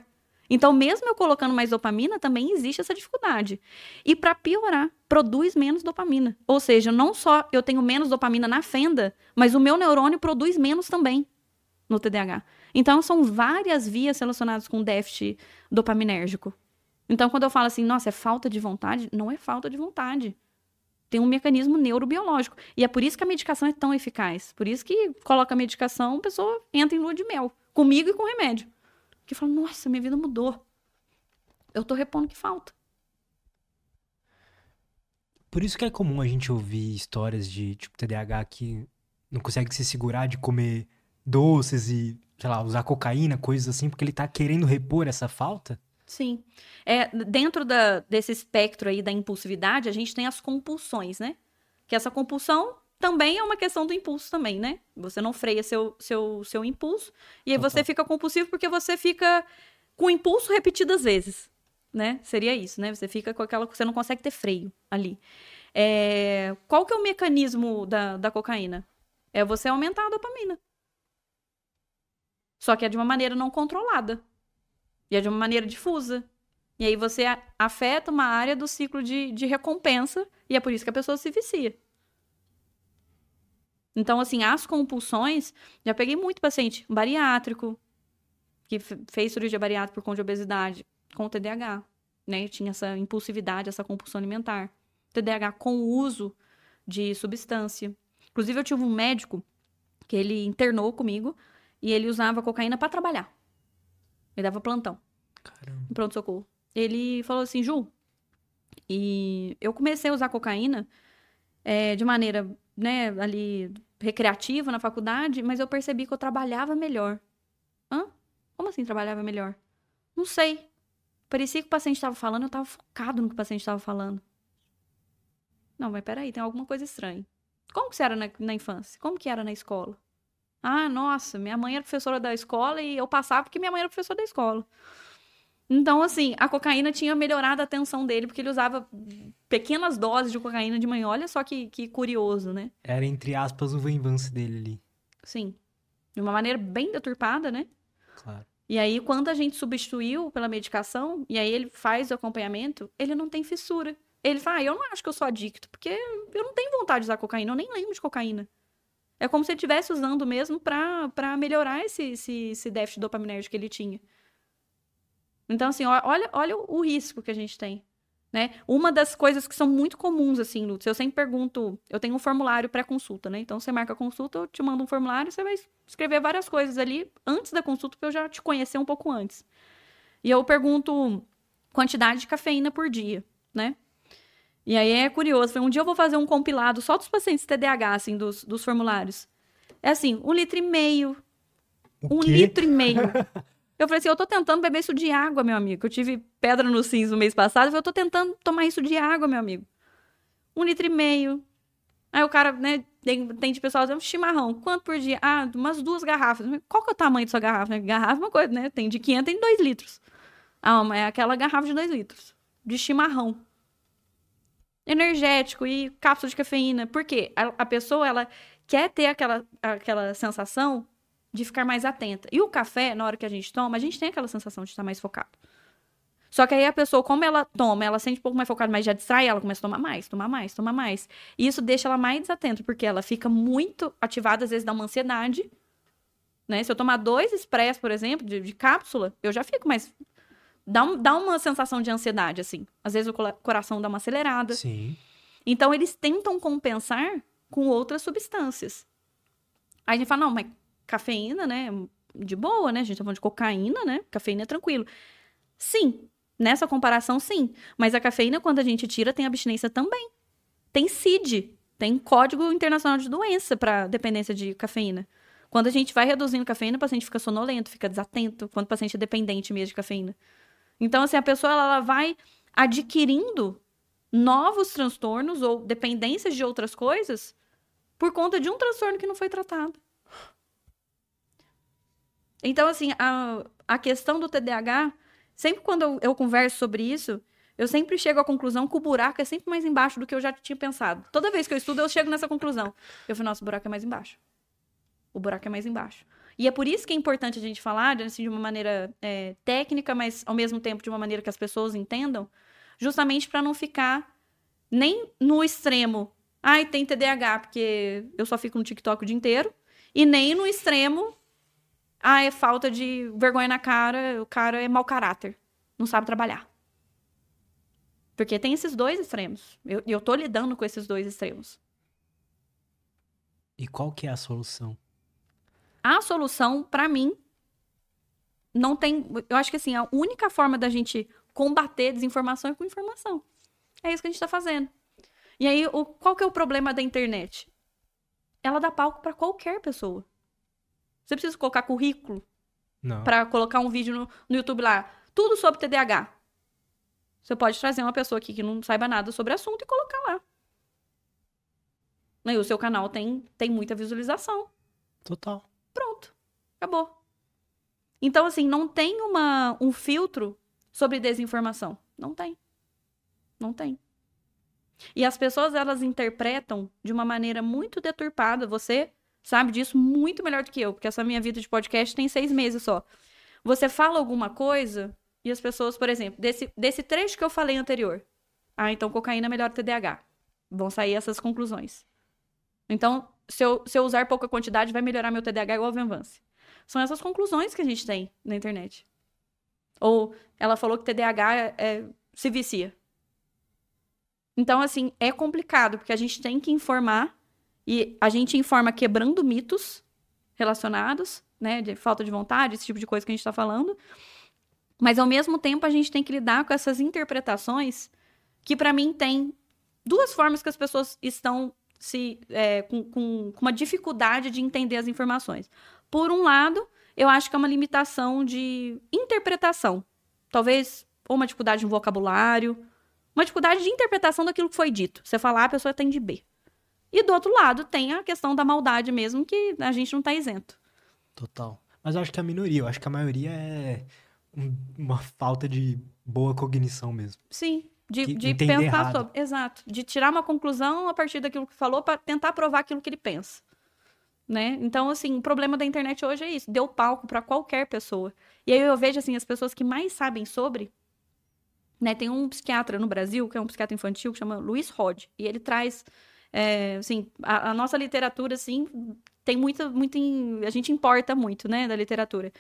Então, mesmo eu colocando mais dopamina, também existe essa dificuldade. E para piorar, produz menos dopamina. Ou seja, não só eu tenho menos dopamina na fenda, mas o meu neurônio produz menos também no TDAH. Então, são várias vias relacionadas com déficit dopaminérgico. Então, quando eu falo assim, nossa, é falta de vontade, não é falta de vontade tem um mecanismo neurobiológico. E é por isso que a medicação é tão eficaz. Por isso que coloca a medicação, a pessoa entra em lua de mel. Comigo e com remédio. Que fala, nossa, minha vida mudou. Eu tô repondo que falta. Por isso que é comum a gente ouvir histórias de, tipo, TDAH que não consegue se segurar de comer doces e, sei lá, usar cocaína, coisas assim, porque ele tá querendo repor essa falta. Sim. É, dentro da, desse espectro aí da impulsividade, a gente tem as compulsões, né? Que essa compulsão também é uma questão do impulso também, né? Você não freia seu, seu, seu impulso e aí Total. você fica compulsivo porque você fica com impulso repetidas vezes, né? Seria isso, né? Você fica com aquela... Você não consegue ter freio ali. É, qual que é o mecanismo da, da cocaína? É você aumentar a dopamina. Só que é de uma maneira não controlada. E é de uma maneira difusa. E aí você afeta uma área do ciclo de, de recompensa e é por isso que a pessoa se vicia. Então, assim, as compulsões, já peguei muito paciente bariátrico, que fez cirurgia bariátrica por conta de obesidade, com TDAH, né? Tinha essa impulsividade, essa compulsão alimentar. TDAH com o uso de substância. Inclusive, eu tive um médico que ele internou comigo e ele usava cocaína para trabalhar. Ele dava plantão. Caramba. pronto-socorro. Ele falou assim, Ju, e eu comecei a usar cocaína é, de maneira, né, ali, recreativa na faculdade, mas eu percebi que eu trabalhava melhor. Hã? Como assim trabalhava melhor? Não sei. Parecia que o paciente estava falando, eu estava focado no que o paciente estava falando. Não, mas peraí, tem alguma coisa estranha. Como que você era na, na infância? Como que era na escola? Ah, nossa, minha mãe era professora da escola e eu passava porque minha mãe era professora da escola. Então, assim, a cocaína tinha melhorado a atenção dele, porque ele usava pequenas doses de cocaína de manhã. Olha só que, que curioso, né? Era, entre aspas, o venvance dele ali. Sim. De uma maneira bem deturpada, né? Claro. E aí, quando a gente substituiu pela medicação, e aí ele faz o acompanhamento, ele não tem fissura. Ele fala, ah, eu não acho que eu sou adicto, porque eu não tenho vontade de usar cocaína, eu nem lembro de cocaína. É como se ele estivesse usando mesmo pra melhorar esse, esse, esse déficit dopaminérgico que ele tinha. Então, assim, olha, olha o risco que a gente tem. Né? Uma das coisas que são muito comuns, assim, Lutz, eu sempre pergunto, eu tenho um formulário pré-consulta, né? Então, você marca a consulta, eu te mando um formulário, você vai escrever várias coisas ali antes da consulta, pra eu já te conhecer um pouco antes. E eu pergunto quantidade de cafeína por dia, né? E aí é curioso, um dia eu vou fazer um compilado só dos pacientes TDAH, assim, dos, dos formulários. É assim, um litro e meio, O um quê? litro e meio. Eu falei assim, eu tô tentando beber isso de água, meu amigo. Eu tive pedra no rins no mês passado, eu falei, eu tô tentando tomar isso de água, meu amigo. Um litro e meio. Aí o cara, né, tem, tem de pessoal dizendo, chimarrão, quanto por dia? Ah, umas duas garrafas. Qual que é o tamanho da sua garrafa? Garrafa é uma coisa, né? Tem de 500, tem 2 litros. Ah, mas é aquela garrafa de 2 litros. De chimarrão. Energético e cápsula de cafeína. Por quê? A, a pessoa, ela quer ter aquela, aquela sensação de ficar mais atenta. E o café, na hora que a gente toma, a gente tem aquela sensação de estar mais focado. Só que aí a pessoa, como ela toma, ela sente um pouco mais focada, mas já distrai, ela começa a tomar mais, tomar mais, tomar mais. E isso deixa ela mais desatenta, porque ela fica muito ativada, às vezes dá uma ansiedade. Né? Se eu tomar dois express, por exemplo, de, de cápsula, eu já fico mais. Dá, um- dá uma sensação de ansiedade, assim. Às vezes o cora- coração dá uma acelerada. Sim. Então, eles tentam compensar com outras substâncias. Aí a gente fala, não, mas cafeína, né? De boa, né? A gente tá falando de cocaína, né? Cafeína é tranquilo. Sim, nessa comparação, sim. Mas a cafeína, quando a gente tira, tem abstinência também. Tem CID, tem Código Internacional de Doença para dependência de cafeína. Quando a gente vai reduzindo cafeína, o paciente fica sonolento, fica desatento, quando o paciente é dependente mesmo de cafeína. Então, assim, a pessoa ela, vai adquirindo novos transtornos ou dependências de outras coisas por conta de um transtorno que não foi tratado. Então, assim, a, a questão do TDAH, sempre quando eu, eu converso sobre isso, eu sempre chego à conclusão que o buraco é sempre mais embaixo do que eu já tinha pensado. Toda vez que eu estudo, eu chego nessa conclusão. Eu falo, nossa, o buraco é mais embaixo. O buraco é mais embaixo. E é por isso que é importante a gente falar assim, de uma maneira é, técnica, mas ao mesmo tempo de uma maneira que as pessoas entendam, justamente para não ficar nem no extremo. Ai, tem TDAH, porque eu só fico no TikTok o dia inteiro. E nem no extremo. Ah, é falta de vergonha na cara, o cara é mau caráter. Não sabe trabalhar. Porque tem esses dois extremos. Eu, eu tô lidando com esses dois extremos. E qual que é a solução? A solução, pra mim, não tem. Eu acho que assim, a única forma da gente combater desinformação é com informação. É isso que a gente tá fazendo. E aí, o, qual que é o problema da internet? Ela dá palco pra qualquer pessoa. Você precisa colocar currículo. Pra colocar um vídeo no, no YouTube lá, tudo sobre TDAH. Você pode trazer uma pessoa aqui que não saiba nada sobre o assunto e colocar lá. E o seu canal tem, tem muita visualização. Total. Acabou. Então, assim, não tem uma, um filtro sobre desinformação. Não tem. Não tem. E as pessoas, elas interpretam de uma maneira muito deturpada. Você sabe disso muito melhor do que eu, porque essa minha vida de podcast tem seis meses só. Você fala alguma coisa e as pessoas, por exemplo, desse, desse trecho que eu falei anterior. Ah, então cocaína melhora o TDAH. Vão sair essas conclusões. Então, se eu, se eu usar pouca quantidade, vai melhorar meu TDAH igual a Venvance. São essas conclusões que a gente tem na internet. Ou ela falou que TDAH é- se vicia. Então, assim, é complicado, porque a gente tem que informar, e a gente informa quebrando mitos relacionados, né, de falta de vontade, esse tipo de coisa que a gente tá falando, Mas ao mesmo tempo a gente tem que lidar com essas interpretações que para mim tem duas formas que as pessoas estão se é, com, com, com uma dificuldade de entender as informações. Por um lado, eu acho que é uma limitação de interpretação. Talvez ou uma dificuldade no vocabulário, uma dificuldade de interpretação daquilo que foi dito. Você falar, a pessoa tem de B. E do outro lado, tem a questão da maldade mesmo, que a gente não está isento. Total. Mas eu acho que a minoria, eu acho que a maioria é uma falta de boa cognição mesmo. Sim, de, de pensar errado. sobre. Exato. De tirar uma conclusão a partir daquilo que falou para tentar provar aquilo que ele pensa. Né? Então, assim, o problema da internet hoje é isso. Deu palco para qualquer pessoa. E aí eu vejo, assim, as pessoas que mais sabem sobre. Né? Tem um psiquiatra no Brasil, que é um psiquiatra infantil, que chama Luiz Rod. E ele traz. É, assim, a, a, nossa literatura, assim, tem muita. muita a gente importa muito, né, da literatura.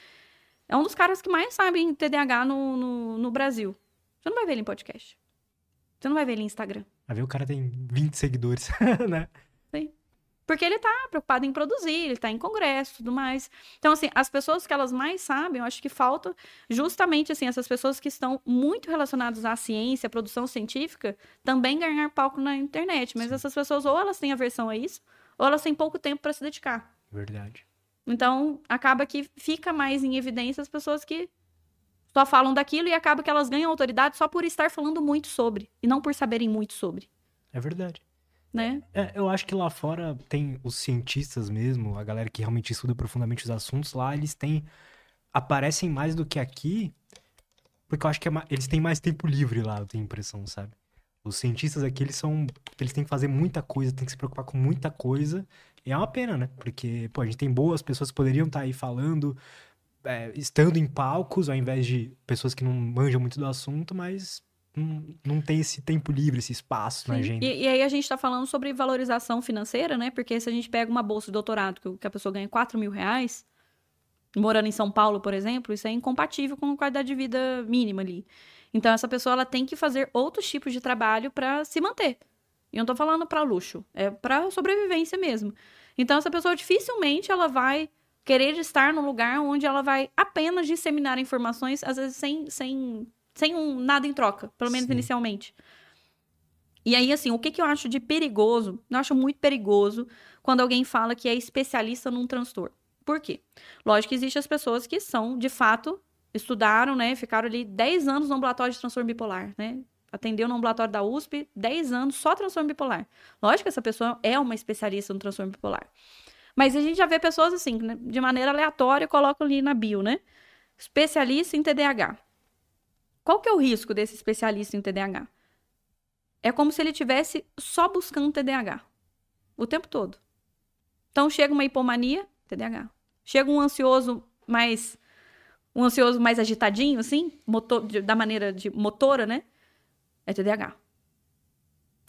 É um dos caras que mais sabem TDAH no, no, no Brasil. Você não vai ver ele em podcast. Você não vai ver ele em Instagram. Vai ver o cara tem 20 seguidores, né? Porque ele tá preocupado em produzir, ele tá em congresso e tudo mais. Então, assim, as pessoas que elas mais sabem, eu acho que falta justamente, assim, essas pessoas que estão muito relacionadas à ciência, à produção científica, também ganhar palco na internet. Mas Sim. essas pessoas, ou elas têm aversão a isso, ou elas têm pouco tempo para se dedicar. Verdade. Então, acaba que fica mais em evidência as pessoas que só falam daquilo e acaba que elas ganham autoridade só por estar falando muito sobre e não por saberem muito sobre. É verdade. Né? É, eu acho que lá fora tem os cientistas mesmo, a galera que realmente estuda profundamente os assuntos lá, eles têm aparecem mais do que aqui, porque eu acho que é, eles têm mais tempo livre lá, eu tenho a impressão, sabe? Os cientistas aqui, eles são. Eles têm que fazer muita coisa, têm que se preocupar com muita coisa. E é uma pena, né? Porque, pô, a gente tem boas pessoas que poderiam estar tá aí falando, é, estando em palcos, ao invés de pessoas que não manjam muito do assunto, mas não, não tem esse tempo livre, esse espaço Sim. na agenda. E, e, aí a gente está falando sobre valorização financeira, né? Porque se a gente pega uma bolsa de doutorado que, a pessoa ganha 4 mil reais, morando em São Paulo, por exemplo, isso é incompatível com a qualidade de vida mínima ali. Então, essa pessoa ela tem que fazer outros tipos de trabalho para se manter. E eu não tô falando para luxo, é para sobrevivência mesmo. Então essa pessoa dificilmente ela vai querer estar num lugar onde ela vai apenas disseminar informações, às vezes sem, sem, sem um, nada em troca, pelo menos Sim. inicialmente. E aí, assim, o que, que eu acho de perigoso? Eu acho muito perigoso quando alguém fala que é especialista num transtorno. Por quê? Lógico que existem as pessoas que são, de fato, estudaram, né? Ficaram ali 10 anos no ambulatório de transtorno bipolar, né? atendeu no ambulatório da USP 10 anos só transtorno bipolar. Lógico que essa pessoa é uma especialista no transtorno bipolar. Mas a gente já vê pessoas assim, né, de maneira aleatória, colocam ali na bio, né? Especialista em TDAH. Qual que é o risco desse especialista em TDAH? É como se ele tivesse só buscando TDAH o tempo todo. Então chega uma hipomania, TDAH. Chega um ansioso mais um ansioso mais agitadinho assim, motor, da maneira de motora, né? É TDAH.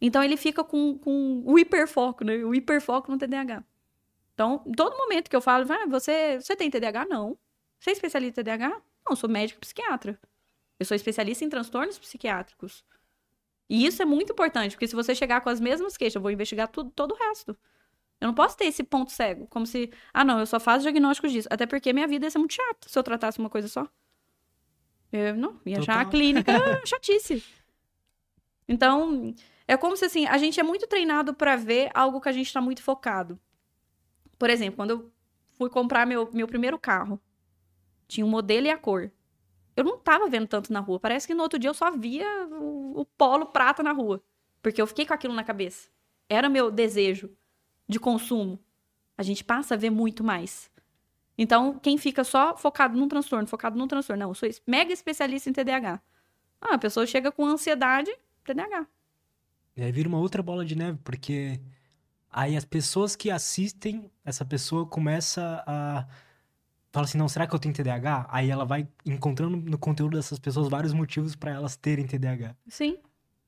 Então ele fica com, com o hiperfoco, né? O hiperfoco no TDAH. Então, todo momento que eu falo, ah, você, você tem TDAH? Não. Você é especialista em TDAH? Não, sou médico psiquiatra. Eu sou especialista em transtornos psiquiátricos. E isso é muito importante, porque se você chegar com as mesmas queixas, eu vou investigar tudo, todo o resto. Eu não posso ter esse ponto cego, como se, ah, não, eu só faço diagnósticos disso. Até porque minha vida ia ser muito chata se eu tratasse uma coisa só. Eu não, ia Total. achar a clínica chatice. Então, é como se assim, a gente é muito treinado para ver algo que a gente está muito focado. Por exemplo, quando eu fui comprar meu, meu primeiro carro, tinha o um modelo e a cor. Eu não tava vendo tanto na rua. Parece que no outro dia eu só via o, o polo prata na rua. Porque eu fiquei com aquilo na cabeça. Era meu desejo de consumo. A gente passa a ver muito mais. Então, quem fica só focado num transtorno, focado num transtorno, não, eu sou mega especialista em TDAH. Ah, a pessoa chega com ansiedade, TDAH. E aí vira uma outra bola de neve, porque aí as pessoas que assistem, essa pessoa começa a. Fala assim, não, será que eu tenho TDAH? Aí ela vai encontrando no conteúdo dessas pessoas vários motivos para elas terem TDAH. Sim.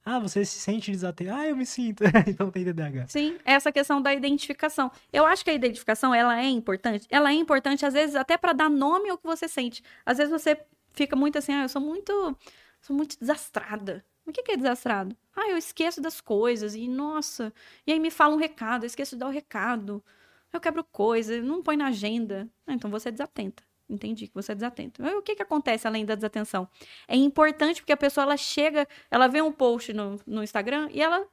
Ah, você se sente desatento. Ah, eu me sinto. então tem TDAH. Sim, essa questão da identificação. Eu acho que a identificação, ela é importante. Ela é importante, às vezes, até para dar nome ao que você sente. Às vezes você fica muito assim, ah, eu sou muito... Sou muito desastrada. O que é desastrado? Ah, eu esqueço das coisas e, nossa, e aí me fala um recado, eu esqueço de dar o recado. Eu quebro coisa, não põe na agenda. Ah, então você é desatenta. entendi que você é desatento. O que, que acontece além da desatenção? É importante porque a pessoa ela chega, ela vê um post no, no Instagram e ela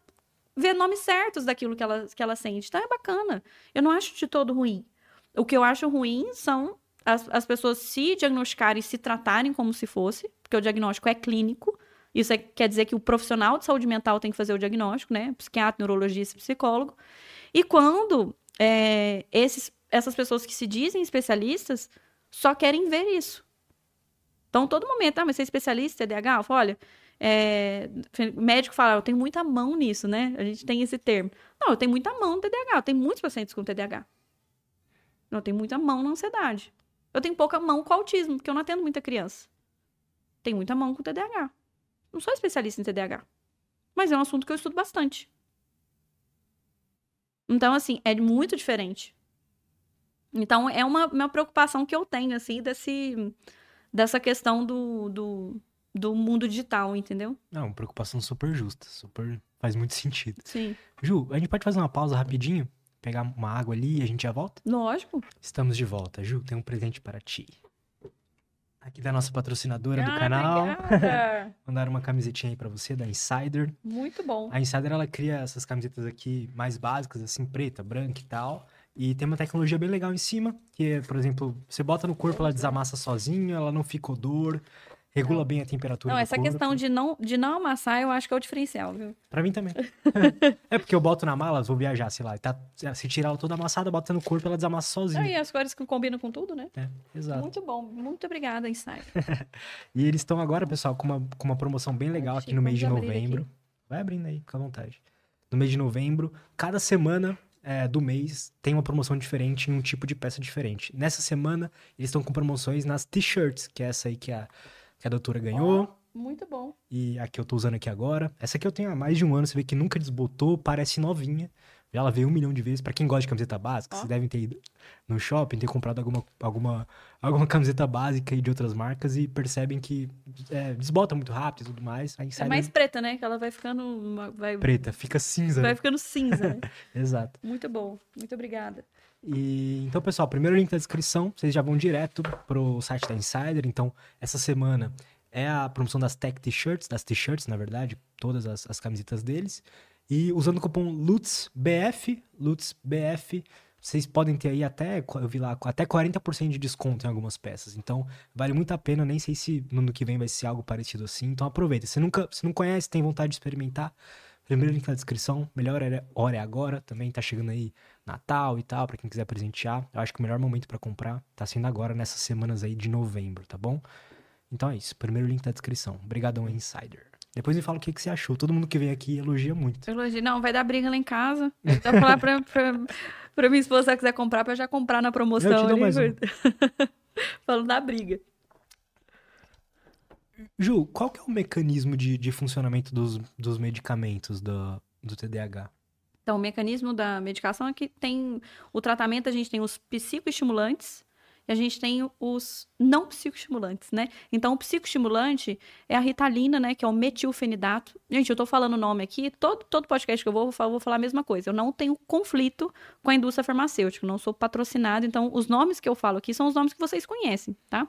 vê nomes certos daquilo que ela, que ela sente. Então é bacana. Eu não acho de todo ruim. O que eu acho ruim são as, as pessoas se diagnosticarem e se tratarem como se fosse, porque o diagnóstico é clínico. Isso é, quer dizer que o profissional de saúde mental tem que fazer o diagnóstico, né? Psiquiatra, neurologista, psicólogo. E quando é, esses, essas pessoas que se dizem especialistas só querem ver isso. Então, todo momento, ah, mas você é especialista TDAH? Eu falo, olha, é, médico fala, eu tenho muita mão nisso, né? A gente tem esse termo. Não, eu tenho muita mão no TDAH, eu tenho muitos pacientes com TDAH. Não, eu tenho muita mão na ansiedade. Eu tenho pouca mão com autismo, porque eu não atendo muita criança. Tenho muita mão com TDAH. Não sou especialista em TDAH. Mas é um assunto que eu estudo bastante. Então, assim, é muito diferente. Então, é uma, uma preocupação que eu tenho, assim, desse, dessa questão do, do, do mundo digital, entendeu? Não, preocupação super justa, super. faz muito sentido. Sim. Ju, a gente pode fazer uma pausa rapidinho? Pegar uma água ali e a gente já volta? Lógico. Estamos de volta. Ju, tem um presente para ti. Aqui da nossa patrocinadora do Ah, canal. obrigada. Mandaram uma camisetinha aí pra você, da Insider. Muito bom. A Insider, ela cria essas camisetas aqui mais básicas, assim, preta, branca e tal. E tem uma tecnologia bem legal em cima, que é, por exemplo, você bota no corpo, ela desamassa sozinho, ela não fica odor, regula bem a temperatura Não, essa corpo. questão de não, de não amassar, eu acho que é o diferencial, viu? Pra mim também. é porque eu boto na mala, vou viajar, sei lá, e tá, se tirar ela toda amassada, bota no corpo, ela desamassa sozinha. E as cores que combinam com tudo, né? É, exato. Muito bom. Muito obrigada, Insight. E eles estão agora, pessoal, com uma, com uma promoção bem legal aqui Chique, no mês de novembro. Vai abrindo aí, fica à vontade. No mês de novembro, cada semana é, do mês tem uma promoção diferente em um tipo de peça diferente. Nessa semana, eles estão com promoções nas t-shirts, que é essa aí que a, que a doutora ganhou. Muito bom. E a que eu tô usando aqui agora. Essa aqui eu tenho há mais de um ano, você vê que nunca desbotou, parece novinha. Já ela veio um milhão de vezes. Pra quem gosta de camiseta básica, Ó. vocês devem ter ido no shopping, ter comprado alguma, alguma, alguma camiseta básica aí de outras marcas e percebem que é, desbota muito rápido e tudo mais. A É mais preta, né? Que ela vai ficando. Vai, preta, fica cinza. vai né? ficando cinza, né? Exato. Muito bom. Muito obrigada. E, então, pessoal, primeiro link da descrição, vocês já vão direto pro site da Insider. Então, essa semana é a promoção das Tech T-shirts, das T-shirts, na verdade, todas as, as camisetas deles. E usando o cupom LUTZBF, LUTZBF, vocês podem ter aí até, eu vi lá, até 40% de desconto em algumas peças. Então, vale muito a pena, nem sei se no ano que vem vai ser algo parecido assim. Então, aproveita. Se nunca, se não conhece, tem vontade de experimentar, primeiro link na descrição. Melhor hora é agora, também tá chegando aí Natal e tal, pra quem quiser presentear. Eu acho que o melhor momento pra comprar tá sendo agora, nessas semanas aí de novembro, tá bom? Então é isso, primeiro link na descrição. Obrigadão, Insider. Depois me fala o que, que você achou. Todo mundo que vem aqui elogia muito. Eu elogio. Não, vai dar briga lá em casa. Vou falar pra, pra, pra minha esposa se ela quiser comprar, pra eu já comprar na promoção. Eu te dou mais um. Falando da briga. Ju, qual que é o mecanismo de, de funcionamento dos, dos medicamentos do, do TDAH? Então, o mecanismo da medicação é que tem o tratamento, a gente tem os psicoestimulantes e a gente tem os não psicoestimulantes, né? Então, o psicoestimulante é a ritalina, né? Que é o metilfenidato. Gente, eu tô falando o nome aqui, todo, todo podcast que eu vou, eu vou falar- a mesma coisa. Eu não tenho conflito com a indústria farmacêutica, não sou patrocinado, então os nomes que eu falo aqui são os nomes que vocês conhecem, tá?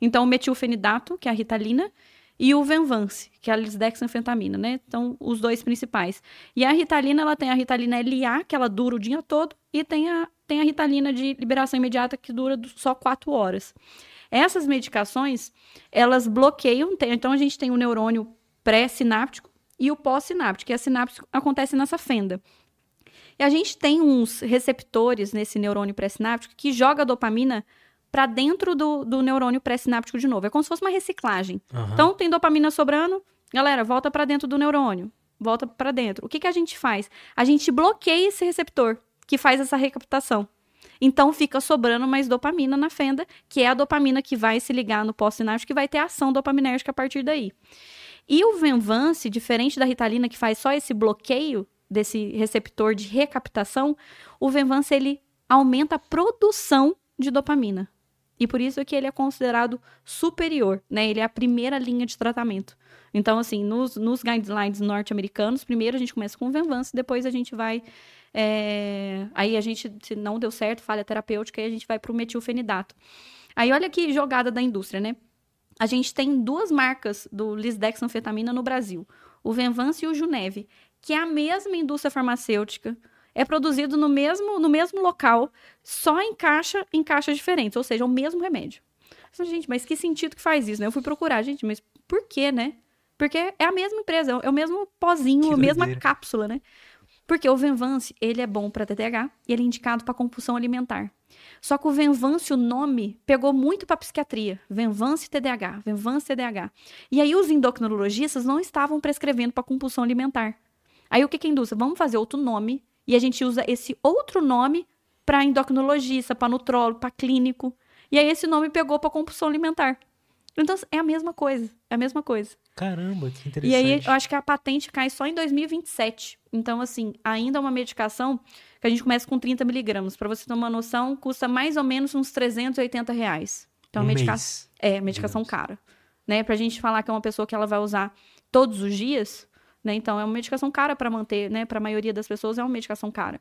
Então, o metilfenidato, que é a ritalina, e o Venvance, que é a lisdexanfetamina, né? Então, os dois principais. E a Ritalina, ela tem a Ritalina LA, que ela dura o dia todo, e tem a, tem a Ritalina de liberação imediata, que dura só quatro horas. Essas medicações, elas bloqueiam, tem- então a gente tem o neurônio pré-sináptico e o pós-sináptico, e a sináptico acontece nessa fenda. E a gente tem uns receptores nesse neurônio pré-sináptico que joga a dopamina para dentro do, do neurônio pré-sináptico de novo. É como se fosse uma reciclagem. Aham. Então, tem dopamina sobrando, galera, volta para dentro do neurônio. Volta para dentro. O que, que a gente faz? A gente bloqueia esse receptor que faz essa recaptação. Então, fica sobrando mais dopamina na fenda, que é a dopamina que vai se ligar no pós-sináptico, que vai ter ação dopaminérgica a partir daí. E o Venvance, diferente da Ritalina, que faz só esse bloqueio desse receptor de recaptação, o Venvance, ele aumenta a produção de dopamina. E por isso é que ele é considerado superior, né? Ele é a primeira linha de tratamento. Então, assim, nos, nos guidelines norte-americanos, primeiro a gente começa com o Venvance, depois a gente vai... é, Aí a gente, se não deu certo, falha terapêutica, aí a gente vai para o metilfenidato. Aí olha que jogada da indústria, né? A gente tem duas marcas do lisdexanfetamina no Brasil, o Venvance e o Juneve, que é a mesma indústria farmacêutica, é produzido no mesmo, no mesmo local, só em caixa, em caixas diferentes, ou seja, é o mesmo remédio. Gente, mas que sentido que faz isso, né? Eu fui procurar, gente, mas por quê, né? Porque é a mesma empresa, é o mesmo pozinho, a mesma cápsula, né? Porque o Venvance, ele é bom para TDAH e ele é indicado para compulsão alimentar. Só que o Venvance, o nome, pegou muito para psiquiatria. Venvance TDAH, Venvance TDAH. E aí os endocrinologistas não estavam prescrevendo para compulsão alimentar. Aí o que que induz? Vamos fazer outro nome e a gente usa esse outro nome para endocrinologista, para nutrólogo, para clínico. E aí esse nome pegou para compulsão alimentar. Então é a mesma coisa, é a mesma coisa. Caramba, que interessante. E aí eu acho que a patente cai só em 2027. Então assim, ainda é uma medicação que a gente começa com 30 miligramas. Para você ter uma noção, custa mais ou menos uns 380 reais. Então um medicação mês, é medicação cara, né? Pra gente falar que é uma pessoa que ela vai usar todos os dias, né? Então é uma medicação cara para manter, né? Para a maioria das pessoas é uma medicação cara.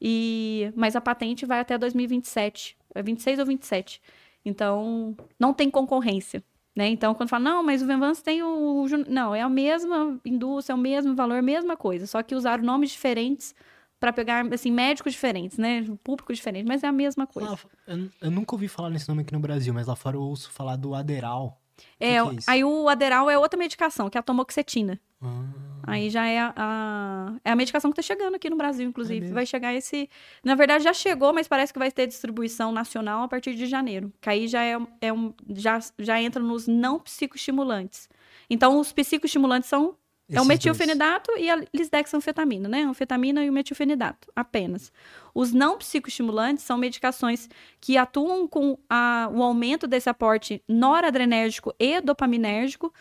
E mas a patente vai até 2027, é 26 ou 27. Então não tem concorrência, né? Então quando fala não, mas o Venvance tem o Jun-" não, é a mesma indústria, é o mesmo valor, mesma coisa, só que usaram nomes diferentes para pegar assim médicos diferentes, né? Público diferente, mas é a mesma coisa. Lá- eu, eu nunca ouvi falar nesse nome aqui no Brasil, mas lá fora eu ouço falar do Aderal. é, que é isso? aí o Aderal é outra medicação, que é a tomoxetina. Ah, Aí já é a, a- é a medicação que tá chegando aqui no Brasil, inclusive. mesmo? vai chegar esse. Na verdade, já chegou, mas parece que vai ter distribuição nacional a partir de janeiro. Que aí já é, é um. Já, já entra nos não psicoestimulantes. Então, os psicoestimulantes são é o esses metilfenidato e a lisdexanfetamina, né? A anfetamina e o metilfenidato, apenas. Os não psicoestimulantes são medicações que atuam com a- o aumento desse aporte noradrenérgico e dopaminérgico,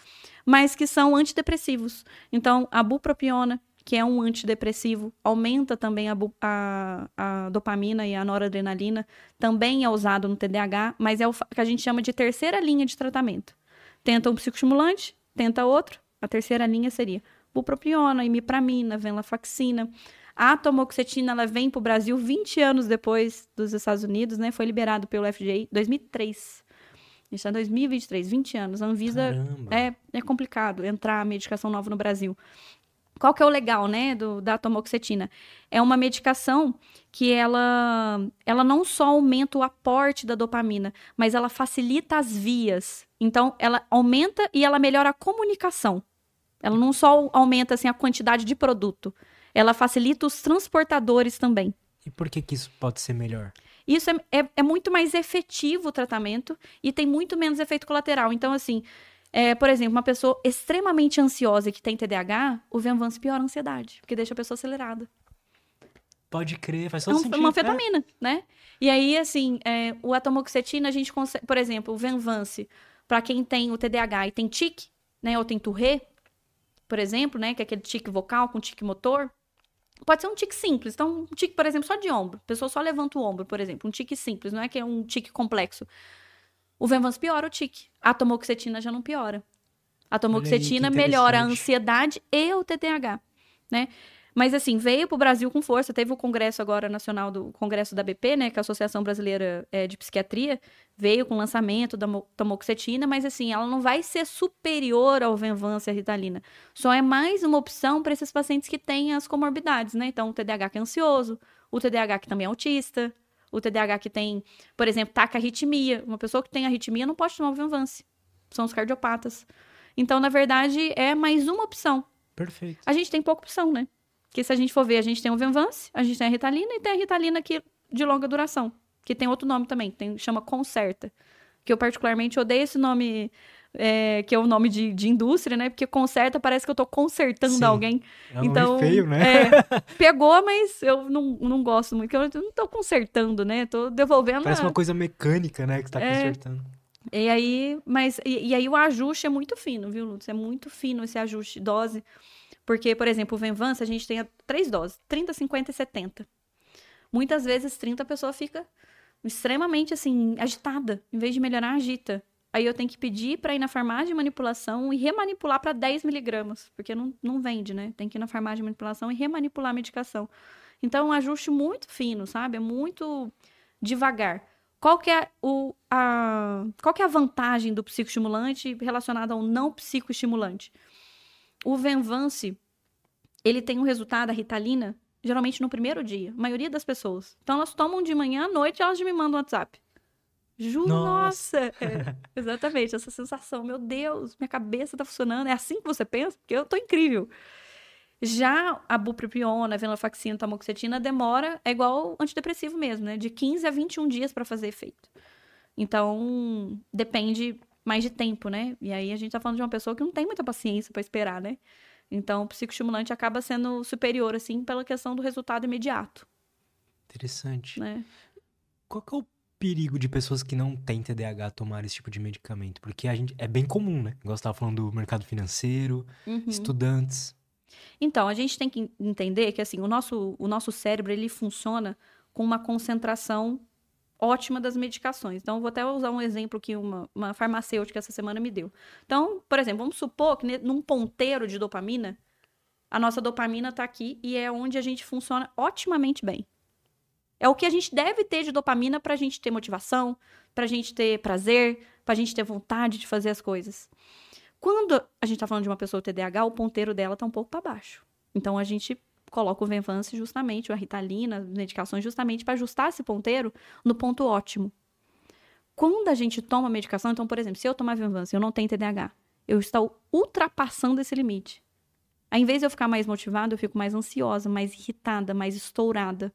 mas que são antidepressivos. Então, a bupropiona, que é um antidepressivo, aumenta também a, a- a dopamina e a noradrenalina, também é usado no TDAH, mas é o que a gente chama de terceira linha de tratamento. Tenta um psicoestimulante, tenta outro, a terceira linha seria bupropiona, imipramina, venlafaxina. A tomoxetina, ela vem para o Brasil 20 anos depois dos Estados Unidos, né? Foi liberado pelo FDA em 2003. A gente está em 2023, 20 anos. A Anvisa Caramba. é, é complicado entrar medicação nova no Brasil. Qual que é o legal, né, do, da tomoxetina? É uma medicação que ela, ela não só aumenta o aporte da dopamina, mas ela facilita as vias. Então, ela aumenta e ela melhora a comunicação. Ela não só aumenta assim, a quantidade de produto, ela facilita os transportadores também. E por que que isso pode ser melhor? Isso é, é, é muito mais efetivo o tratamento e tem muito menos efeito colateral. Então, assim, é, por exemplo, uma pessoa extremamente ansiosa que tem TDAH, o Venvance piora a ansiedade, porque deixa a pessoa acelerada. Pode crer, faz É todo um- sentido. uma é. anfetamina, né? E aí, assim, é, o atomoxetina, a gente consegue, por exemplo, o Venvance, para quem tem o TDAH e tem tique, né, ou tem Tourette, por exemplo, né, que é aquele tique vocal com tique motor, pode ser um tique simples. Então, um tique, por exemplo, só de ombro. A pessoa só levanta o ombro, por exemplo, um tique simples, não é que é um tique complexo. O Venvance piora o tique. A tomoxetina já não piora. A tomoxetina melhora a ansiedade e o TDAH, né? Mas assim, veio para o Brasil com força. Teve o congresso agora nacional do Congresso da BP, né, que é a Associação Brasileira eh, de Psiquiatria, veio com o lançamento da mo- tomoxetina, mas assim, ela não vai ser superior ao Venvance e à Ritalina. Só é mais uma opção para esses pacientes que têm as comorbidades, né? Então, o TDAH que é ansioso, o TDAH que também é autista, o TDAH que tem, por exemplo, tacarritmia. Uma pessoa que tem arritmia não pode tomar o Venvance. São os cardiopatas. Então, na verdade, é mais uma opção. Perfeito. A gente tem pouca opção, né? Porque se a gente for ver, a gente tem o Venvance, a gente tem a Ritalina e tem a Ritalina que, de longa duração, que tem outro nome também, tem, chama Concerta. Que eu particularmente odeio esse nome, é, que é o nome de, de indústria, né? Porque Concerta parece que eu tô consertando Sim. alguém. É um então, nome feio, né? é, pegou, mas eu não, não gosto muito, eu não tô consertando, né? Tô devolvendo Parece a- uma coisa mecânica, né, que você tá É. consertando. e aí, mas e, e aí o ajuste é muito fino, viu, Lutz? É muito fino esse ajuste dose. Porque, por exemplo, o Venvance, a gente tem três doses, 30, 50 e 70. Muitas vezes 30 a pessoa fica extremamente assim agitada, em vez de melhorar, agita. Aí eu tenho que pedir para ir na farmácia de manipulação e remanipular para 10 miligramas, porque não, não vende, né? Tem que ir na farmácia de manipulação e remanipular a medicação. Então, é um ajuste muito fino, sabe? É muito devagar. Qual que é, o, a, qual que é a vantagem do psicoestimulante relacionada ao não psicoestimulante? O Venvance, ele tem um resultado, a Ritalina, geralmente no primeiro dia. A maioria das pessoas. Então, elas tomam de manhã à noite elas me mandam um WhatsApp. Ju, nossa! Nossa. É, exatamente, essa sensação. Meu Deus, minha cabeça tá funcionando. É assim que você pensa? Porque eu tô incrível. Já a bupropiona, a venlafaxina, a tamoxetina demora, é igual antidepressivo mesmo, né? De 15 a 21 dias para fazer efeito. Então, depende mais de tempo, né? E aí a gente tá falando de uma pessoa que não tem muita paciência para esperar, né? Então, o psicoestimulante acaba sendo superior, assim, pela questão do resultado imediato, Interessante. né? Qual que é o perigo de pessoas que não têm TDAH tomar esse tipo de medicamento? Porque a gente é bem comum, né? Igual você falando do mercado financeiro, Uhum. estudantes. Então, a gente tem que entender que, assim, o nosso, o nosso cérebro, ele funciona com uma concentração ótima das medicações. Então, vou até usar um exemplo que uma, uma farmacêutica essa semana me deu. Então, por exemplo, vamos supor que num ponteiro de dopamina, a nossa dopamina está aqui e é onde a gente funciona otimamente bem. É o que a gente deve ter de dopamina para a gente ter motivação, para a gente ter prazer, para a gente ter vontade de fazer as coisas. Quando a gente está falando de uma pessoa TDAH, o ponteiro dela está um pouco para baixo. Então a gente coloca o Venvance justamente, ou a Ritalina, medicações justamente para ajustar esse ponteiro no ponto ótimo. Quando a gente toma medicação, então, por exemplo, se eu tomar Venvance, eu não tenho TDAH, eu estou ultrapassando esse limite. Em vez de eu ficar mais motivada, eu fico mais ansiosa, mais irritada, mais estourada,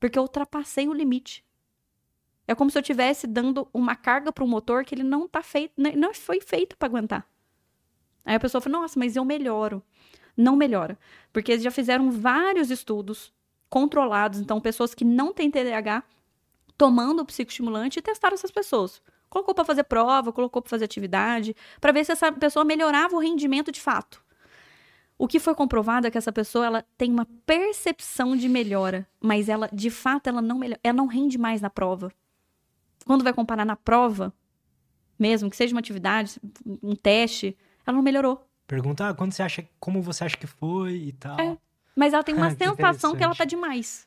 porque eu ultrapassei o limite. É como se eu estivesse dando uma carga para o motor que ele não tá feito, né, não foi feito para aguentar. Aí a pessoa fala: "Nossa, mas eu melhoro". Não melhora, porque eles já fizeram vários estudos controlados, então pessoas que não têm TDAH tomando o psicoestimulante e testaram essas pessoas. Colocou para fazer prova, colocou para fazer atividade, para ver se essa pessoa melhorava o rendimento de fato. O que foi comprovado é que essa pessoa ela tem uma percepção de melhora, mas ela, de fato, ela não melhora, ela não rende mais na prova. Quando vai comparar na prova, mesmo que seja uma atividade, um teste, ela não melhorou. Pergunta, ah, quando você acha, como você acha que foi e tal. É. Mas ela tem uma Ah, que sensação que ela tá demais.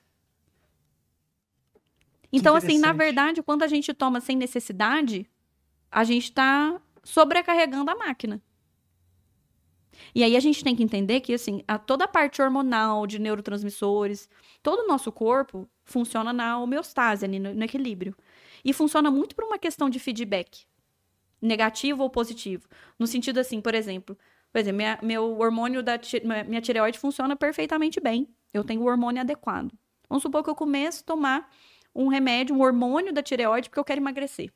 Então, assim, na verdade, quando a gente toma sem necessidade, a gente tá sobrecarregando a máquina. E aí a gente tem que entender que, assim, a, toda a parte hormonal, de neurotransmissores, todo o nosso corpo funciona na homeostase, ali, no, no equilíbrio. E funciona muito por uma questão de feedback. Negativo ou positivo. No sentido assim, por exemplo, por exemplo, minha- meu hormônio da minha tireoide funciona perfeitamente bem. Eu tenho o hormônio adequado. Vamos supor que eu comece a tomar um remédio, um hormônio da tireoide, porque eu quero emagrecer.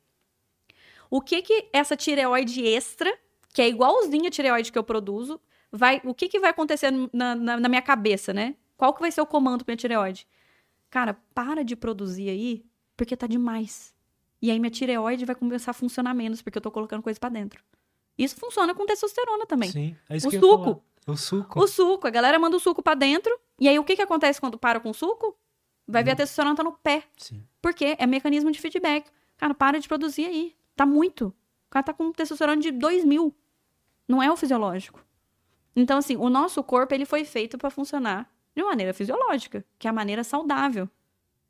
O que que essa tireoide extra, que é igualzinha a tireoide que eu produzo, vai, o que que vai acontecer na, na, na minha cabeça, né? Qual que vai ser o comando pra minha tireoide? Cara, para de produzir aí, porque tá demais. E aí minha tireoide vai começar a funcionar menos, porque eu tô colocando coisa pra dentro. Isso funciona com testosterona também. Sim, é isso O que eu suco. falar. O suco. O suco, a galera manda o suco pra dentro, e aí o que que acontece quando para com o suco? Vai ver a testosterona tá no pé. Sim. Porque é mecanismo de feedback. Cara, para de produzir aí. Tá muito. O cara tá com testosterona de 2 mil. Não é o fisiológico. Então, assim, o nosso corpo ele foi feito para funcionar de maneira fisiológica, que é a maneira saudável.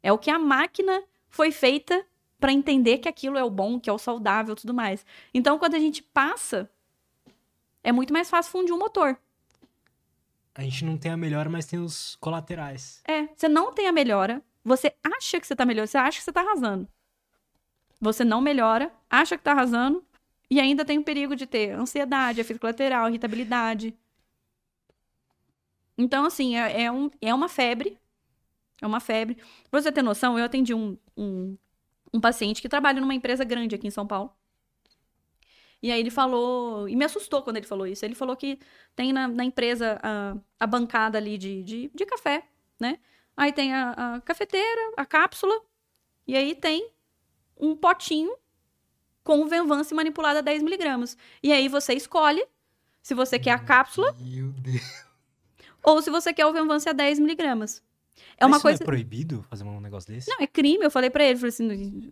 É o que a máquina foi feita para entender que aquilo é o bom, que é o saudável e tudo mais. Então, quando a gente passa, é muito mais fácil fundir um motor. A gente não tem a melhor, mas tem os colaterais. É, você não tem a melhora, você acha que você tá melhor, você acha que você tá arrasando. Você não melhora, acha que tá arrasando, e ainda tem o perigo de ter ansiedade, efeito colateral, irritabilidade. Então, assim, é, é um, é uma febre. É uma febre. Pra você ter noção, eu atendi um, um, um paciente que trabalha numa empresa grande aqui em São Paulo. E aí ele falou, e me assustou quando ele falou isso. Ele falou que tem na, na empresa a, a bancada ali de, de, de café, né? Aí tem a, a cafeteira, a cápsula, e aí tem um potinho com o Venvance manipulado a 10mg. E aí você escolhe se você quer a cápsula Meu Deus. ou se você quer o Venvance a 10mg. É Mas uma isso coisa. não é proibido fazer um negócio desse? Não, é crime. Eu falei pra ele, falei assim.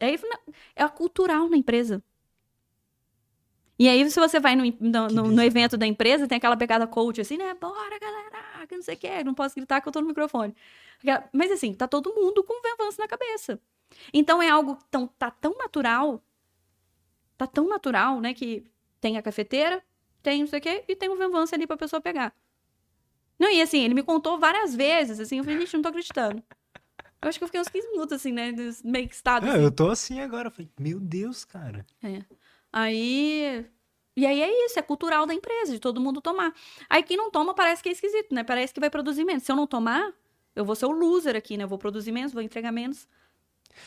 Aí ele falou, "Não, é a cultural na empresa. E aí, se você vai no, no, Que no- no evento da empresa, tem aquela pegada coach, assim, né? Bora, galera, que não sei o que, não posso gritar que eu tô no microfone. Mas assim, tá todo mundo com Venvance na cabeça. Então é algo tão, tá tão natural, tá tão natural, né, que tem a cafeteira, tem não sei o quê, e tem o Venvance ali pra pessoa pegar. Não, e assim, ele me contou várias vezes, assim, eu falei, gente, não tô acreditando. Eu acho que eu fiquei uns 15 minutos, assim, né, meio que estado, Ah, assim. eu tô assim agora. Falei, meu Deus, cara. É. Aí. E aí é isso, é cultural da empresa, de todo mundo tomar. Aí quem não toma parece que é esquisito, né? Parece que vai produzir menos. Se eu não tomar, eu vou ser o loser aqui, né? Eu vou produzir menos, vou entregar menos.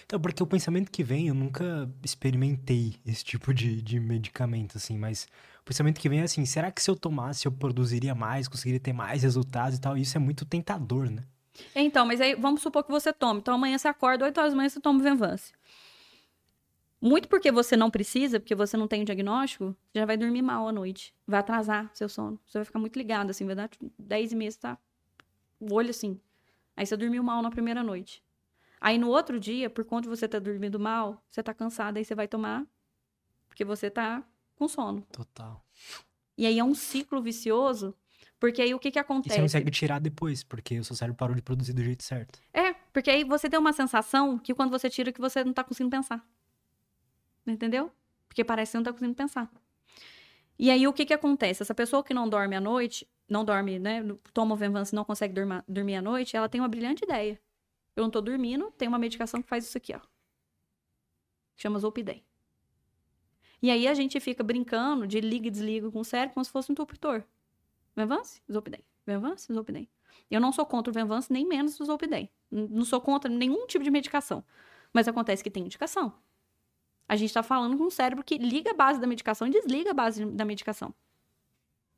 Então, porque o pensamento que vem, eu nunca experimentei esse tipo de, de medicamento, assim, mas o pensamento que vem é assim, será que se eu tomasse eu produziria mais, conseguiria ter mais resultados e tal? Isso é muito tentador, né? Então, mas aí vamos supor que você tome. Então amanhã você acorda, 8 horas da manhã você toma Venvance. Muito porque você não precisa, porque você não tem o diagnóstico, você já vai dormir mal à noite. Vai atrasar seu sono. Você vai ficar muito ligado, assim, vai dar tipo, 10 e meia, você tá o olho assim. Aí você dormiu mal na primeira noite. Aí no outro dia, por conta de você ter dormido mal, você tá cansado, aí você vai tomar, porque você tá com sono. Total. E aí é um ciclo vicioso, porque aí o que que E acontece? você não consegue tirar depois, porque o seu cérebro parou de produzir do jeito certo. É, porque aí você tem uma sensação que quando você tira que você não tá conseguindo pensar. Entendeu? Porque parece que você não tá conseguindo pensar. E aí o que que acontece? Essa pessoa que não dorme à noite, não dorme, né? Toma o Venvance e não consegue dormir, dormir à noite, ela tem uma brilhante ideia. Eu não tô dormindo, tem uma medicação que faz isso aqui, ó. Chama Zolpidem. E aí a gente fica brincando de liga e desliga com o cérebro como se fosse um interruptor. Venvance, Zolpidem. Venvance, Zolpidem. Eu não sou contra o Venvance, nem menos o Zolpidem. Não sou contra nenhum tipo de medicação. Mas acontece que tem indicação. A gente tá falando com um cérebro que liga a base da medicação e desliga a base da medicação.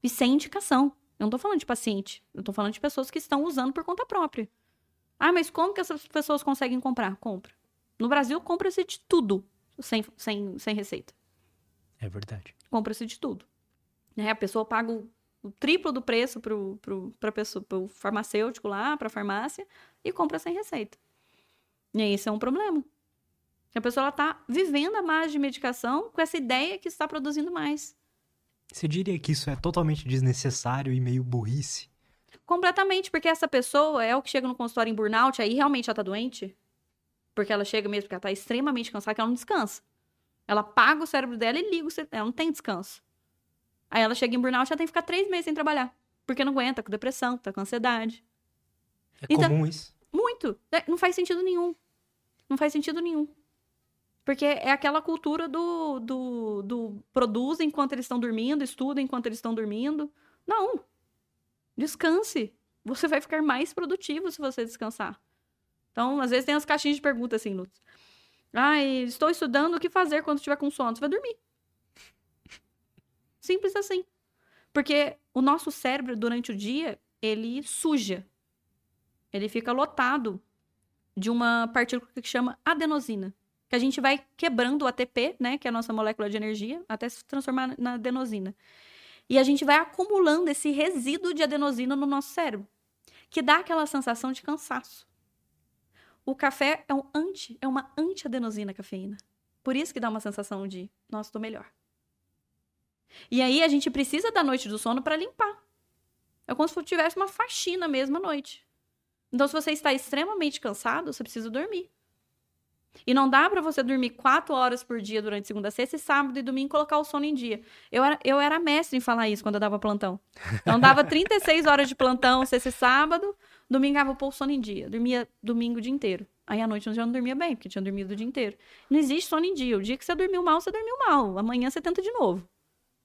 E sem indicação. Eu não tô falando de paciente. Eu tô falando de pessoas que estão usando por conta própria. Ah, mas como que essas pessoas conseguem comprar? Compra. No Brasil, compra-se de tudo sem, sem, sem receita É verdade. compra-se de tudo. Né? A pessoa paga o, o triplo do preço pro, pro, pra pessoa, pro farmacêutico lá, pra farmácia, e compra sem receita. E aí, isso é um problema. A pessoa ela tá vivendo a base de medicação com essa ideia que está produzindo mais. Você diria que isso é totalmente desnecessário e meio burrice? Completamente, porque essa pessoa é o que chega no consultório em burnout, aí realmente ela tá doente. Porque ela chega mesmo porque ela tá extremamente cansada, que ela não descansa. Ela paga o cérebro dela e liga o cérebro. Ela não tem descanso. Aí ela chega em burnout, ela tem que ficar três meses sem trabalhar. Porque não aguenta, com depressão, tá com ansiedade. É Então- comum isso? Muito. É, Não faz sentido nenhum. Não faz sentido nenhum. Porque é aquela cultura do, do, do produz enquanto eles estão dormindo, estuda enquanto eles estão dormindo. Não. Descanse. Você vai ficar mais produtivo se você descansar. Então, às vezes tem as caixinhas de pergunta assim, Lutz. Ah, estou estudando o que fazer quando estiver com sono. Você vai dormir. Simples assim. Porque o nosso cérebro, durante o dia, ele suja. Ele fica lotado de uma partícula que chama adenosina. Que a gente vai quebrando o ATP, né? Que é a nossa molécula de energia, até se transformar na adenosina. E a gente vai acumulando esse resíduo de adenosina no nosso cérebro. Que dá aquela sensação de cansaço. O café é, um anti, é uma anti-adenosina cafeína. Por isso que dá uma sensação de, nossa, tô melhor. E aí a gente precisa da noite do sono para limpar. É como se tivesse uma faxina mesmo à noite. Então, se você está extremamente cansado, você precisa dormir. E não dá para você dormir quatro horas por dia durante segunda, sexta e sábado e domingo colocar o sono em dia. Eu era, eu era mestre em falar isso quando eu dava plantão. Então, dava 36 horas de plantão, sexta e sábado, domingava pôr o sono em dia. Dormia domingo o dia inteiro. Aí à noite eu já não dormia bem, porque tinha dormido o dia inteiro. Não existe sono em dia. O dia que você dormiu mal, você dormiu mal. Amanhã você tenta de novo.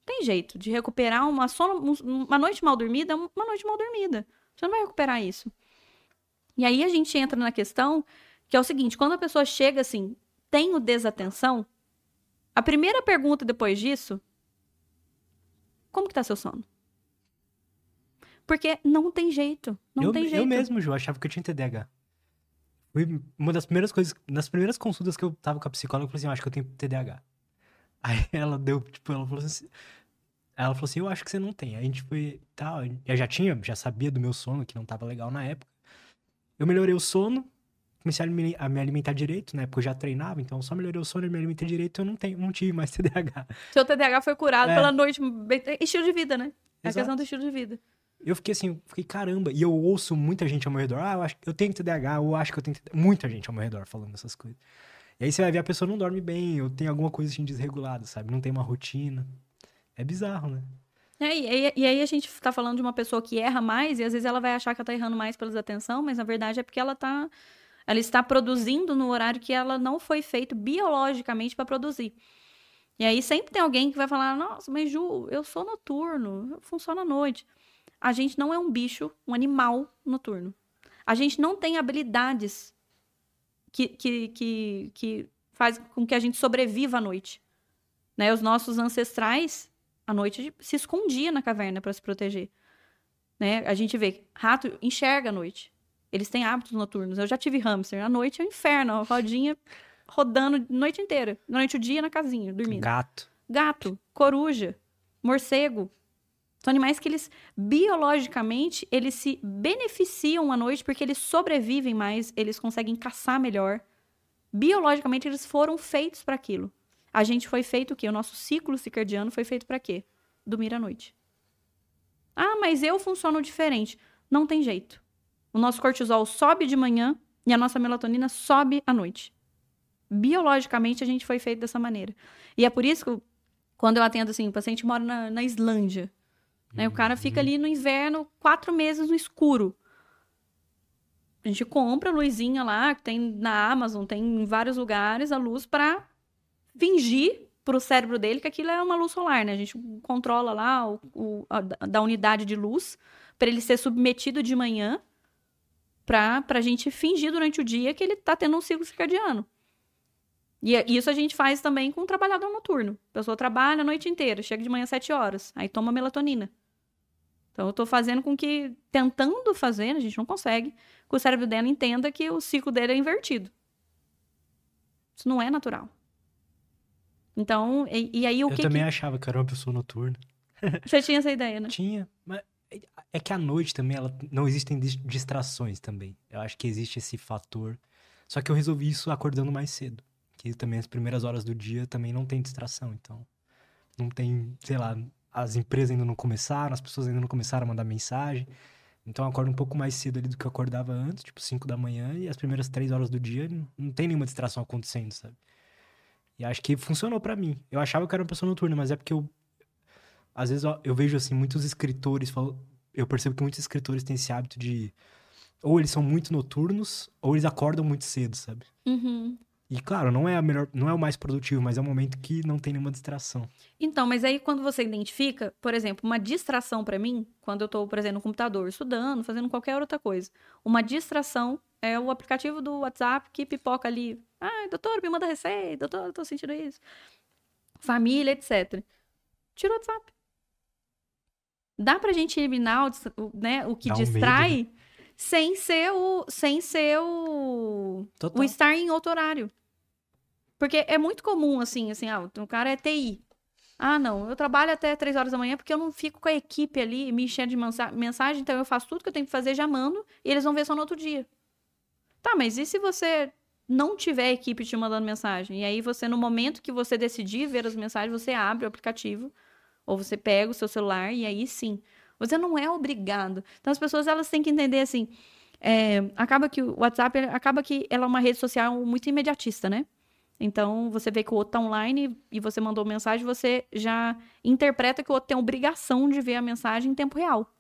Tem jeito de recuperar uma, sono, uma noite mal dormida, uma noite mal dormida. Você não vai recuperar isso. E aí a gente entra na questão que é o seguinte: quando a pessoa chega assim, tenho desatenção, a primeira pergunta depois disso, como que tá seu sono? Porque não tem jeito, não eu, tem jeito. eu mesmo, Ju, achava que eu tinha TDAH. Foi uma das primeiras coisas, nas primeiras consultas que eu tava com a psicóloga, eu falei assim, eu acho que eu tenho TDAH. Aí ela deu, tipo, ela falou assim, ela falou assim, eu acho que você não tem. Aí a gente foi, tal, eu já tinha, já sabia do meu sono, que não tava legal na época. Eu melhorei o sono, comecei a me, a me alimentar direito, né, porque eu já treinava, então eu só melhorei o sono e me alimentei direito, eu não tenho, não tive mais TDAH. Seu TDAH foi curado É. pela noite. Estilo de vida, né? É a questão do estilo de vida. Eu fiquei assim, fiquei, caramba, e eu ouço muita gente ao meu redor, ah, eu acho eu tenho TDAH, eu acho que eu tenho TDAH. Muita gente ao meu redor falando essas coisas. E aí você vai ver a pessoa não dorme bem, ou tem alguma coisa assim desregulada, sabe? Não tem uma rotina. É bizarro, né? É, e, e, aí a gente tá falando de uma pessoa que erra mais, e às vezes ela vai achar que ela tá errando mais pela desatenção, mas na verdade é porque ela tá. Ela está produzindo no horário que ela não foi feito biologicamente para produzir. E aí sempre tem alguém que vai falar: Nossa, mas Ju, eu sou noturno, eu funciono à noite. A gente não é um bicho, um animal noturno. A gente não tem habilidades que, que, que, que faz com que a gente sobreviva à noite. Né? Os nossos ancestrais, à noite, se escondia na caverna para se proteger. Né? A gente vê, rato enxerga à noite. Eles têm hábitos noturnos. Eu já tive hamster. À noite é um inferno, uma rodinha rodando a noite inteira. Durante o dia na casinha, dormindo. Gato. Gato, coruja, morcego. São animais que eles, biologicamente, eles se beneficiam à noite porque eles sobrevivem mais, eles conseguem caçar melhor. Biologicamente, eles foram feitos para aquilo. A gente foi feito o quê? O nosso ciclo circadiano foi feito para quê? Dormir à noite. Ah, mas eu funciono diferente. Não tem jeito. O nosso cortisol sobe de manhã e a nossa melatonina sobe à noite. Biologicamente, a gente foi feito dessa maneira. E é por isso que, quando eu atendo assim, o paciente mora na, na Islândia. Né? O cara fica ali no inverno, quatro meses no escuro. A gente compra a luzinha lá, que tem na Amazon, tem em vários lugares, a luz para fingir para o cérebro dele que aquilo é uma luz solar, né? A gente controla lá o, o a, da unidade de luz para ele ser submetido de manhã para a gente fingir durante o dia que ele está tendo um ciclo circadiano. E é, isso a gente faz também com o trabalhador noturno. A pessoa trabalha a noite inteira, chega de manhã às 7 horas, aí toma melatonina. Então, eu estou fazendo com que, tentando fazer, a gente não consegue, que o cérebro dela entenda que o ciclo dele é invertido. Isso não é natural. Então, e, e aí o eu que. Eu também que... achava que era uma pessoa noturna. Você tinha essa ideia, né? Tinha. Mas é que à noite também ela, não existem distrações também. Eu acho que existe esse fator. Só que eu resolvi isso acordando mais cedo. Que também as primeiras horas do dia também não tem distração. Então, não tem, sei lá, as empresas ainda não começaram, as pessoas ainda não começaram a mandar mensagem. Então eu acordo um pouco mais cedo ali do que eu acordava antes, tipo 5 da manhã, e as primeiras 3 horas do dia não tem nenhuma distração acontecendo, sabe? E acho que funcionou para mim. Eu achava que era uma pessoa noturna, mas é porque eu. Às vezes eu, eu vejo assim, muitos escritores falam. Eu percebo que muitos escritores têm esse hábito de. Ou eles são muito noturnos, ou eles acordam muito cedo, sabe? Uhum. E claro, não é a melhor, não é o mais produtivo, mas é um momento que não tem nenhuma distração. Então, mas aí quando você identifica, por exemplo, uma distração para mim, quando eu tô, por exemplo, no computador, estudando, fazendo qualquer outra coisa, uma distração é o aplicativo do WhatsApp que pipoca ali. Ah, doutor, me manda receita, doutor, eu tô sentindo isso. Família, etc. Tira o WhatsApp. Dá pra gente eliminar o, né, o que Dá distrai um medo, né? sem ser o sem ser o, o estar em outro horário. Porque é muito comum, assim, assim, ah, o cara é TI. Ah, não, eu trabalho até três horas da manhã porque eu não fico com a equipe ali me enchendo de mensagem, então eu faço tudo que eu tenho que fazer, já mando, e eles vão ver só no outro dia. Tá, mas e se você não tiver equipe te mandando mensagem? E aí você, no momento que você decidir ver as mensagens, você abre o aplicativo, ou você pega o seu celular, e aí sim. Você não é obrigado. Então as pessoas elas têm que entender assim. É, acaba que o WhatsApp acaba que ela é uma rede social muito imediatista, né? Então você vê que o outro tá online e você mandou mensagem, você já interpreta que o outro tem obrigação de ver a mensagem em tempo real.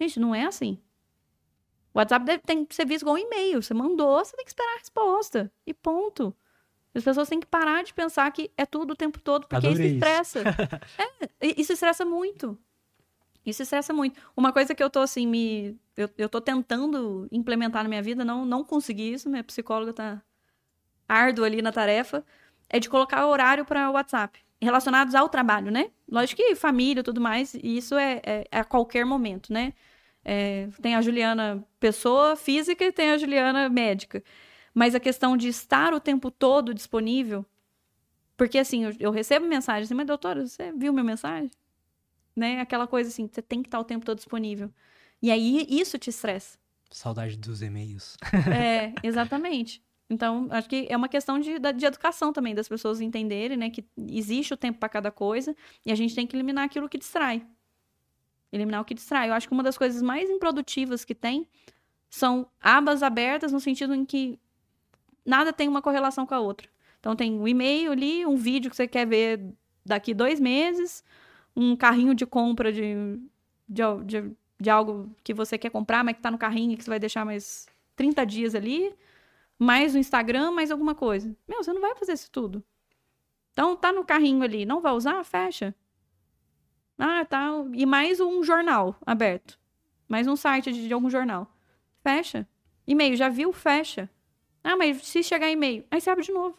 Gente, não é assim. O WhatsApp deve, tem que ser visto igual um e-mail. Você mandou, você tem que esperar a resposta. E ponto. As pessoas têm que parar de pensar que é tudo o tempo todo, porque Adorei isso estressa. é, isso estressa muito. Isso estressa muito. Uma coisa que eu tô assim, me. Eu, eu tô tentando implementar na minha vida, não, não consegui isso, minha psicóloga tá árduo ali na tarefa, é de colocar horário para WhatsApp. Relacionados ao trabalho, né? Lógico que família tudo mais, e isso é, é, é a qualquer momento, né? É, tem a Juliana pessoa física e tem a Juliana médica. Mas a questão de estar o tempo todo disponível. Porque assim, eu, eu recebo mensagem assim, mas doutora, você viu minha mensagem? né? Aquela coisa assim, você tem que estar o tempo todo disponível. E aí isso te estressa. Saudade dos e-mails. é, exatamente. Então, acho que é uma questão de, de educação também, das pessoas entenderem, né, que existe o tempo para cada coisa e a gente tem que eliminar aquilo que distrai. Eliminar o que distrai. Eu acho que uma das coisas mais improdutivas que tem são abas abertas no sentido em que nada tem uma correlação com a outra. Então tem um e-mail ali, um vídeo que você quer ver daqui dois meses, um carrinho de compra de, de, de, de algo que você quer comprar, mas que tá no carrinho e que você vai deixar mais 30 dias ali, mais o Instagram, mais alguma coisa. Meu, você não vai fazer isso tudo. Então tá no carrinho ali, não vai usar? Fecha. Ah, tá. E mais um jornal aberto. Mais um site de, de algum jornal. Fecha. E-mail, já viu? Fecha. Ah, mas se chegar e-mail, aí você abre de novo.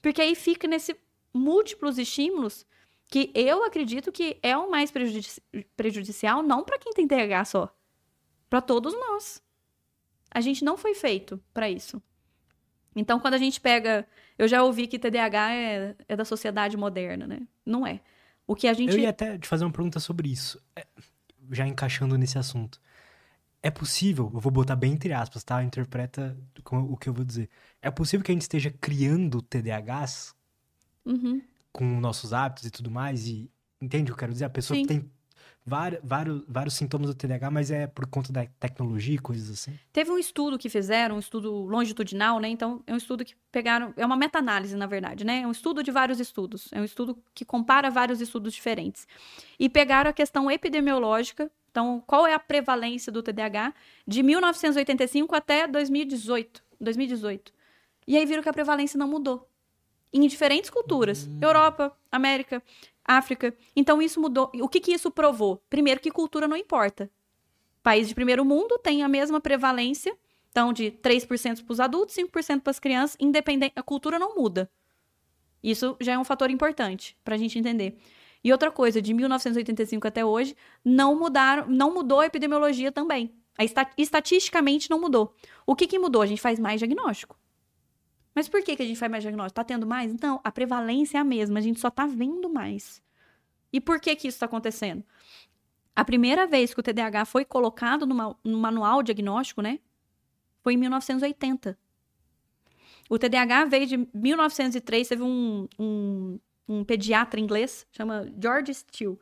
Porque aí fica nesse múltiplos estímulos que eu acredito que é o mais prejudici prejudicial, não para quem tem TH só, para todos nós. A gente não foi feito para isso. Então, quando a gente pega. Eu já ouvi que TDAH é, é da sociedade moderna, né? Não é. O que a gente. Eu ia até te fazer uma pergunta sobre isso, é, já encaixando nesse assunto. É possível, eu vou botar bem entre aspas, tá? Interpreta o que eu vou dizer. É possível que a gente esteja criando TDAHs Uhum. com nossos hábitos e tudo mais, e entende o que eu quero dizer? A pessoa Sim. tem vários, vários, vários sintomas do TDAH, mas é por conta da tecnologia e coisas assim. Teve um estudo que fizeram, um estudo longitudinal, né? Então, é um estudo que pegaram. É uma meta-análise, na verdade, né? É um estudo de vários estudos. É um estudo que compara vários estudos diferentes. E pegaram a questão epidemiológica. Então, qual é a prevalência do TDAH de 1985 até 2018. 2018. E aí viram que a prevalência não mudou. Em diferentes culturas. Europa, América, África. Então, isso mudou. O que, que isso provou? Primeiro, que cultura não importa. País de primeiro mundo tem a mesma prevalência, então de 3% para os adultos, 5% para as crianças, independente, a cultura não muda. Isso já é um fator importante para a gente entender. E outra coisa, de 1985 até hoje, não mudaram, não mudou a epidemiologia também. A esta- estatisticamente não mudou. O que, que mudou? A gente faz mais diagnóstico. Mas por que, que a gente faz mais diagnóstico? Tá tendo mais? Então, a prevalência é a mesma, a gente só tá vendo mais. E por que que isso está acontecendo? A primeira vez que o TDAH foi colocado no manual diagnóstico, né? Foi em 1980. O TDAH veio de 1903, teve um, um, um pediatra inglês, chama George Steele,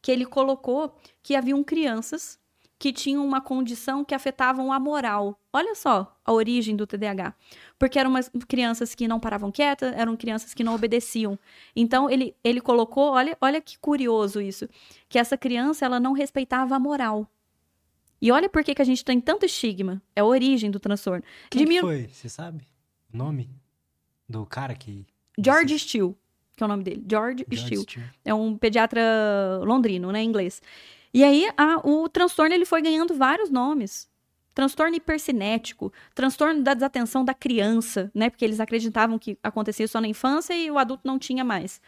que ele colocou que haviam crianças que tinham uma condição que afetavam a moral. Olha só a origem do TDAH. Porque eram umas crianças que não paravam quietas, eram crianças que não obedeciam. Então, ele, ele colocou, olha, olha que curioso isso, que essa criança ela não respeitava a moral. E olha por que, que a gente tem tanto estigma. É a origem do transtorno. Quem mil- foi? Você sabe? O nome do cara que... George Steele, que é o nome dele. George, George Steele. Steele. É um pediatra londrino, né, em inglês. E aí, a- o transtorno ele foi ganhando vários nomes. Transtorno hipercinético, transtorno da desatenção da criança, né? Porque eles acreditavam que acontecia só na infância e o adulto não tinha mais.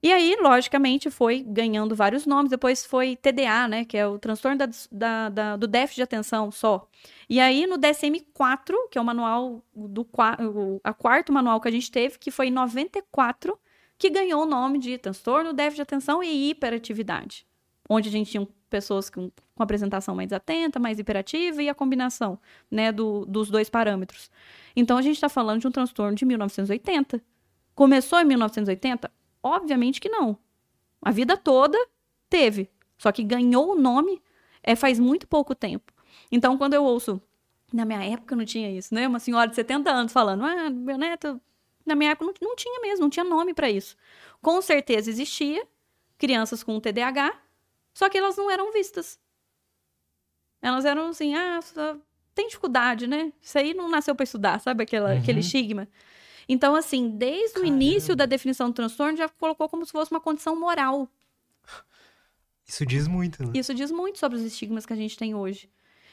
E aí, logicamente, foi ganhando vários nomes. Depois foi TDA, né? Que é o transtorno da- da- da- do déficit de atenção só. E aí, no DSM-4, que é o manual do o a quarto manual que a gente teve, que foi em 94, que ganhou o nome de transtorno, déficit de atenção e hiperatividade. Onde a gente tinha pessoas com, com apresentação mais atenta, mais hiperativa e a combinação né, do- dos dois parâmetros. Então, a gente está falando de um transtorno de 1980. Começou em 1980? Obviamente que não. A vida toda teve. Só que ganhou o nome é, faz muito pouco tempo. Então, quando eu ouço, na minha época não tinha isso, né? Uma senhora de 70 anos falando, ah, meu neto, na minha época não, não tinha mesmo, não tinha nome para isso. Com certeza existia crianças com TDAH, só que elas não eram vistas. Elas eram assim, ah, tem dificuldade, né? Isso aí não nasceu para estudar, sabe aquela, Uhum. aquele estigma? Então, assim, desde o início da definição do transtorno, já colocou como se fosse uma condição moral. Isso diz muito, né? Isso diz muito sobre os estigmas que a gente tem hoje.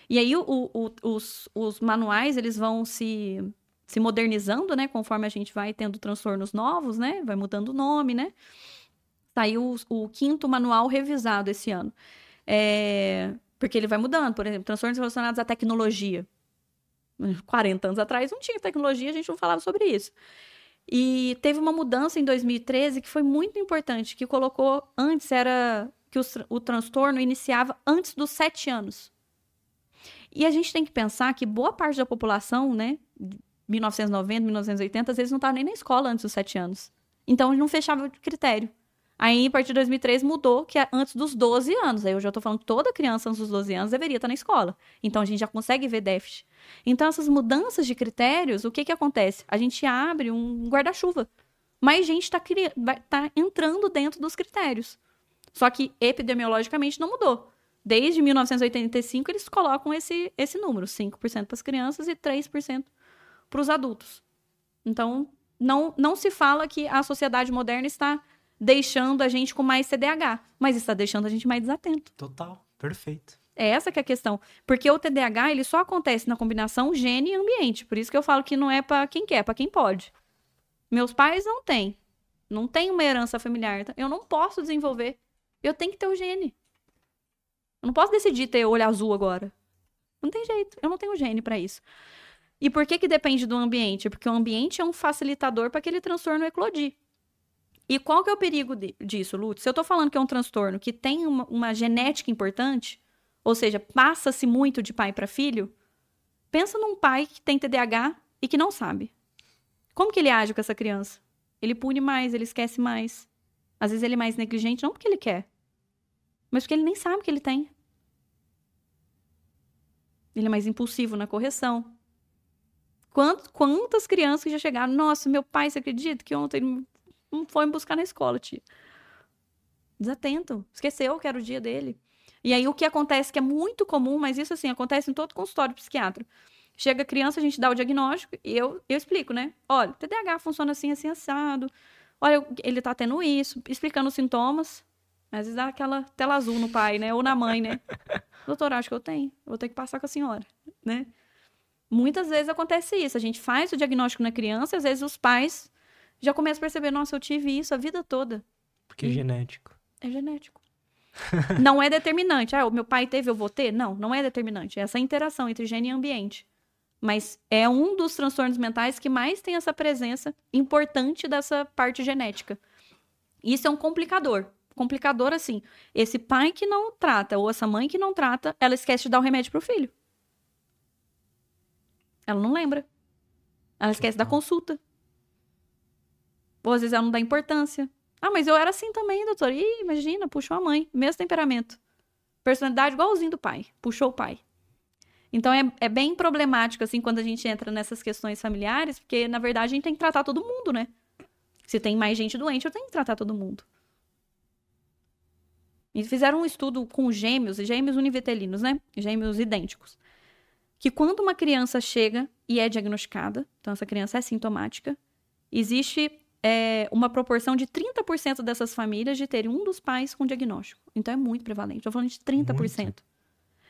E aí, o- o- os, os manuais, eles vão se, se modernizando, né? Conforme a gente vai tendo transtornos novos, né? Vai mudando o nome, né? Saiu o, o quinto manual revisado esse ano. É, porque ele vai mudando. Por exemplo, transtornos relacionados à tecnologia. 40 anos atrás não tinha tecnologia, a gente não falava sobre isso. E teve uma mudança em 2013 que foi muito importante, que colocou antes era que tra- o transtorno iniciava antes dos sete anos. E a gente tem que pensar que boa parte da população, né, 1990, 1980, às vezes não estava nem na escola antes dos sete anos. Então não fechava o critério. Aí, a partir de 2003, mudou, que é antes dos 12 anos. Aí eu já tô falando que toda criança antes dos 12 anos deveria estar na escola. Então, a gente já consegue ver déficit. Então, essas mudanças de critérios, o que que acontece? A gente abre um guarda-chuva. Mais gente está tá entrando dentro dos critérios. Só que, epidemiologicamente, não mudou. Desde 1985, eles colocam esse, esse número: 5% para as crianças e 3% para os adultos. Então, não, não se fala que a sociedade moderna está deixando a gente com mais CDH, mas está deixando a gente mais desatento. Total, perfeito. É essa que é a questão. Porque o TDAH, ele só acontece na combinação gene e ambiente. Por isso que eu falo que não é para quem quer, é para quem pode. Meus pais não têm. Não tem uma herança familiar. Eu não posso desenvolver. Eu tenho que ter o gene. Eu não posso decidir ter olho azul agora. Não tem jeito. Eu não tenho gene para isso. E por que que depende do ambiente? Porque o ambiente é um facilitador para aquele transtorno eclodir. E qual que é o perigo de, disso, Lutz? Se eu tô falando que é um transtorno que tem uma, uma genética importante, ou seja, passa-se muito de pai para filho, pensa num pai que tem TDAH e que não sabe. Como que ele age com essa criança? Ele pune mais, ele esquece mais. Às vezes ele é mais negligente, não porque ele quer, mas porque ele nem sabe que ele tem. Ele é mais impulsivo na correção. Quantas, quantas crianças já chegaram? Nossa, meu pai, você acredita que ontem não foi me buscar na escola, tia. Desatento. Esqueceu que era o dia dele. E aí o que acontece, que é muito comum, mas isso assim, acontece em todo consultório psiquiatra. Chega a criança, a gente dá o diagnóstico e eu, eu explico, né? Olha, TDAH funciona assim, assim, assado. Olha, ele tá tendo isso, explicando os sintomas. Às vezes dá aquela tela azul no pai, né? Ou na mãe, né? Doutor, acho que eu tenho. vou ter que passar com a senhora, né? Muitas vezes acontece isso. A gente faz o diagnóstico na criança, às vezes os pais já começa a perceber, nossa, eu tive isso a vida toda. Porque é genético. É genético. não é determinante. Ah, o meu pai teve, eu vou ter? Não, não é determinante. É essa interação entre gene e ambiente. Mas é um dos transtornos mentais que mais tem essa presença importante dessa parte genética. Isso é um complicador. Complicador, assim. Esse pai que não trata, ou essa mãe que não trata, ela esquece de dar o remédio pro filho. Ela não lembra. Ela esquece da consulta. Ou às vezes ela não dá importância. Ah, mas eu era assim também, doutor. Ih, imagina, puxou a mãe. Mesmo temperamento. Personalidade igualzinho do pai. Puxou o pai. Então é, é bem problemático, assim, quando a gente entra nessas questões familiares, porque, na verdade, a gente tem que tratar todo mundo, né? Se tem mais gente doente, eu tenho que tratar todo mundo. E fizeram um estudo com gêmeos, gêmeos univitelinos, né? Gêmeos idênticos. Que quando uma criança chega e é diagnosticada, então essa criança é sintomática, existe é, uma proporção de 30% dessas famílias de terem um dos pais com diagnóstico. Então é muito prevalente. Estou falando de 30%. Muito.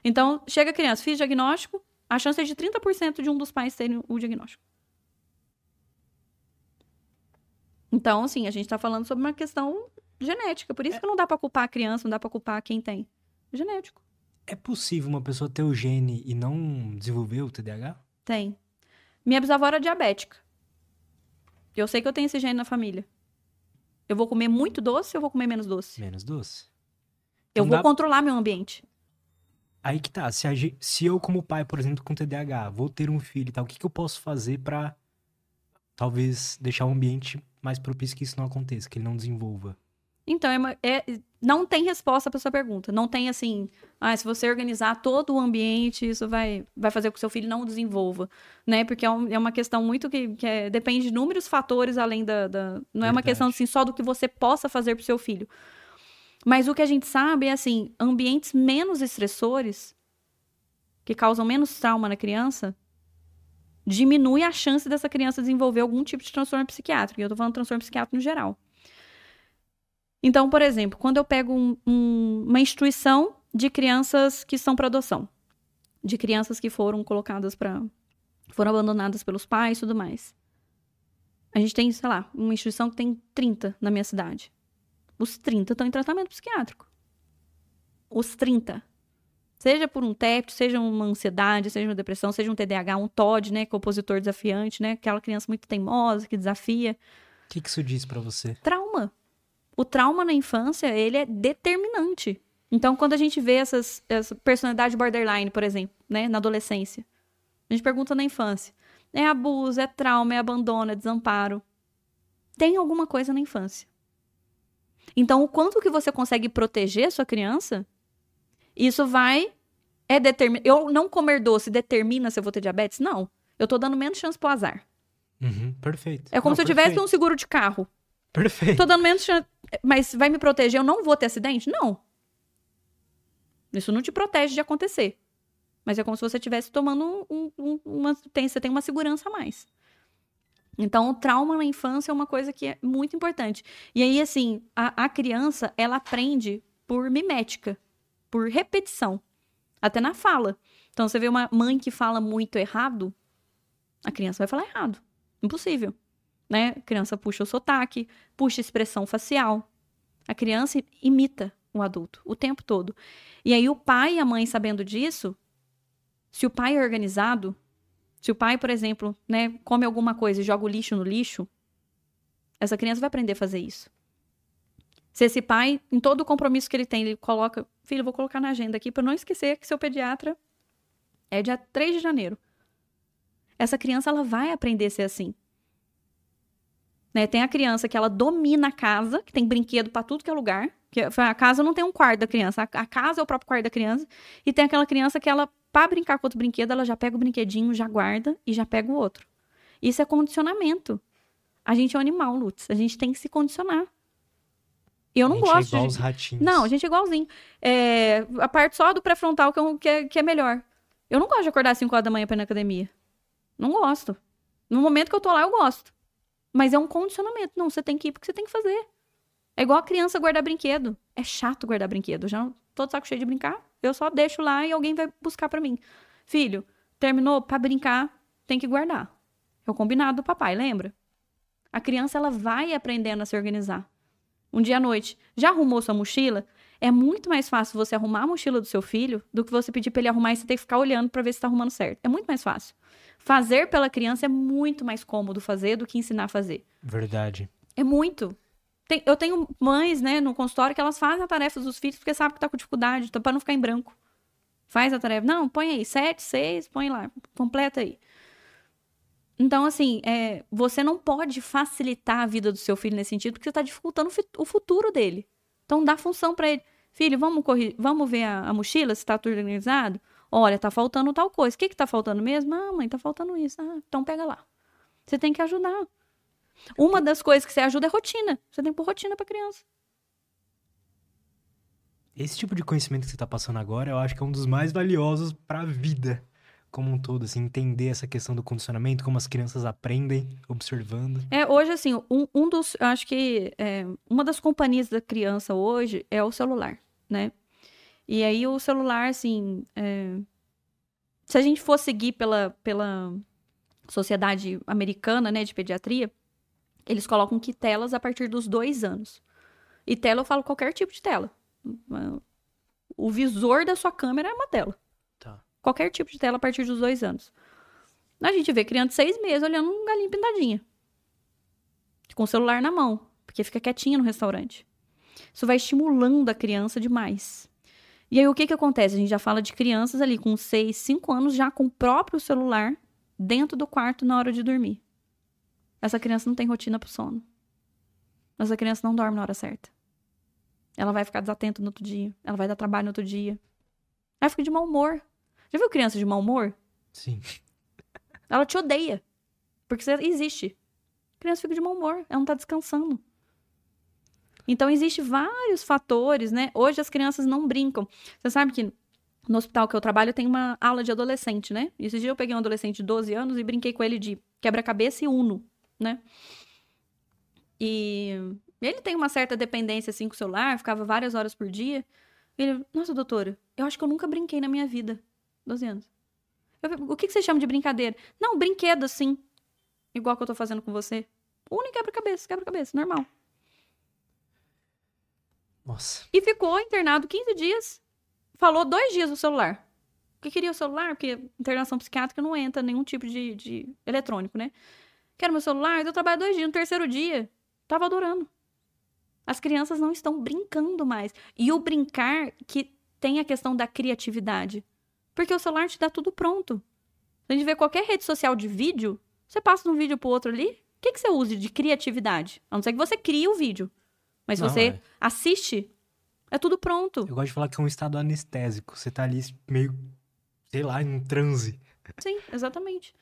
Então, chega a criança, fiz diagnóstico, a chance é de 30% de um dos pais terem o diagnóstico. Então, assim, a gente está falando sobre uma questão genética. Por isso é. que não dá para culpar a criança, não dá para culpar quem tem. Genético. É possível uma pessoa ter o gene e não desenvolver o TDAH? Tem. Minha bisavó era diabética. Eu sei que eu tenho esse gene na família. Eu vou comer muito doce ou eu vou comer menos doce? Menos doce. Eu vou dá... controlar meu ambiente. Aí que tá. Se, se, eu, como pai, por exemplo, com TDAH, vou ter um filho e tal, o que, que eu posso fazer para talvez deixar o ambiente mais propício que isso não aconteça, que ele não desenvolva? Então, é, uma, é não tem resposta para sua pergunta. Não tem assim, ah, se você organizar todo o ambiente, isso vai, vai fazer com que seu filho não desenvolva, né? Porque é, um, é uma questão muito que, que é, depende de inúmeros fatores além da. da não Verdade. é uma questão assim só do que você possa fazer para seu filho. Mas o que a gente sabe é assim, ambientes menos estressores, que causam menos trauma na criança, diminui a chance dessa criança desenvolver algum tipo de transtorno psiquiátrico. E eu tô falando transtorno psiquiátrico no geral. Então, por exemplo, quando eu pego um, um, uma instituição de crianças que são para adoção, de crianças que foram colocadas para. foram abandonadas pelos pais e tudo mais. A gente tem, sei lá, uma instituição que tem 30 na minha cidade. Os 30 estão em tratamento psiquiátrico. Os 30. Seja por um TEP, seja uma ansiedade, seja uma depressão, seja um TDAH, um TOD, né, que opositor desafiante, né, aquela criança muito teimosa, que desafia. O que, que isso diz para você? Trauma o trauma na infância, ele é determinante. Então, quando a gente vê essas, essa personalidade borderline, por exemplo, né, na adolescência, a gente pergunta na infância: é abuso, é trauma, é abandono, é desamparo. Tem alguma coisa na infância. Então, o quanto que você consegue proteger a sua criança, isso vai é determin... Eu não comer doce determina se eu vou ter diabetes? Não. Eu tô dando menos chance pro azar. Uhum, perfeito. É como Não, se eu tivesse perfeito. um seguro de carro. Perfeito. Tô dando menos chance. Mas vai me proteger? Eu não vou ter acidente? Não. Isso não te protege de acontecer. Mas é como se você estivesse tomando um, um- uma. Tem, você tem uma segurança a mais. Então, o trauma na infância é uma coisa que é muito importante. E aí, assim, a, a criança, ela aprende por mimética, por repetição. Até na fala. Então, você vê uma mãe que fala muito errado, a criança vai falar errado. Impossível. Né? A criança puxa o sotaque, puxa a expressão facial. A criança imita o adulto o tempo todo. E aí, o pai e a mãe sabendo disso, se o pai é organizado, se o pai, por exemplo, né, come alguma coisa e joga o lixo no lixo, essa criança vai aprender a fazer isso. Se esse pai, em todo o compromisso que ele tem, ele coloca, filho, vou colocar na agenda aqui para não esquecer que seu pediatra é dia 3 de janeiro. Essa criança ela vai aprender a ser assim. Né, Tem a criança que ela domina a casa, que tem brinquedo para tudo que é lugar. Que a casa não tem um quarto da criança, a casa é o próprio quarto da criança. E tem aquela criança que ela, para brincar com outro brinquedo, ela já pega o brinquedinho, já guarda e já pega o outro. Isso é condicionamento. A gente é um animal, Lutz. A gente tem que se condicionar. Eu não a gente gosto é igual de. os ratinhos. Não, a gente é igualzinho. É, a parte só do pré-frontal que, é que é, que é melhor. Eu não gosto de acordar às 5 horas da manhã pra ir na academia. Não gosto. No momento que eu tô lá, eu gosto. Mas é um condicionamento. Não, você tem que ir porque você tem que fazer. É igual a criança guardar brinquedo. É chato guardar brinquedo. Já não de saco cheio de brincar. Eu só deixo lá e alguém vai buscar pra mim. Filho, terminou pra brincar, tem que guardar. É o combinado do papai, lembra? A criança ela vai aprendendo a se organizar. Um dia à noite, já arrumou sua mochila? É muito mais fácil você arrumar a mochila do seu filho do que você pedir pra ele arrumar e você ter que ficar olhando pra ver se tá arrumando certo. É muito mais fácil. Fazer pela criança é muito mais cômodo fazer do que ensinar a fazer. Verdade. É muito. Tem- eu tenho mães, né, no consultório que elas fazem a tarefa dos filhos porque sabem que tá com dificuldade, então, pra não ficar em branco. Faz a tarefa. Não, põe aí, sete, seis, põe lá, completa aí. Então, assim, é, você não pode facilitar a vida do seu filho nesse sentido, porque você está dificultando o futuro dele. Então, dá função para ele. Filho, vamos, corri- vamos ver a, a mochila, se está tudo organizado? Olha, tá faltando tal coisa. O que que tá faltando mesmo? Ah, mãe, tá faltando isso. Ah, então pega lá. Você tem que ajudar. Uma das coisas que você ajuda é rotina. Você tem que pôr rotina pra criança. Esse tipo de conhecimento que você tá passando agora, eu acho que é um dos mais valiosos pra vida como um todo, assim, entender essa questão do condicionamento, como as crianças aprendem observando. É, hoje, assim, um, um dos. eu Acho que é, uma das companhias da criança hoje é o celular, né? E aí o celular, assim. é, se a gente for seguir pela, pela sociedade americana, né, de pediatria, eles colocam que telas a partir dos dois anos. E tela, eu falo qualquer tipo de tela. O visor da sua câmera é uma tela. Tá. Qualquer tipo de tela a partir dos dois anos. A gente vê criança de seis meses olhando um galinho pintadinha. Com o celular na mão. Porque fica quietinha no restaurante. Isso vai estimulando a criança demais. E aí, o que que acontece? A gente já fala de crianças ali com seis, cinco anos, já com o próprio celular dentro do quarto na hora de dormir. Essa criança não tem rotina pro sono. Essa criança não dorme na hora certa. Ela vai ficar desatenta no outro dia. Ela vai dar trabalho no outro dia. Ela fica de mau humor. Já viu criança de mau humor? Sim. Ela te odeia. Porque você existe. A criança fica de mau humor. Ela não tá descansando. Então, existe vários fatores, né? Hoje as crianças não brincam. Você sabe que no hospital que eu trabalho tem uma aula de adolescente, né? E Esse dia eu peguei um adolescente de 12 anos e brinquei com ele de quebra-cabeça e uno, né? E ele tem uma certa dependência, assim, com o celular, ficava várias horas por dia. Ele, nossa, doutora, eu acho que eu nunca brinquei na minha vida. 12 anos. Eu o que, que você chama de brincadeira? Não, brinquedo, assim. Igual que eu tô fazendo com você. Uno e quebra-cabeça, quebra-cabeça, normal. Nossa. E ficou internado 15 dias. Falou dois dias no celular. Porque queria o celular, porque internação psiquiátrica não entra nenhum tipo de, de eletrônico, né? Quero meu celular, eu trabalho dois dias. No terceiro dia, tava adorando. As crianças não estão brincando mais. E o brincar que tem a questão da criatividade. Porque o celular te dá tudo pronto. A gente vê qualquer rede social de vídeo, você passa de um vídeo pro outro ali, o que, que você usa de criatividade? A não ser que você crie o vídeo. Mas Não, você é. assiste, é tudo pronto. Eu gosto de falar que é um estado anestésico. Você tá ali meio, sei lá, em um transe. Sim, exatamente.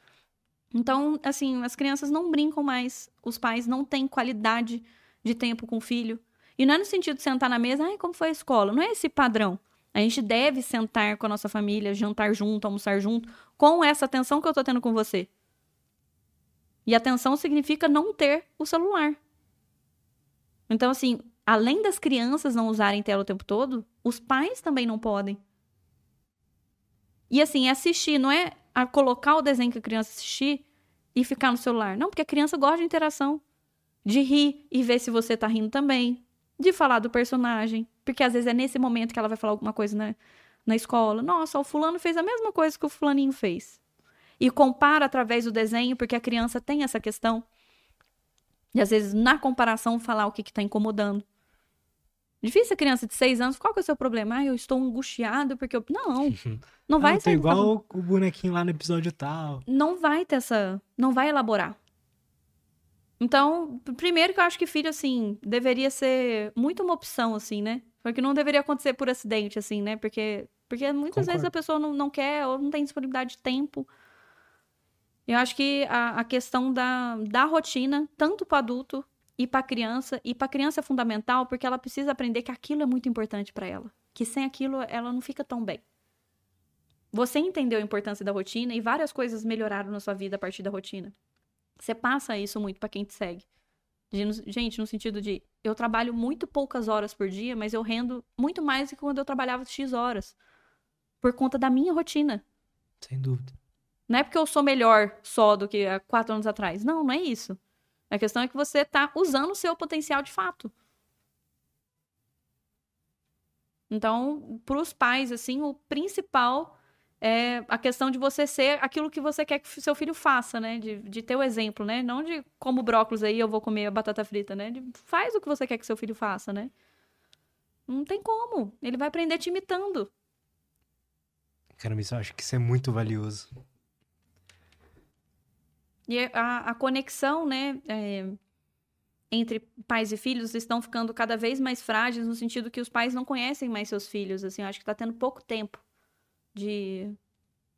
Então, assim, as crianças não brincam mais, os pais não têm qualidade de tempo com o filho. E não é no sentido de sentar na mesa, ai, como foi a escola? Não é esse padrão. A gente deve sentar com a nossa família, jantar junto, almoçar junto, com essa atenção que eu tô tendo com você. E atenção significa não ter o celular. Então, assim, além das crianças não usarem tela o tempo todo, os pais também não podem. E assim, assistir, não é colocar o desenho que a criança assistir e ficar no celular. Não, porque a criança gosta de interação. De rir e ver se você tá rindo também. De falar do personagem. Porque às vezes é nesse momento que ela vai falar alguma coisa na, na escola. Nossa, o fulano fez a mesma coisa que o fulaninho fez. E compara através do desenho, porque a criança tem essa questão. E às vezes, na comparação, falar o que, que tá incomodando. Difícil a criança de seis anos, qual que é o seu problema? Ah, eu estou angustiado porque eu. Não, não vai ah, do igual o bonequinho lá no episódio tal. não vai ter essa. Não vai elaborar. Então, primeiro que eu acho que filho, assim, deveria ser muito uma opção, assim, né? Porque não deveria acontecer por acidente, assim, né? Porque, porque muitas vezes Concordo. a pessoa não, não quer ou não tem disponibilidade de tempo. Eu acho que a, a questão da, da rotina, tanto para adulto e para criança, e para criança é fundamental porque ela precisa aprender que aquilo é muito importante para ela. Que sem aquilo ela não fica tão bem. Você entendeu a importância da rotina e várias coisas melhoraram na sua vida a partir da rotina. Você passa isso muito pra quem te segue. Gente, no sentido de eu trabalho muito poucas horas por dia, mas eu rendo muito mais do que quando eu trabalhava X horas. Por conta da minha rotina. Sem dúvida. Não é porque eu sou melhor só do que há quatro anos atrás. Não, não é isso. A questão é que você tá usando o seu potencial de fato. Então, pros pais, assim, o principal é a questão de você ser aquilo que você quer que seu filho faça, né? De, de ter o exemplo, né? Não de como brócolis aí eu vou comer a batata frita, né? De, faz o que você quer que seu filho faça, né? Não tem como. Ele vai aprender te imitando. Caramba, isso eu acho que isso é muito valioso. E a, a conexão, né, é, entre pais e filhos estão ficando cada vez mais frágeis no sentido que os pais não conhecem mais seus filhos, assim, eu acho que tá tendo pouco tempo de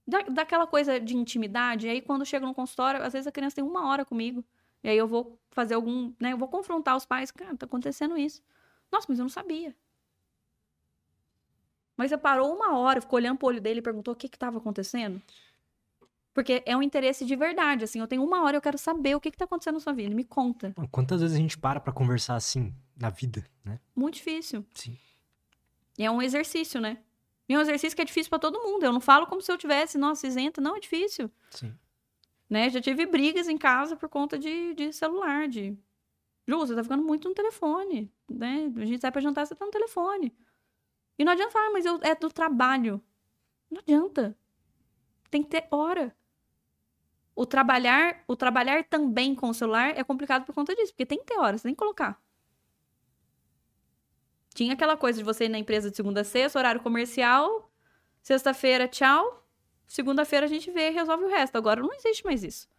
da, daquela coisa de intimidade. E aí quando chega no consultório, às vezes a criança tem uma hora comigo, e aí eu vou fazer algum, né, eu vou confrontar os pais, cara, tá acontecendo isso. Nossa, mas eu não sabia. Mas você parou uma hora, ficou olhando pro olho dele e perguntou o que que tava acontecendo? Porque é um interesse de verdade, assim. Eu tenho uma hora, eu quero saber o que, que tá acontecendo na sua vida. Me conta. Quantas vezes a gente para pra conversar assim na vida, né? Muito difícil. Sim. E é um exercício, né? E é um exercício que é difícil pra todo mundo. Eu não falo como se eu tivesse, nossa, isenta. Não, é difícil. Sim. Né? Já tive brigas em casa por conta de, de celular, de... Ju, você tá ficando muito no telefone, né? A gente sai pra jantar, você tá no telefone. E não adianta falar, mas eu, é do trabalho. Não adianta. Tem que ter hora. O trabalhar, o trabalhar também com o celular é complicado por conta disso, porque tem que ter hora, você tem que colocar. Tinha aquela coisa de você ir na empresa de segunda a sexta, horário comercial, sexta-feira, tchau, segunda-feira a gente vê e resolve o resto. Agora não existe mais isso.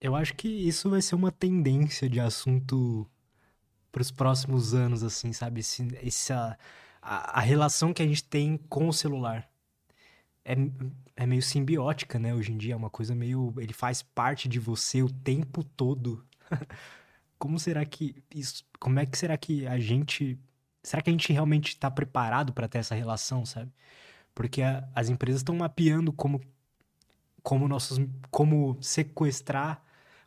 Eu acho que isso vai ser uma tendência de assunto pros próximos anos, assim, sabe? Esse, essa, a, a relação que a gente tem com o celular. É, é meio simbiótica, né? Hoje em dia é uma coisa meio. Ele faz parte de você o tempo todo. Como será que isso. Como é que será que a gente. Será que a gente realmente está preparado para ter essa relação, sabe? Porque a- as empresas estão mapeando como como nossos como sequestrar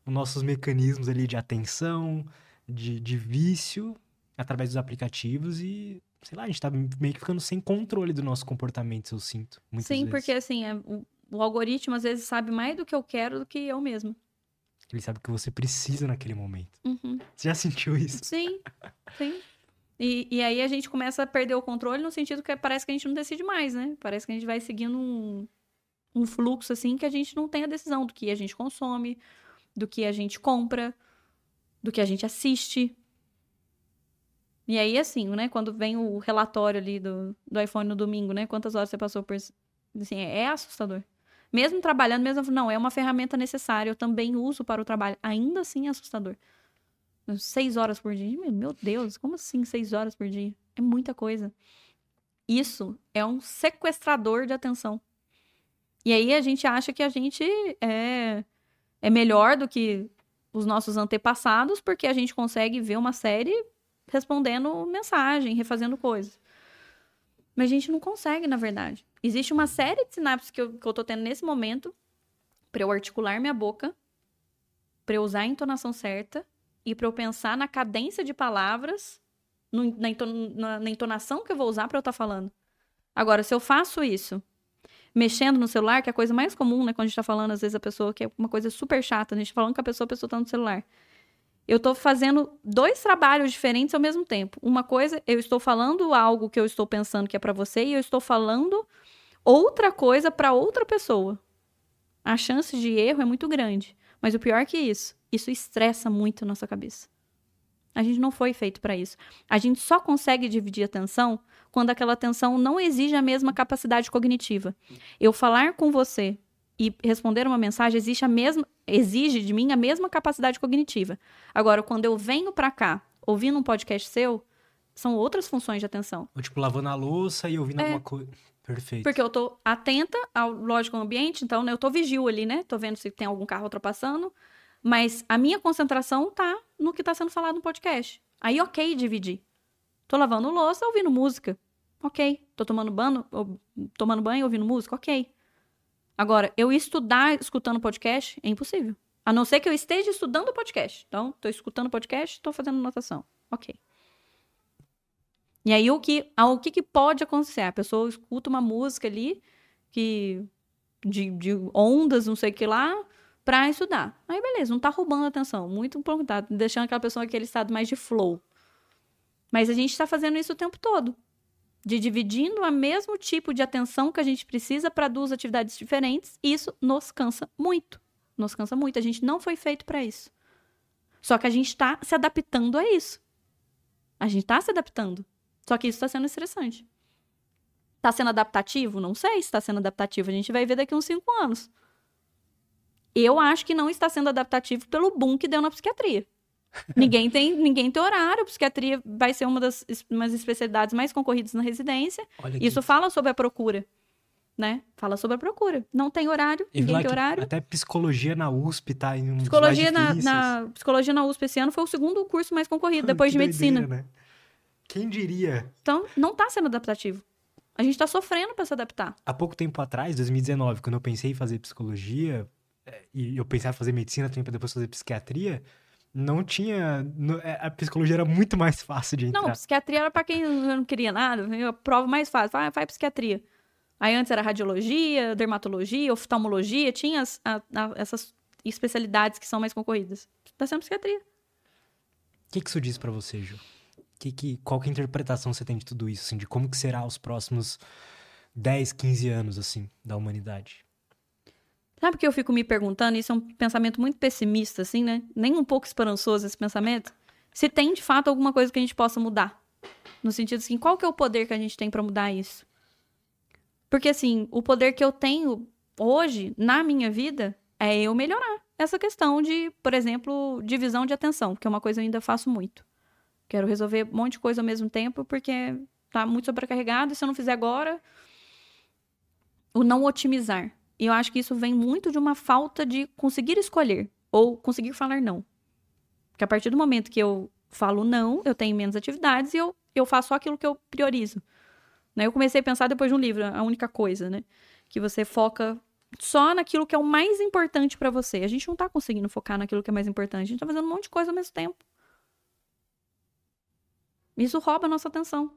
os nossos mecanismos ali de atenção, de, de vício através dos aplicativos e sei lá, a gente tá meio que ficando sem controle do nosso comportamento, eu sinto. Sim, vezes. porque assim, é- o, o algoritmo às vezes sabe mais do que eu quero do que eu mesma. Ele sabe o que você precisa naquele momento. Uhum. Você já sentiu isso? Sim, sim. E, e aí a gente começa a perder o controle no sentido que parece que a gente não decide mais, né? Parece que a gente vai seguindo um, um fluxo assim que a gente não tem a decisão do que a gente consome, do que a gente compra, do que a gente assiste. E aí, assim, né? Quando vem o relatório ali do, do iPhone no domingo, né? Quantas horas você passou por. Assim, é, é assustador. Mesmo trabalhando, mesmo. Não, é uma ferramenta necessária. Eu também uso para o trabalho. Ainda assim é assustador. Seis horas por dia. Meu Deus, como assim seis horas por dia? É muita coisa. Isso é um sequestrador de atenção. E aí a gente acha que a gente é, é melhor do que os nossos antepassados, porque a gente consegue ver uma série respondendo mensagem, refazendo coisas. Mas a gente não consegue, na verdade. Existe uma série de sinapses que eu, que eu tô tendo nesse momento para eu articular minha boca, para eu usar a entonação certa e para eu pensar na cadência de palavras, no, na, na, entonação que eu vou usar para eu estar tá falando. Agora, se eu faço isso mexendo no celular, que é a coisa mais comum, né? Quando a gente tá falando, às vezes, a pessoa, que é uma coisa super chata, a gente tá falando com a pessoa, a pessoa tá no celular. Eu tô fazendo dois trabalhos diferentes ao mesmo tempo. Uma coisa, eu estou falando algo que eu estou pensando que é para você e eu estou falando outra coisa para outra pessoa. A chance de erro é muito grande. Mas o pior que isso, isso estressa muito a nossa cabeça. A gente não foi feito para isso. A gente só consegue dividir atenção quando aquela atenção não exige a mesma capacidade cognitiva. Eu falar com você e responder uma mensagem exige, a mesma, exige de mim a mesma capacidade cognitiva. Agora, quando eu venho para cá ouvindo um podcast seu, são outras funções de atenção. Ou tipo, lavando a louça e ouvindo é. alguma coisa. Perfeito. Porque eu tô atenta ao lógico ambiente, então né, eu tô vigil ali, né? Tô vendo se tem algum carro ultrapassando. Mas a minha concentração tá no que tá sendo falado no podcast. Aí, ok, dividir. Tô lavando louça ouvindo música. Ok. Tô tomando banho, tomando banho ouvindo música. Ok. Agora, eu estudar escutando podcast é impossível. A não ser que eu esteja estudando podcast. Então, tô escutando podcast, tô fazendo anotação. Ok. E aí, o que, o que, que pode acontecer? A pessoa escuta uma música ali que de, de ondas, não sei o que lá, pra estudar. Aí, beleza, não tá roubando atenção. Muito bom, tá deixando aquela pessoa naquele estado mais de flow. Mas a gente tá fazendo isso o tempo todo. De dividindo o mesmo tipo de atenção que a gente precisa para duas atividades diferentes. Isso nos cansa muito. Nos cansa muito. A gente não foi feito para isso. Só que a gente está se adaptando a isso. A gente está se adaptando. Só que isso está sendo estressante. Está sendo adaptativo? Não sei se está sendo adaptativo. A gente vai ver daqui uns cinco anos. Eu acho que não está sendo adaptativo pelo boom que deu na psiquiatria. Ninguém tem ninguém tem horário. A psiquiatria vai ser uma das umas especialidades mais concorridas na residência. Isso fala sobre a procura. Né? Fala sobre a procura. Não tem horário, e ninguém tem horário. Até psicologia na USP tá em um psicologia na, na, Psicologia na USP esse ano foi o segundo curso mais concorrido, depois de medicina. Doideira, né? Quem diria? Então, não está sendo adaptativo. A gente está sofrendo para se adaptar. Há pouco tempo atrás, 2019, quando eu pensei em fazer psicologia, é, e eu pensava em fazer medicina também para depois fazer psiquiatria, não tinha. É, a psicologia era muito mais fácil de entrar. Não, psiquiatria era para quem não queria nada, a prova mais fácil, vai, vai psiquiatria. Aí antes era radiologia, dermatologia, oftalmologia, tinha as, a, a, essas especialidades que são mais concorridas. Está sendo psiquiatria. O que, que isso diz para você, Ju? Que, que, qual que é a interpretação você tem de tudo isso, assim, de como que será os próximos 10, 15 anos, assim, da humanidade? Sabe que eu fico me perguntando, isso é um pensamento muito pessimista, assim, né? Nem um pouco esperançoso esse pensamento. Se tem, de fato, alguma coisa que a gente possa mudar. No sentido assim, qual que é o poder que a gente tem para mudar isso? Porque, assim, o poder que eu tenho hoje, na minha vida, é eu melhorar essa questão de, por exemplo, divisão de atenção, que é uma coisa que eu ainda faço muito. Quero resolver um monte de coisa ao mesmo tempo porque tá muito sobrecarregado e se eu não fizer agora, o não otimizar. E eu acho que isso vem muito de uma falta de conseguir escolher ou conseguir falar não. Porque a partir do momento que eu falo não, eu tenho menos atividades e eu, eu faço só aquilo que eu priorizo. Né? Eu comecei a pensar depois de um livro, a única coisa, né? Que você foca só naquilo que é o mais importante para você. A gente não tá conseguindo focar naquilo que é mais importante. A gente tá fazendo um monte de coisa ao mesmo tempo. Isso rouba a nossa atenção.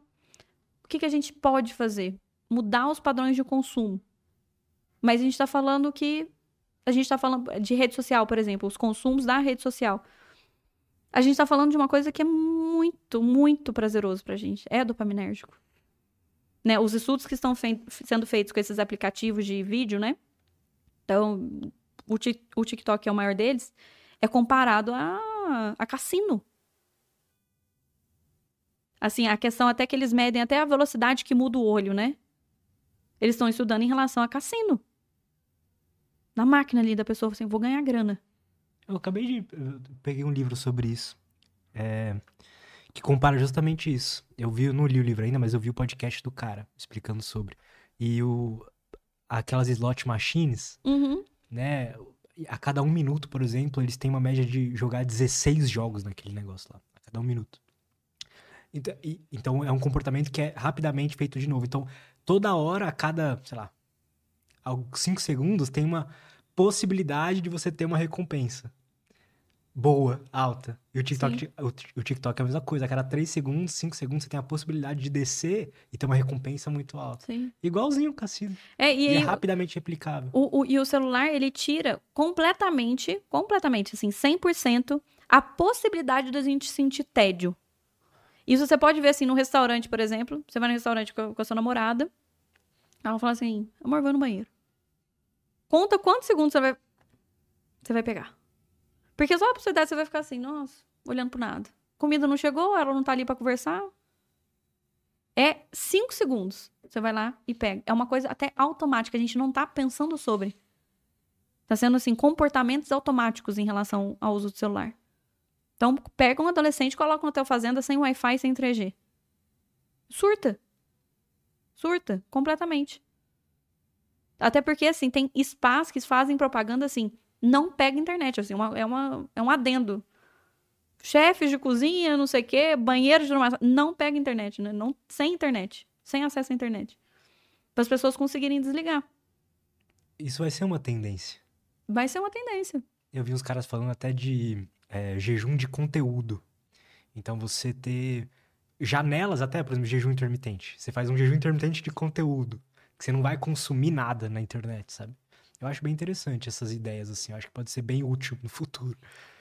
O que, que a gente pode fazer? Mudar os padrões de consumo. Mas a gente está falando que. A gente está falando de rede social, por exemplo, os consumos da rede social. A gente está falando de uma coisa que é muito, muito prazeroso pra gente. É dopaminérgico. Né? Os estudos que estão sendo feitos com esses aplicativos de vídeo, né? Então, o, o TikTok é o maior deles, é comparado a, a cassino. Assim, a questão até que eles medem até a velocidade que muda o olho, né? Eles estão estudando em relação a cassino. Na máquina ali da pessoa, assim, vou ganhar grana. Eu acabei de. Eu peguei um livro sobre isso. é, que compara justamente isso. Eu vi, eu não li o livro ainda, mas eu vi o podcast do cara explicando sobre. E o, aquelas slot machines, Uhum. né? A cada um minuto, por exemplo, eles têm uma média de jogar 16 jogos naquele negócio lá. A cada um minuto. Então, e- então é um comportamento que é rapidamente feito de novo. Então, toda hora, a cada, sei lá, 5 segundos, tem uma possibilidade de você ter uma recompensa. Boa, alta. E o TikTok, o, o TikTok é a mesma coisa. A cada 3 segundos, 5 segundos, você tem a possibilidade de descer e ter uma recompensa muito alta. Sim. Igualzinho o cassino. É, e E, é rapidamente replicável. o, o- e o celular, ele tira completamente, completamente, assim, 100%, a possibilidade da gente sentir tédio. Isso você pode ver, assim, no restaurante, por exemplo. Você vai no restaurante com a, com a sua namorada, ela fala assim, amor, vou no banheiro. Conta quantos segundos você vai, você vai pegar. Porque só a possibilidade você vai ficar assim, nossa, olhando pro nada. Comida não chegou, ela não tá ali pra conversar. É cinco segundos. Você vai lá e pega. É uma coisa até automática, a gente não tá pensando sobre. Tá sendo assim, comportamentos automáticos em relação ao uso do celular. Então, pega um adolescente e coloca no teu fazenda sem Wi-Fi sem 3G. Surta. Surta, completamente. Até porque, assim, tem spas que fazem propaganda assim, não pega internet, assim, uma- é, uma, é um adendo. Chefes de cozinha, não sei o quê, banheiros de armação, não pega internet, né? Não, sem internet, sem acesso à internet. Para as pessoas conseguirem desligar. Isso vai ser uma tendência. Vai ser uma tendência. Eu vi uns caras falando até de é, jejum de conteúdo. Então você ter janelas até, por exemplo, jejum intermitente. Você faz um jejum intermitente de conteúdo, que você não vai consumir nada na internet, sabe? Eu acho bem interessante essas ideias, assim. Eu acho que pode ser bem útil no futuro.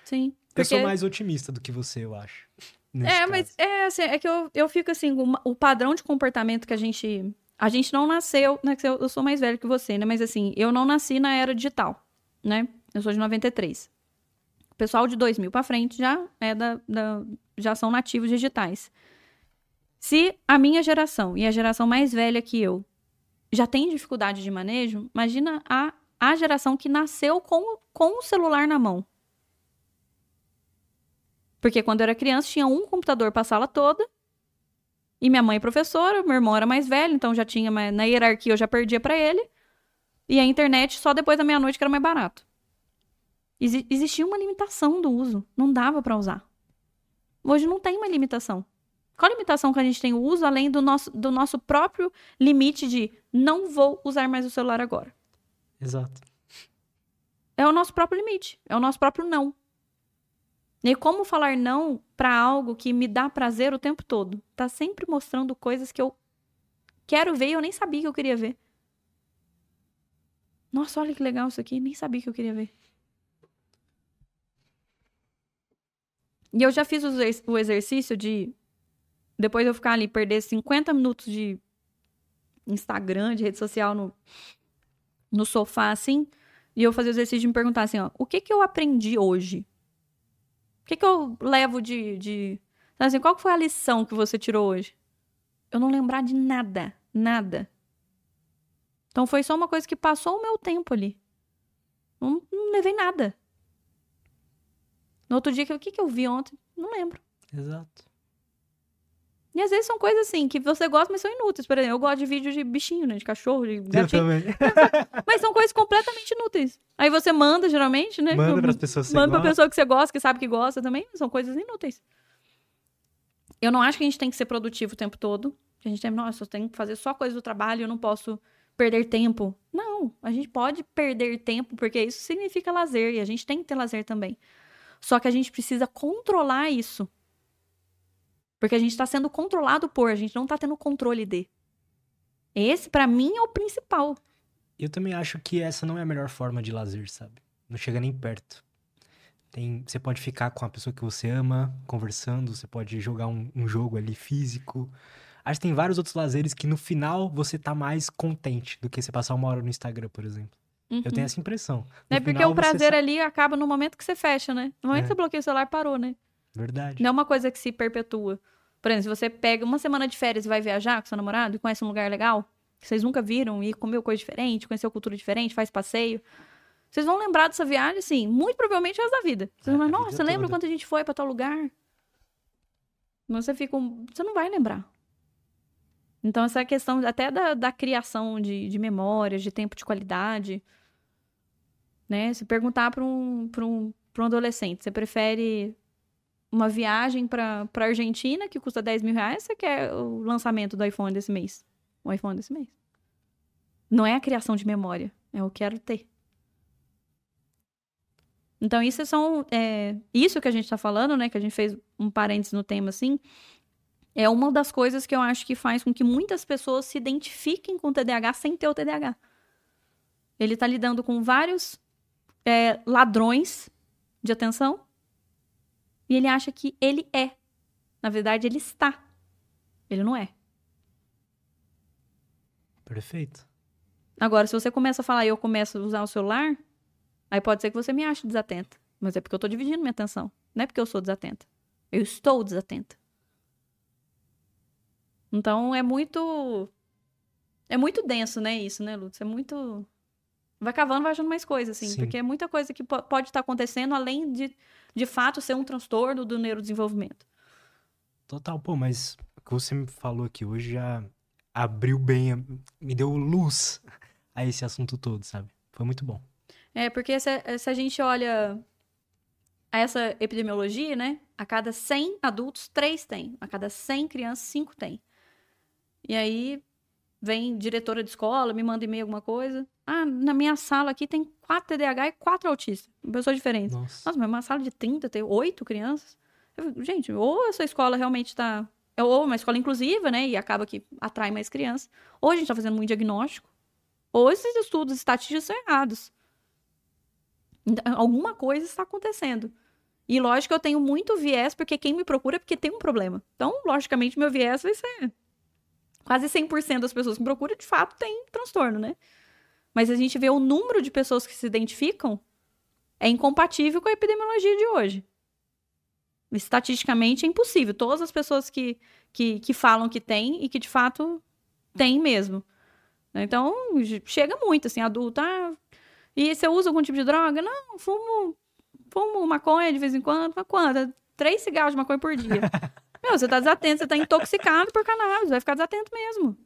Sim. Eu sou Porque- mais otimista do que você, eu acho. É, caso. mas é assim, é que eu, eu fico assim, o, o padrão de comportamento que a gente. A gente não nasceu, né? Eu, eu sou mais velho que você, né? Mas assim, eu não nasci na era digital, né? Eu sou de 93. O pessoal de 2000 pra frente já é da, da- já são nativos digitais. Se a minha geração e a geração mais velha que eu já tem dificuldade de manejo, imagina a, a geração que nasceu com, com o celular na mão. Porque quando eu era criança, tinha um computador para a sala toda. E minha mãe é professora, meu irmão era mais velho, então já tinha na hierarquia eu já perdia para ele. E a internet só depois da meia-noite que era mais barato. Exi- existia uma limitação do uso, não dava para usar. Hoje não tem uma limitação. Qual a limitação que a gente tem o uso além do nosso, do nosso próprio limite de não vou usar mais o celular agora? Exato. É o nosso próprio limite, é o nosso próprio não. E como falar não pra algo que me dá prazer o tempo todo? Tá sempre mostrando coisas que eu quero ver e eu nem sabia que eu queria ver. Nossa, olha que legal isso aqui, nem sabia que eu queria ver. E eu já fiz o exercício de depois eu ficar ali perder 50 minutos de Instagram, de rede social no no sofá assim, e eu fazer o exercício de me perguntar assim, ó, o que que eu aprendi hoje? O que que eu levo de, de... Assim, qual foi a lição que você tirou hoje? Eu não lembrar de nada, nada. Então foi só uma coisa que passou o meu tempo ali. Não, não levei nada. No outro dia, o que que eu vi ontem? Não lembro. Exato. E às vezes são coisas assim, que você gosta, mas são inúteis. Por exemplo, eu gosto de vídeo de bichinho, né? De cachorro, de gatinho. Mas são coisas completamente inúteis. Aí você manda, geralmente, né? Manda pras pessoas que você Manda pra gosta. pessoa que você gosta, que sabe que gosta também. São coisas inúteis. Eu não acho que a gente tem que ser produtivo o tempo todo. A gente tem, nossa, eu tenho que fazer só coisa do trabalho, eu não posso perder tempo. Não, a gente pode perder tempo, porque isso significa lazer, e a gente tem que ter lazer também. Só que a gente precisa controlar isso. Porque a gente está sendo controlado por, a gente não está tendo controle de. Esse, pra mim, é o principal. Eu também acho que essa não é a melhor forma de lazer, sabe? Não chega nem perto. Tem, você pode ficar com a pessoa que você ama, conversando, você pode jogar um, um jogo ali físico. Acho que tem vários outros lazeres que no final você tá mais contente do que você passar uma hora no Instagram, por exemplo. Eu Uhum. tenho essa impressão. No É porque final o prazer ali acaba no momento que você fecha, né? No momento É. que você bloqueia o celular, parou, né? Verdade. Não é uma coisa que se perpetua. Por exemplo, se você pega uma semana de férias e vai viajar com seu namorado e conhece um lugar legal, que vocês nunca viram, e comeu coisa diferente, conheceu cultura diferente, faz passeio, vocês vão lembrar dessa viagem, assim, muito provavelmente o resto da vida. Vocês É, vão falar, nossa, lembra toda. quando a gente foi pra tal lugar? Você fica. um- Você não vai lembrar. Então, essa questão até da, da criação de, de memórias, de tempo de qualidade. Né? Se perguntar para um, pra um, pra um adolescente, você prefere uma viagem para pra Argentina que custa 10 mil reais? Você quer o lançamento do iPhone desse mês? O iPhone desse mês. Não é a criação de memória, é o quero ter. Então, isso são. é, isso que a gente está falando, né? Que a gente fez um parênteses no tema assim. É uma das coisas que eu acho que faz com que muitas pessoas se identifiquem com o TDAH sem ter o TDAH. Ele está lidando com vários é, ladrões de atenção e ele acha que ele é. Na verdade, ele está. Ele não é. Perfeito. Agora, se você começa a falar e eu começo a usar o celular, aí pode ser que você me ache desatenta. Mas é porque eu tô dividindo minha atenção. Não é porque eu sou desatenta. Eu estou desatenta. Então é muito. É muito denso, né? Isso, né, Lutz? É muito. Vai cavando, vai achando mais coisas, assim. Sim. Porque é muita coisa que po- pode estar acontecendo, além de, de fato, ser um transtorno do neurodesenvolvimento. Total, pô, mas o que você me falou aqui hoje já abriu bem, me deu luz a esse assunto todo, sabe? Foi muito bom. É, porque se, se a gente olha a essa epidemiologia, né? A cada 100 adultos, 3 tem. A cada 100 crianças, 5 tem. E aí vem diretora de escola, me manda e-mail alguma coisa. Ah, na minha sala aqui tem 4 TDAH e 4 autistas. Pessoas diferentes. Nossa. Nossa, mas uma sala de 30 tem 8 crianças? Eu gente, ou essa escola realmente está... É ou uma escola inclusiva, né? E acaba que atrai mais crianças. Ou a gente está fazendo muito diagnóstico. Ou esses estudos estatísticos são errados. Então, alguma coisa está acontecendo. E lógico que eu tenho muito viés, porque quem me procura é porque tem um problema. Então, logicamente, meu viés vai ser. Quase 100% das pessoas que procuram, de fato, tem transtorno, né? Mas a gente vê o número de pessoas que se identificam é incompatível com a epidemiologia de hoje. Estatisticamente é impossível. Todas as pessoas que, que, que falam que tem e que de fato tem mesmo. Então, chega muito, assim, adulto. Ah, e você usa algum tipo de droga? Não, fumo, fumo maconha de vez em quando. Mas quando? Três cigarros de maconha por dia. Meu, você tá desatento, você tá intoxicado por cannabis, vai ficar desatento mesmo.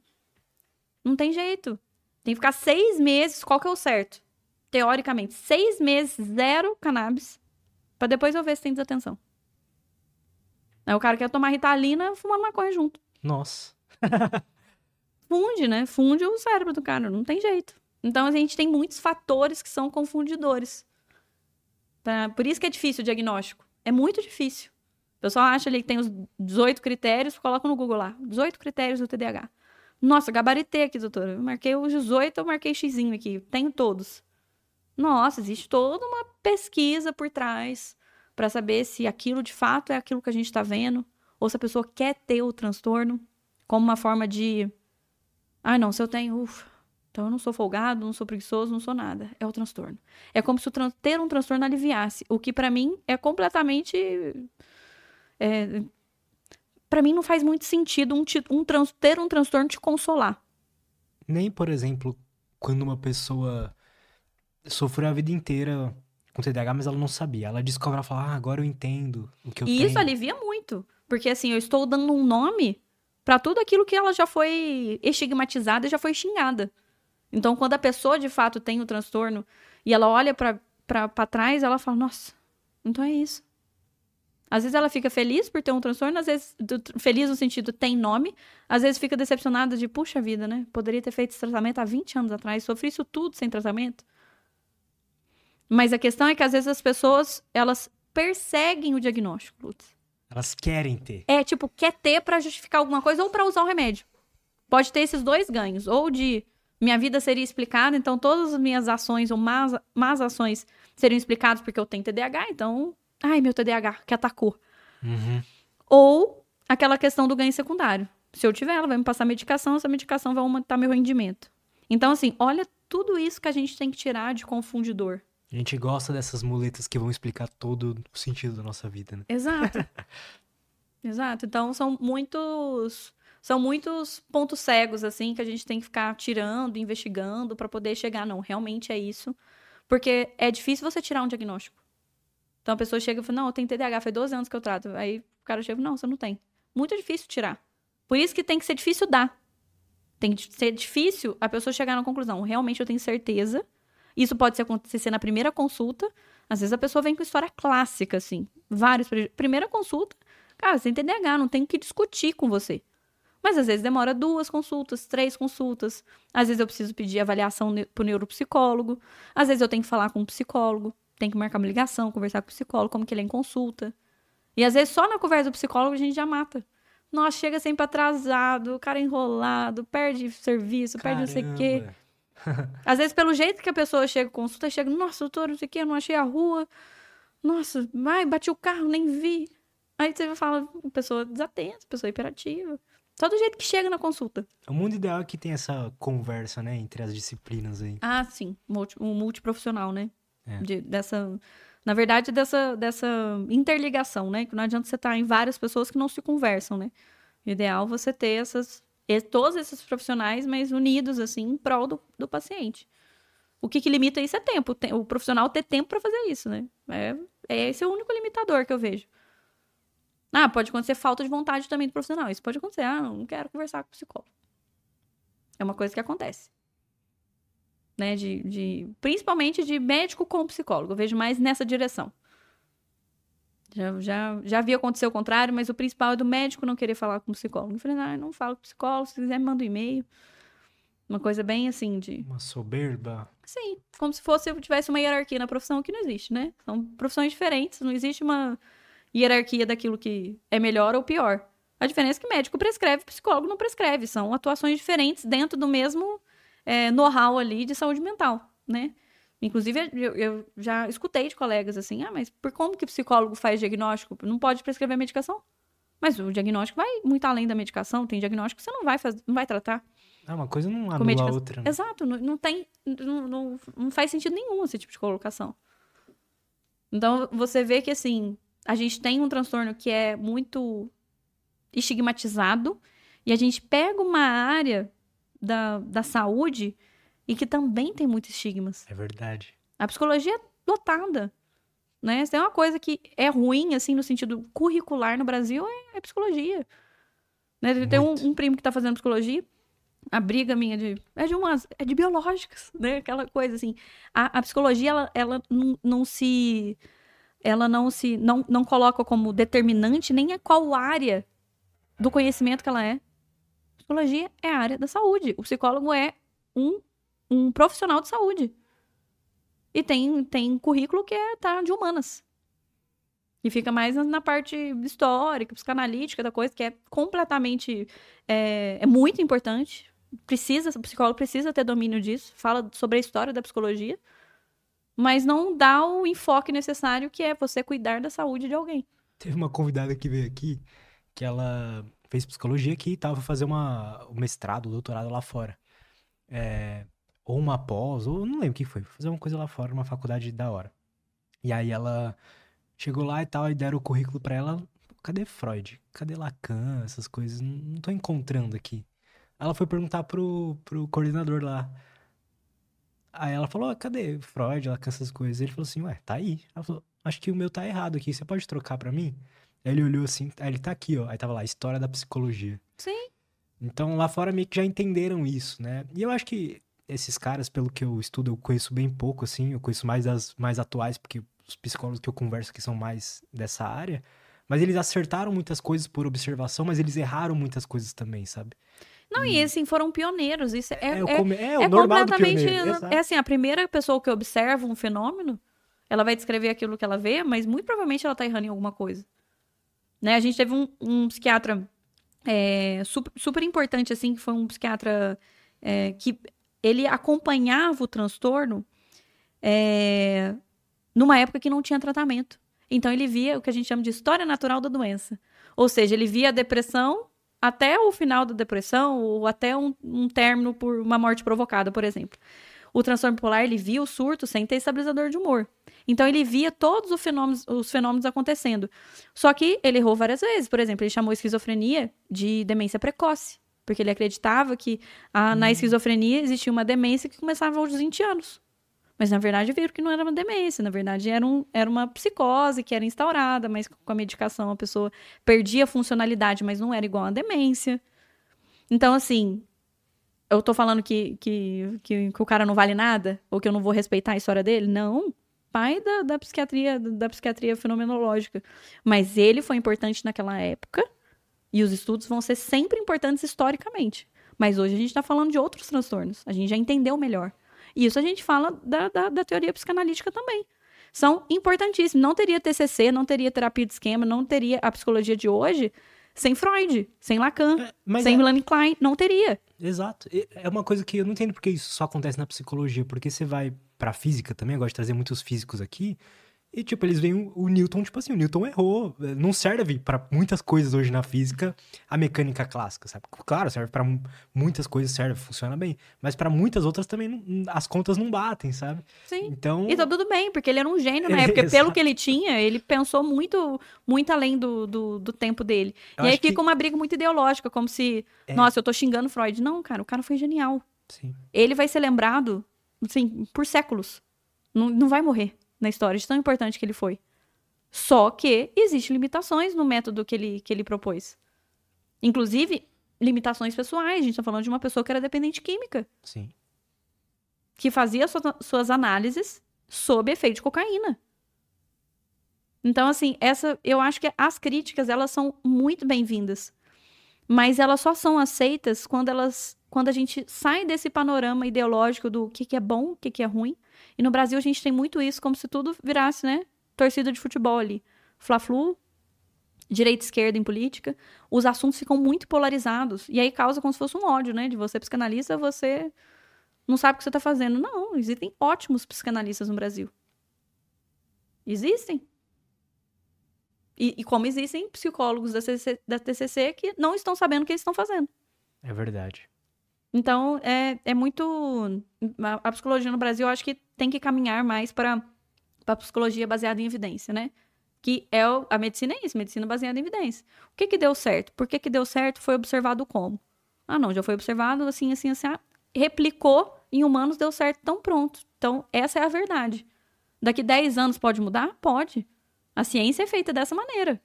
Não tem jeito. Tem que ficar seis meses, qual que é o certo? Teoricamente, seis meses, zero cannabis, pra depois eu ver se tem desatenção. Aí o cara quer tomar ritalina fumando maconha junto. Nossa. Funde, né? Funde o cérebro do cara, não tem jeito. Então a gente tem muitos fatores que são confundidores. Tá? Por isso que é difícil o diagnóstico. É muito difícil. O pessoal acha ali que tem os 18 critérios, coloca no Google lá. 18 critérios do TDAH. Nossa, gabaritei aqui, doutora. Eu marquei os 18, eu marquei xizinho aqui. Tenho todos. Nossa, existe toda uma pesquisa por trás para saber se aquilo de fato é aquilo que a gente está vendo, ou se a pessoa quer ter o transtorno como uma forma de. Ah, não, se eu tenho, ufa, então eu não sou folgado, não sou preguiçoso, não sou nada. É o transtorno. É como se ter um transtorno aliviasse, o que para mim é completamente. É, para mim não faz muito sentido um, um trans- ter um transtorno te consolar. Nem, por exemplo, quando uma pessoa sofreu a vida inteira com TDAH, mas ela não sabia. Ela descobre, ela fala, ah, agora eu entendo o que eu E tenho. isso alivia muito. Porque assim, eu estou dando um nome para tudo aquilo que ela já foi estigmatizada e já foi xingada. Então, quando a pessoa de fato tem o transtorno e ela olha pra trás, ela fala: Nossa, então é isso. Às vezes ela fica feliz por ter um transtorno, às vezes do- feliz no sentido tem nome, às vezes fica decepcionada de, puxa vida, né? Poderia ter feito esse tratamento há 20 anos atrás, sofri isso tudo sem tratamento. Mas a questão é que às vezes as pessoas, elas perseguem o diagnóstico, Lutz. Elas querem ter. É, tipo, quer ter pra justificar alguma coisa ou pra usar o remédio. Pode ter esses dois ganhos. Ou de minha vida seria explicada, então todas as minhas ações ou más, más ações seriam explicadas porque eu tenho TDAH, então. Ai, meu TDAH, que atacou. Uhum. Ou aquela questão do ganho secundário. Se eu tiver, ela vai me passar medicação, essa medicação vai aumentar meu rendimento. Então, assim, olha tudo isso que a gente tem que tirar de confundidor. A gente gosta dessas muletas que vão explicar todo o sentido da nossa vida, né? Exato. Exato. Então são muitos são muitos pontos cegos assim que a gente tem que ficar tirando, investigando para poder chegar não, realmente é isso. Porque é difícil você tirar um diagnóstico. Então a pessoa chega e fala: "Não, eu tenho TDAH, faz 12 anos que eu trato". Aí o cara chega: "Não, você não tem". Muito difícil tirar. Por isso que tem que ser difícil dar. Tem que ser difícil a pessoa chegar na conclusão. Realmente eu tenho certeza. Isso pode acontecer na primeira consulta. Às vezes a pessoa vem com história clássica, assim. Vários. Primeira consulta, cara, você tem TDAH, não tem o que discutir com você. Mas às vezes demora duas consultas, três consultas. Às vezes eu preciso pedir avaliação pro neuropsicólogo. Às vezes eu tenho que falar com um psicólogo. Tem que marcar uma ligação, conversar com o psicólogo, como que ele é em consulta. E às vezes só na conversa do psicólogo a gente já mata. Nossa, chega sempre atrasado, o cara enrolado, perde serviço, Caramba. perde não sei o quê. Às vezes, pelo jeito que a pessoa chega consulta, chega, nossa, doutor, não sei o quê, eu não achei a rua. Nossa, vai, bati o carro, nem vi. Aí você fala, pessoa desatenta, pessoa hiperativa. Só do jeito que chega na consulta. O mundo ideal é que tem essa conversa, né, entre as disciplinas aí. Ah, sim. Um multiprofissional, né? É. De, dessa na verdade, dessa, dessa interligação, né? Que não adianta você estar em várias pessoas que não se conversam, né? O ideal é você ter essas, todos esses profissionais, mas unidos, assim, em prol do, do paciente. O que, que limita isso é tempo. O profissional ter tempo para fazer isso, né? É, é esse é o único limitador que eu vejo. Ah, pode acontecer falta de vontade também do profissional. Isso pode acontecer. Ah, não quero conversar com o psicólogo. É uma coisa que acontece né? De, de, principalmente de médico com psicólogo. Eu vejo mais nessa direção. Já, já, já vi acontecer o contrário, mas o principal é do médico não querer falar com o psicólogo. Eu falei, não, não falo com o psicólogo, se quiser me manda um e-mail. Uma coisa bem assim de. Uma soberba. Sim, como se fosse tivesse uma hierarquia na profissão que não existe, né? São profissões diferentes, não existe uma hierarquia daquilo que é melhor ou pior. A diferença é que médico prescreve, psicólogo não prescreve. São atuações diferentes dentro do mesmo é, know-how ali de saúde mental, né? Inclusive, eu, eu, já escutei de colegas assim, ah, mas por como que psicólogo faz diagnóstico? Não pode prescrever medicação? Mas o diagnóstico vai muito além da medicação, tem diagnóstico que você não vai, fazer, não vai tratar. Ah, uma coisa não anula a outra. Né? Exato, não, não tem, não, não, não faz sentido nenhum esse tipo de colocação. Então, você vê que, assim, a gente tem um transtorno que é muito estigmatizado e a gente pega uma área da, da saúde e que também tem muitos estigmas. É verdade. A psicologia é lotada. Né? Se tem uma coisa que é ruim, assim, no sentido curricular no Brasil, é, é psicologia. Né? Tem um, um, primo que tá fazendo psicologia, a briga minha de, é de umas, é de biológicas, né? Aquela coisa assim. A, a psicologia, ela, ela não, não, se, ela não se, não, não coloca como determinante nem a qual área do conhecimento que ela é psicologia é a área da saúde. O psicólogo é um, um profissional de saúde. E tem, tem currículo que é tá, de humanas. E fica mais na parte histórica, psicanalítica da coisa, que é completamente. É, é muito importante. Precisa, o psicólogo precisa ter domínio disso. Fala sobre a história da psicologia. Mas não dá o enfoque necessário que é você cuidar da saúde de alguém. Teve uma convidada que veio aqui que ela fez psicologia aqui e tal, foi fazer uma, o mestrado, o doutorado lá fora. É, ou uma pós, ou não lembro o que foi, fazer uma coisa lá fora, uma faculdade da hora. E aí ela chegou lá e tal, e deram o currículo pra ela, cadê Freud? Cadê Lacan? Essas coisas, não, tô encontrando aqui. Ela foi perguntar pro, pro coordenador lá. Aí ela falou, cadê Freud, Lacan, essas coisas? Ele falou assim, ué, tá aí. Ela falou, acho que o meu tá errado aqui, você pode trocar pra mim? Aí ele olhou assim, aí ele tá aqui, ó. Aí tava lá, História da Psicologia. Sim. Então lá fora meio que já entenderam isso, né? E eu acho que esses caras, pelo que eu estudo, eu conheço bem pouco, assim. Eu conheço mais as mais atuais, porque os psicólogos que eu converso que são mais dessa área. Mas eles acertaram muitas coisas por observação, mas eles erraram muitas coisas também, sabe? Não, e, e assim, foram pioneiros. Isso é, é, é, come... é, o é completamente. É assim, a primeira pessoa que observa um fenômeno, ela vai descrever aquilo que ela vê, mas muito provavelmente ela tá errando em alguma coisa. Né? A gente teve um, um psiquiatra é, super, super, importante, assim, que foi um psiquiatra é, que ele acompanhava o transtorno é, numa época que não tinha tratamento. Então, ele via o que a gente chama de história natural da doença. Ou seja, ele via a depressão até o final da depressão ou até um, um término por uma morte provocada, por exemplo. O transtorno bipolar, ele via o surto sem ter estabilizador de humor. Então ele via todos os fenômenos, os fenômenos acontecendo. Só que ele errou várias vezes. Por exemplo, ele chamou esquizofrenia de demência precoce. Porque ele acreditava que a, hum. na esquizofrenia existia uma demência que começava aos 20 anos. Mas na verdade viram que não era uma demência, na verdade era, um, era uma psicose que era instaurada, mas com a medicação a pessoa perdia a funcionalidade, mas não era igual a demência. Então, assim, eu tô falando que, que, que, que, o cara não vale nada? Ou que eu não vou respeitar a história dele? Não. Pai da, da psiquiatria, da psiquiatria fenomenológica. Mas ele foi importante naquela época. E os estudos vão ser sempre importantes historicamente. Mas hoje a gente está falando de outros transtornos. A gente já entendeu melhor. E isso a gente fala da, da, da teoria psicanalítica também. São importantíssimos. Não teria TCC, não teria terapia de esquema, não teria a psicologia de hoje sem Freud, sem Lacan, é, sem é... Melanie Klein. Não teria. Exato. É uma coisa que eu não entendo porque isso só acontece na psicologia. Porque você vai pra física também, eu gosto de trazer muitos físicos aqui. E, tipo, eles veem o, Newton, tipo assim, o Newton errou. Não serve para muitas coisas hoje na física a mecânica clássica, sabe? Claro, serve para muitas coisas, serve, funciona bem. Mas para muitas outras também não, as contas não batem, sabe? Sim. Então... E tá tudo bem, porque ele era um gênio na época. Pelo que ele tinha, ele pensou muito, muito além do, do, do tempo dele. Eu e aí fica que... uma briga muito ideológica, como se, é... nossa, eu tô xingando Freud. Não, cara, o cara foi genial. Sim. Ele vai ser lembrado, assim, por séculos. Não, não vai morrer na história, de tão importante que ele foi. Só que existem limitações no método que ele, que ele propôs. Inclusive, limitações pessoais. A gente está falando de uma pessoa que era dependente química. Sim. Que fazia suas, suas análises sob efeito de cocaína. Então, assim, essa, eu acho que as críticas, elas são muito bem-vindas. Mas elas só são aceitas quando elas quando a gente sai desse panorama ideológico do que, que é bom, o que, que é ruim, e no Brasil a gente tem muito isso, como se tudo virasse, né? Torcida de futebol ali. Fla-Flu, direita e esquerda em política, os assuntos ficam muito polarizados. E aí causa como se fosse um ódio, né? De você psicanalista, você não sabe o que você está fazendo. Não, existem ótimos psicanalistas no Brasil. Existem. E, e como existem psicólogos da, da TCC que não estão sabendo o que eles estão fazendo. É verdade. Então, é, é muito. A, psicologia no Brasil, eu acho que tem que caminhar mais para a psicologia baseada em evidência, né? Que é o, a medicina é isso, medicina baseada em evidência. O que que deu certo? Por que que deu certo? Foi observado como? Ah, não, já foi observado assim, assim, assim. Replicou em humanos, deu certo, então pronto. Então, essa é a verdade. Daqui 10 anos pode mudar? Pode. A ciência é feita dessa maneira.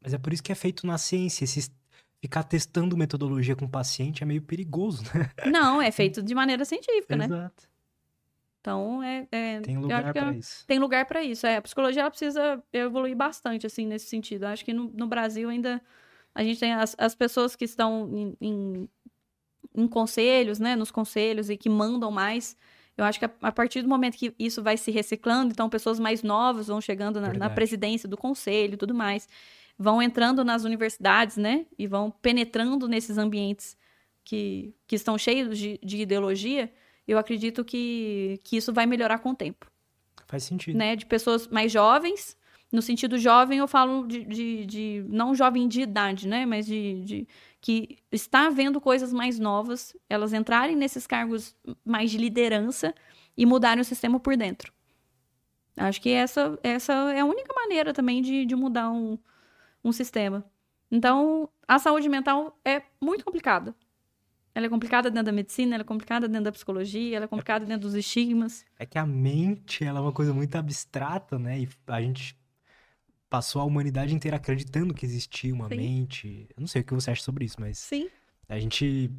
Mas é por isso que é feito na ciência. Esses ficar testando metodologia com o paciente é meio perigoso, né? Não, é feito de maneira científica, né? Exato. Então, é, é tem lugar para isso. Tem lugar para isso. É, a psicologia ela precisa evoluir bastante assim nesse sentido. acho que no, no, Brasil ainda a gente tem as, as pessoas que estão em, em, em, conselhos, né, nos conselhos e que mandam mais. Eu acho que a, a, partir do momento que isso vai se reciclando, então pessoas mais novas vão chegando na, na presidência do conselho e tudo mais vão entrando nas universidades, né? E vão penetrando nesses ambientes que, que estão cheios de, de ideologia, eu acredito que, que isso vai melhorar com o tempo. Faz sentido. Né? De pessoas mais jovens. No sentido jovem, eu falo de, de, de não jovem de idade, né? Mas de, de que está vendo coisas mais novas, elas entrarem nesses cargos mais de liderança e mudarem o sistema por dentro. Acho que essa, essa é a única maneira também de, de mudar um, um sistema. Então, a saúde mental é muito complicada. Ela é complicada dentro da medicina, ela é complicada dentro da psicologia, ela é complicada dentro dos estigmas. É que a mente, ela é uma coisa muito abstrata, né? E a gente passou a humanidade inteira acreditando que existia uma Sim. mente. Eu não sei o que você acha sobre isso, mas Sim. a gente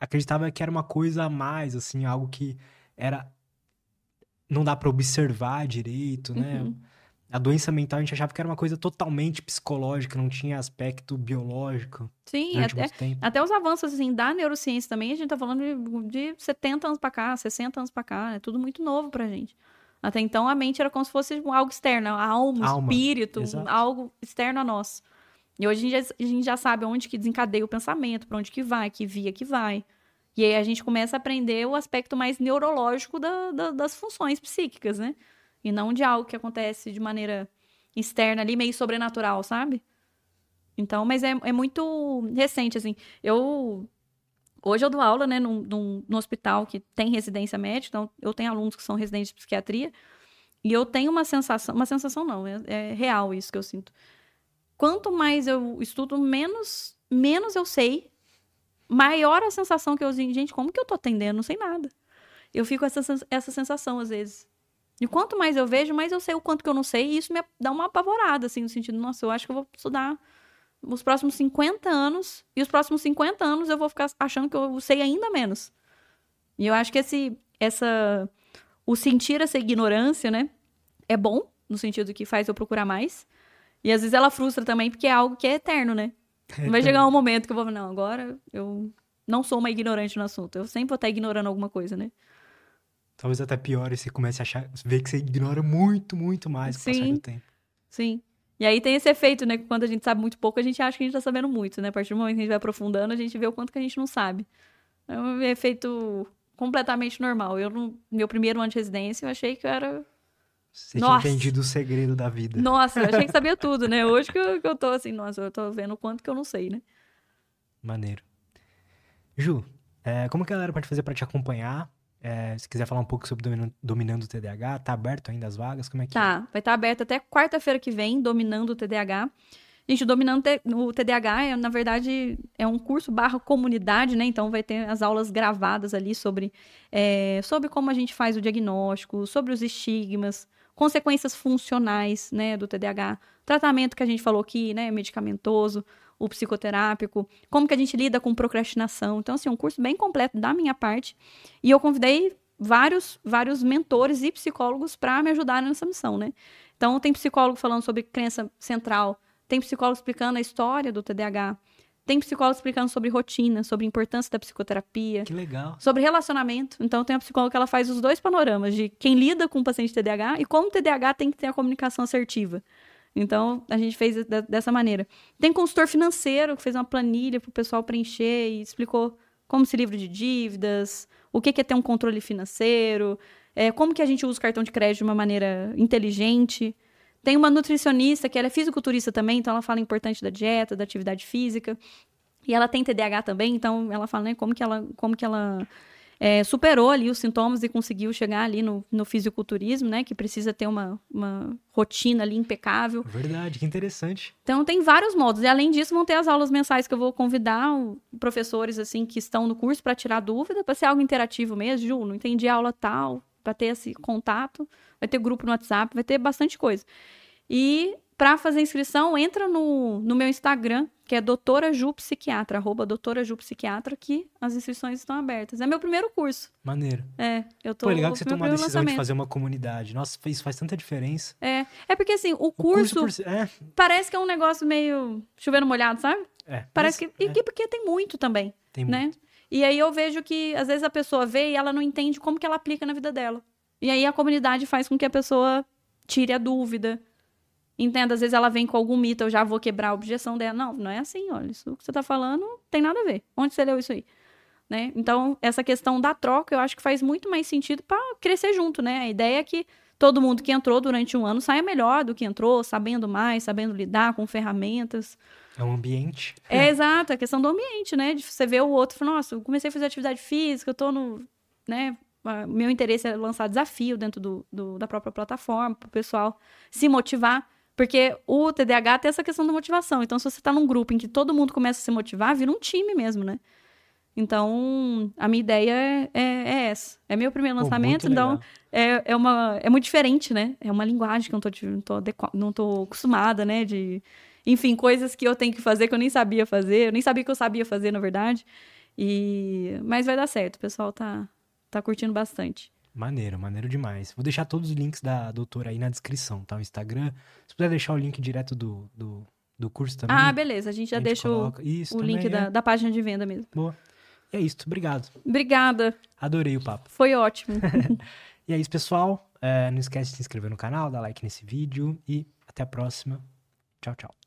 acreditava que era uma coisa a mais, assim, algo que era não dá para observar direito, né? Uhum. A doença mental a gente achava que era uma coisa totalmente psicológica, não tinha aspecto biológico. Sim, até, até os avanços assim, da neurociência também, a gente tá falando de, de 70 anos para cá, 60 anos para cá, é tudo muito novo pra gente. Até então a mente era como se fosse algo externo, a alma, alma. espírito, Exato. algo externo a nós. E hoje a gente, já, a gente já sabe onde que desencadeia o pensamento, para onde que vai, que via que vai. E aí a gente começa a aprender o aspecto mais neurológico da, da, das funções psíquicas, né? E não de algo que acontece de maneira externa ali, meio sobrenatural, sabe? Então, mas é, é muito recente, assim. Eu. Hoje eu dou aula, né, num, num, num hospital que tem residência médica, então eu tenho alunos que são residentes de psiquiatria, e eu tenho uma sensação, uma sensação não, é, é real isso que eu sinto. Quanto mais eu estudo, menos, menos eu sei, maior a sensação que eu tenho, gente, como que eu tô atendendo? Não sei nada. Eu fico com essa, essa sensação às vezes. E quanto mais eu vejo, mais eu sei o quanto que eu não sei, e isso me dá uma apavorada, assim, no sentido, nossa, eu acho que eu vou estudar os próximos 50 anos, e os próximos 50 anos eu vou ficar achando que eu sei ainda menos. E eu acho que esse, essa, o sentir essa ignorância, né, é bom, no sentido que faz eu procurar mais, e às vezes ela frustra também, porque é algo que é eterno, né? É Vai chegar um momento que eu vou, não, agora eu não sou uma ignorante no assunto, eu sempre vou estar ignorando alguma coisa, né? Talvez até pior, e você comece a achar, ver que você ignora muito, muito mais com o passar do tempo. Sim. E aí tem esse efeito, né? Que quando a gente sabe muito pouco, a gente acha que a gente tá sabendo muito, né? A partir do momento que a gente vai aprofundando, a gente vê o quanto que a gente não sabe. É um efeito completamente normal. Eu, no meu primeiro ano de residência, eu achei que eu era. Você Nossa. tinha entendido o segredo da vida. Nossa, eu achei que sabia tudo, né? Hoje que eu, que eu tô assim, nossa, eu tô vendo o quanto que eu não sei, né? Maneiro. Ju, é, como que a galera pode fazer pra te acompanhar? É, se quiser falar um pouco sobre domina- dominando o TDAH, tá aberto ainda as vagas? Como é que é? Tá, vai estar aberto até quarta-feira que vem, Dominando o TDAH. Gente, o Dominando o TDAH, é, na verdade, é um curso barra comunidade, né? Então vai ter as aulas gravadas ali sobre, é, sobre como a gente faz o diagnóstico, sobre os estigmas, consequências funcionais, né, do TDAH, tratamento que a gente falou aqui, né, medicamentoso, o psicoterápico, como que a gente lida com procrastinação. Então, assim, um curso bem completo da minha parte. E eu convidei vários, vários mentores e psicólogos para me ajudarem nessa missão, né? Então, tem psicólogo falando sobre crença central, tem psicólogo explicando a história do TDAH, tem psicólogo explicando sobre rotina, sobre importância da psicoterapia, Que legal. sobre relacionamento. Então, tem a psicóloga que ela faz os dois panoramas de quem lida com o paciente TDAH e como o TDAH tem que ter a comunicação assertiva. Então, a gente fez de- dessa maneira. Tem consultor financeiro que fez uma planilha para o pessoal preencher e explicou como se livra de dívidas, o que que é ter um controle financeiro, é, como que a gente usa o cartão de crédito de uma maneira inteligente. Tem uma nutricionista que ela é fisiculturista também, então ela fala importante da dieta, da atividade física. E ela tem TDAH também, então ela fala né, como que ela, como que ela é, superou ali os sintomas e conseguiu chegar ali no, no fisiculturismo, né? Que precisa ter uma, uma rotina ali impecável. Verdade, que interessante. Então tem vários modos. E além disso, vão ter as aulas mensais que eu vou convidar o- professores assim que estão no curso para tirar dúvida, para ser algo interativo mesmo. Ju, não entendi a aula tal, para ter esse contato. Vai ter grupo no WhatsApp, vai ter bastante coisa. E para fazer inscrição, entra no, no meu Instagram, que é doutora Ju Psiquiatra, arroba doutora Ju Psiquiatra, que as inscrições estão abertas. É meu primeiro curso. Maneiro. É, eu tô Pô, é legal que você tomou a decisão de lançamento. fazer uma comunidade. Nossa, isso faz tanta diferença. É, é porque assim, o O curso, curso, por é, parece que é um negócio meio chovendo molhado, sabe? é. Parece mas, que. E é, que porque tem muito também, tem né? muito. E aí eu vejo que, às vezes, a pessoa vê e ela não entende como que ela aplica na vida dela. E aí a comunidade faz com que a pessoa tire a dúvida. Entenda, às vezes ela vem com algum mito, eu já vou quebrar a objeção dela. Não, não é assim, olha, isso que você tá falando tem nada a ver. Onde você leu isso aí? Né? Então, essa questão da troca, eu acho que faz muito mais sentido para crescer junto, né? A ideia é que todo mundo que entrou durante um ano saia melhor do que entrou, sabendo mais, sabendo lidar com ferramentas. É um ambiente. É, exato, a questão do ambiente, né? De você ver o outro e falar, nossa, eu comecei a fazer atividade física, eu tô no. né? Meu interesse é lançar desafio dentro do, do- da própria plataforma, para o pessoal se motivar. Porque o TDAH tem essa questão da motivação. Então, se você tá num grupo em que todo mundo começa a se motivar, vira um time mesmo, né? Então, a minha ideia é, é- é essa. É meu primeiro lançamento, então é, é, uma, é muito diferente, né? É uma linguagem que eu não tô, não tô, adequa- não tô acostumada, né? De, enfim, coisas que eu tenho que fazer que eu nem sabia fazer. Eu nem sabia que eu sabia fazer, na verdade. E... Mas vai dar certo, o pessoal tá, tá curtindo bastante. Maneiro, maneiro demais. Vou deixar todos os links da doutora aí na descrição, tá? O Instagram. Se puder deixar o link direto do, do, do curso também. Ah, beleza, a gente já a gente deixa o, coloca. Isso, o link é. da, da página de venda mesmo. Boa. E é isso, obrigado. Obrigada, Adorei o papo. foi ótimo. E é isso, pessoal. É, não esquece de se inscrever no canal, dar like nesse vídeo e até a próxima. Tchau, tchau.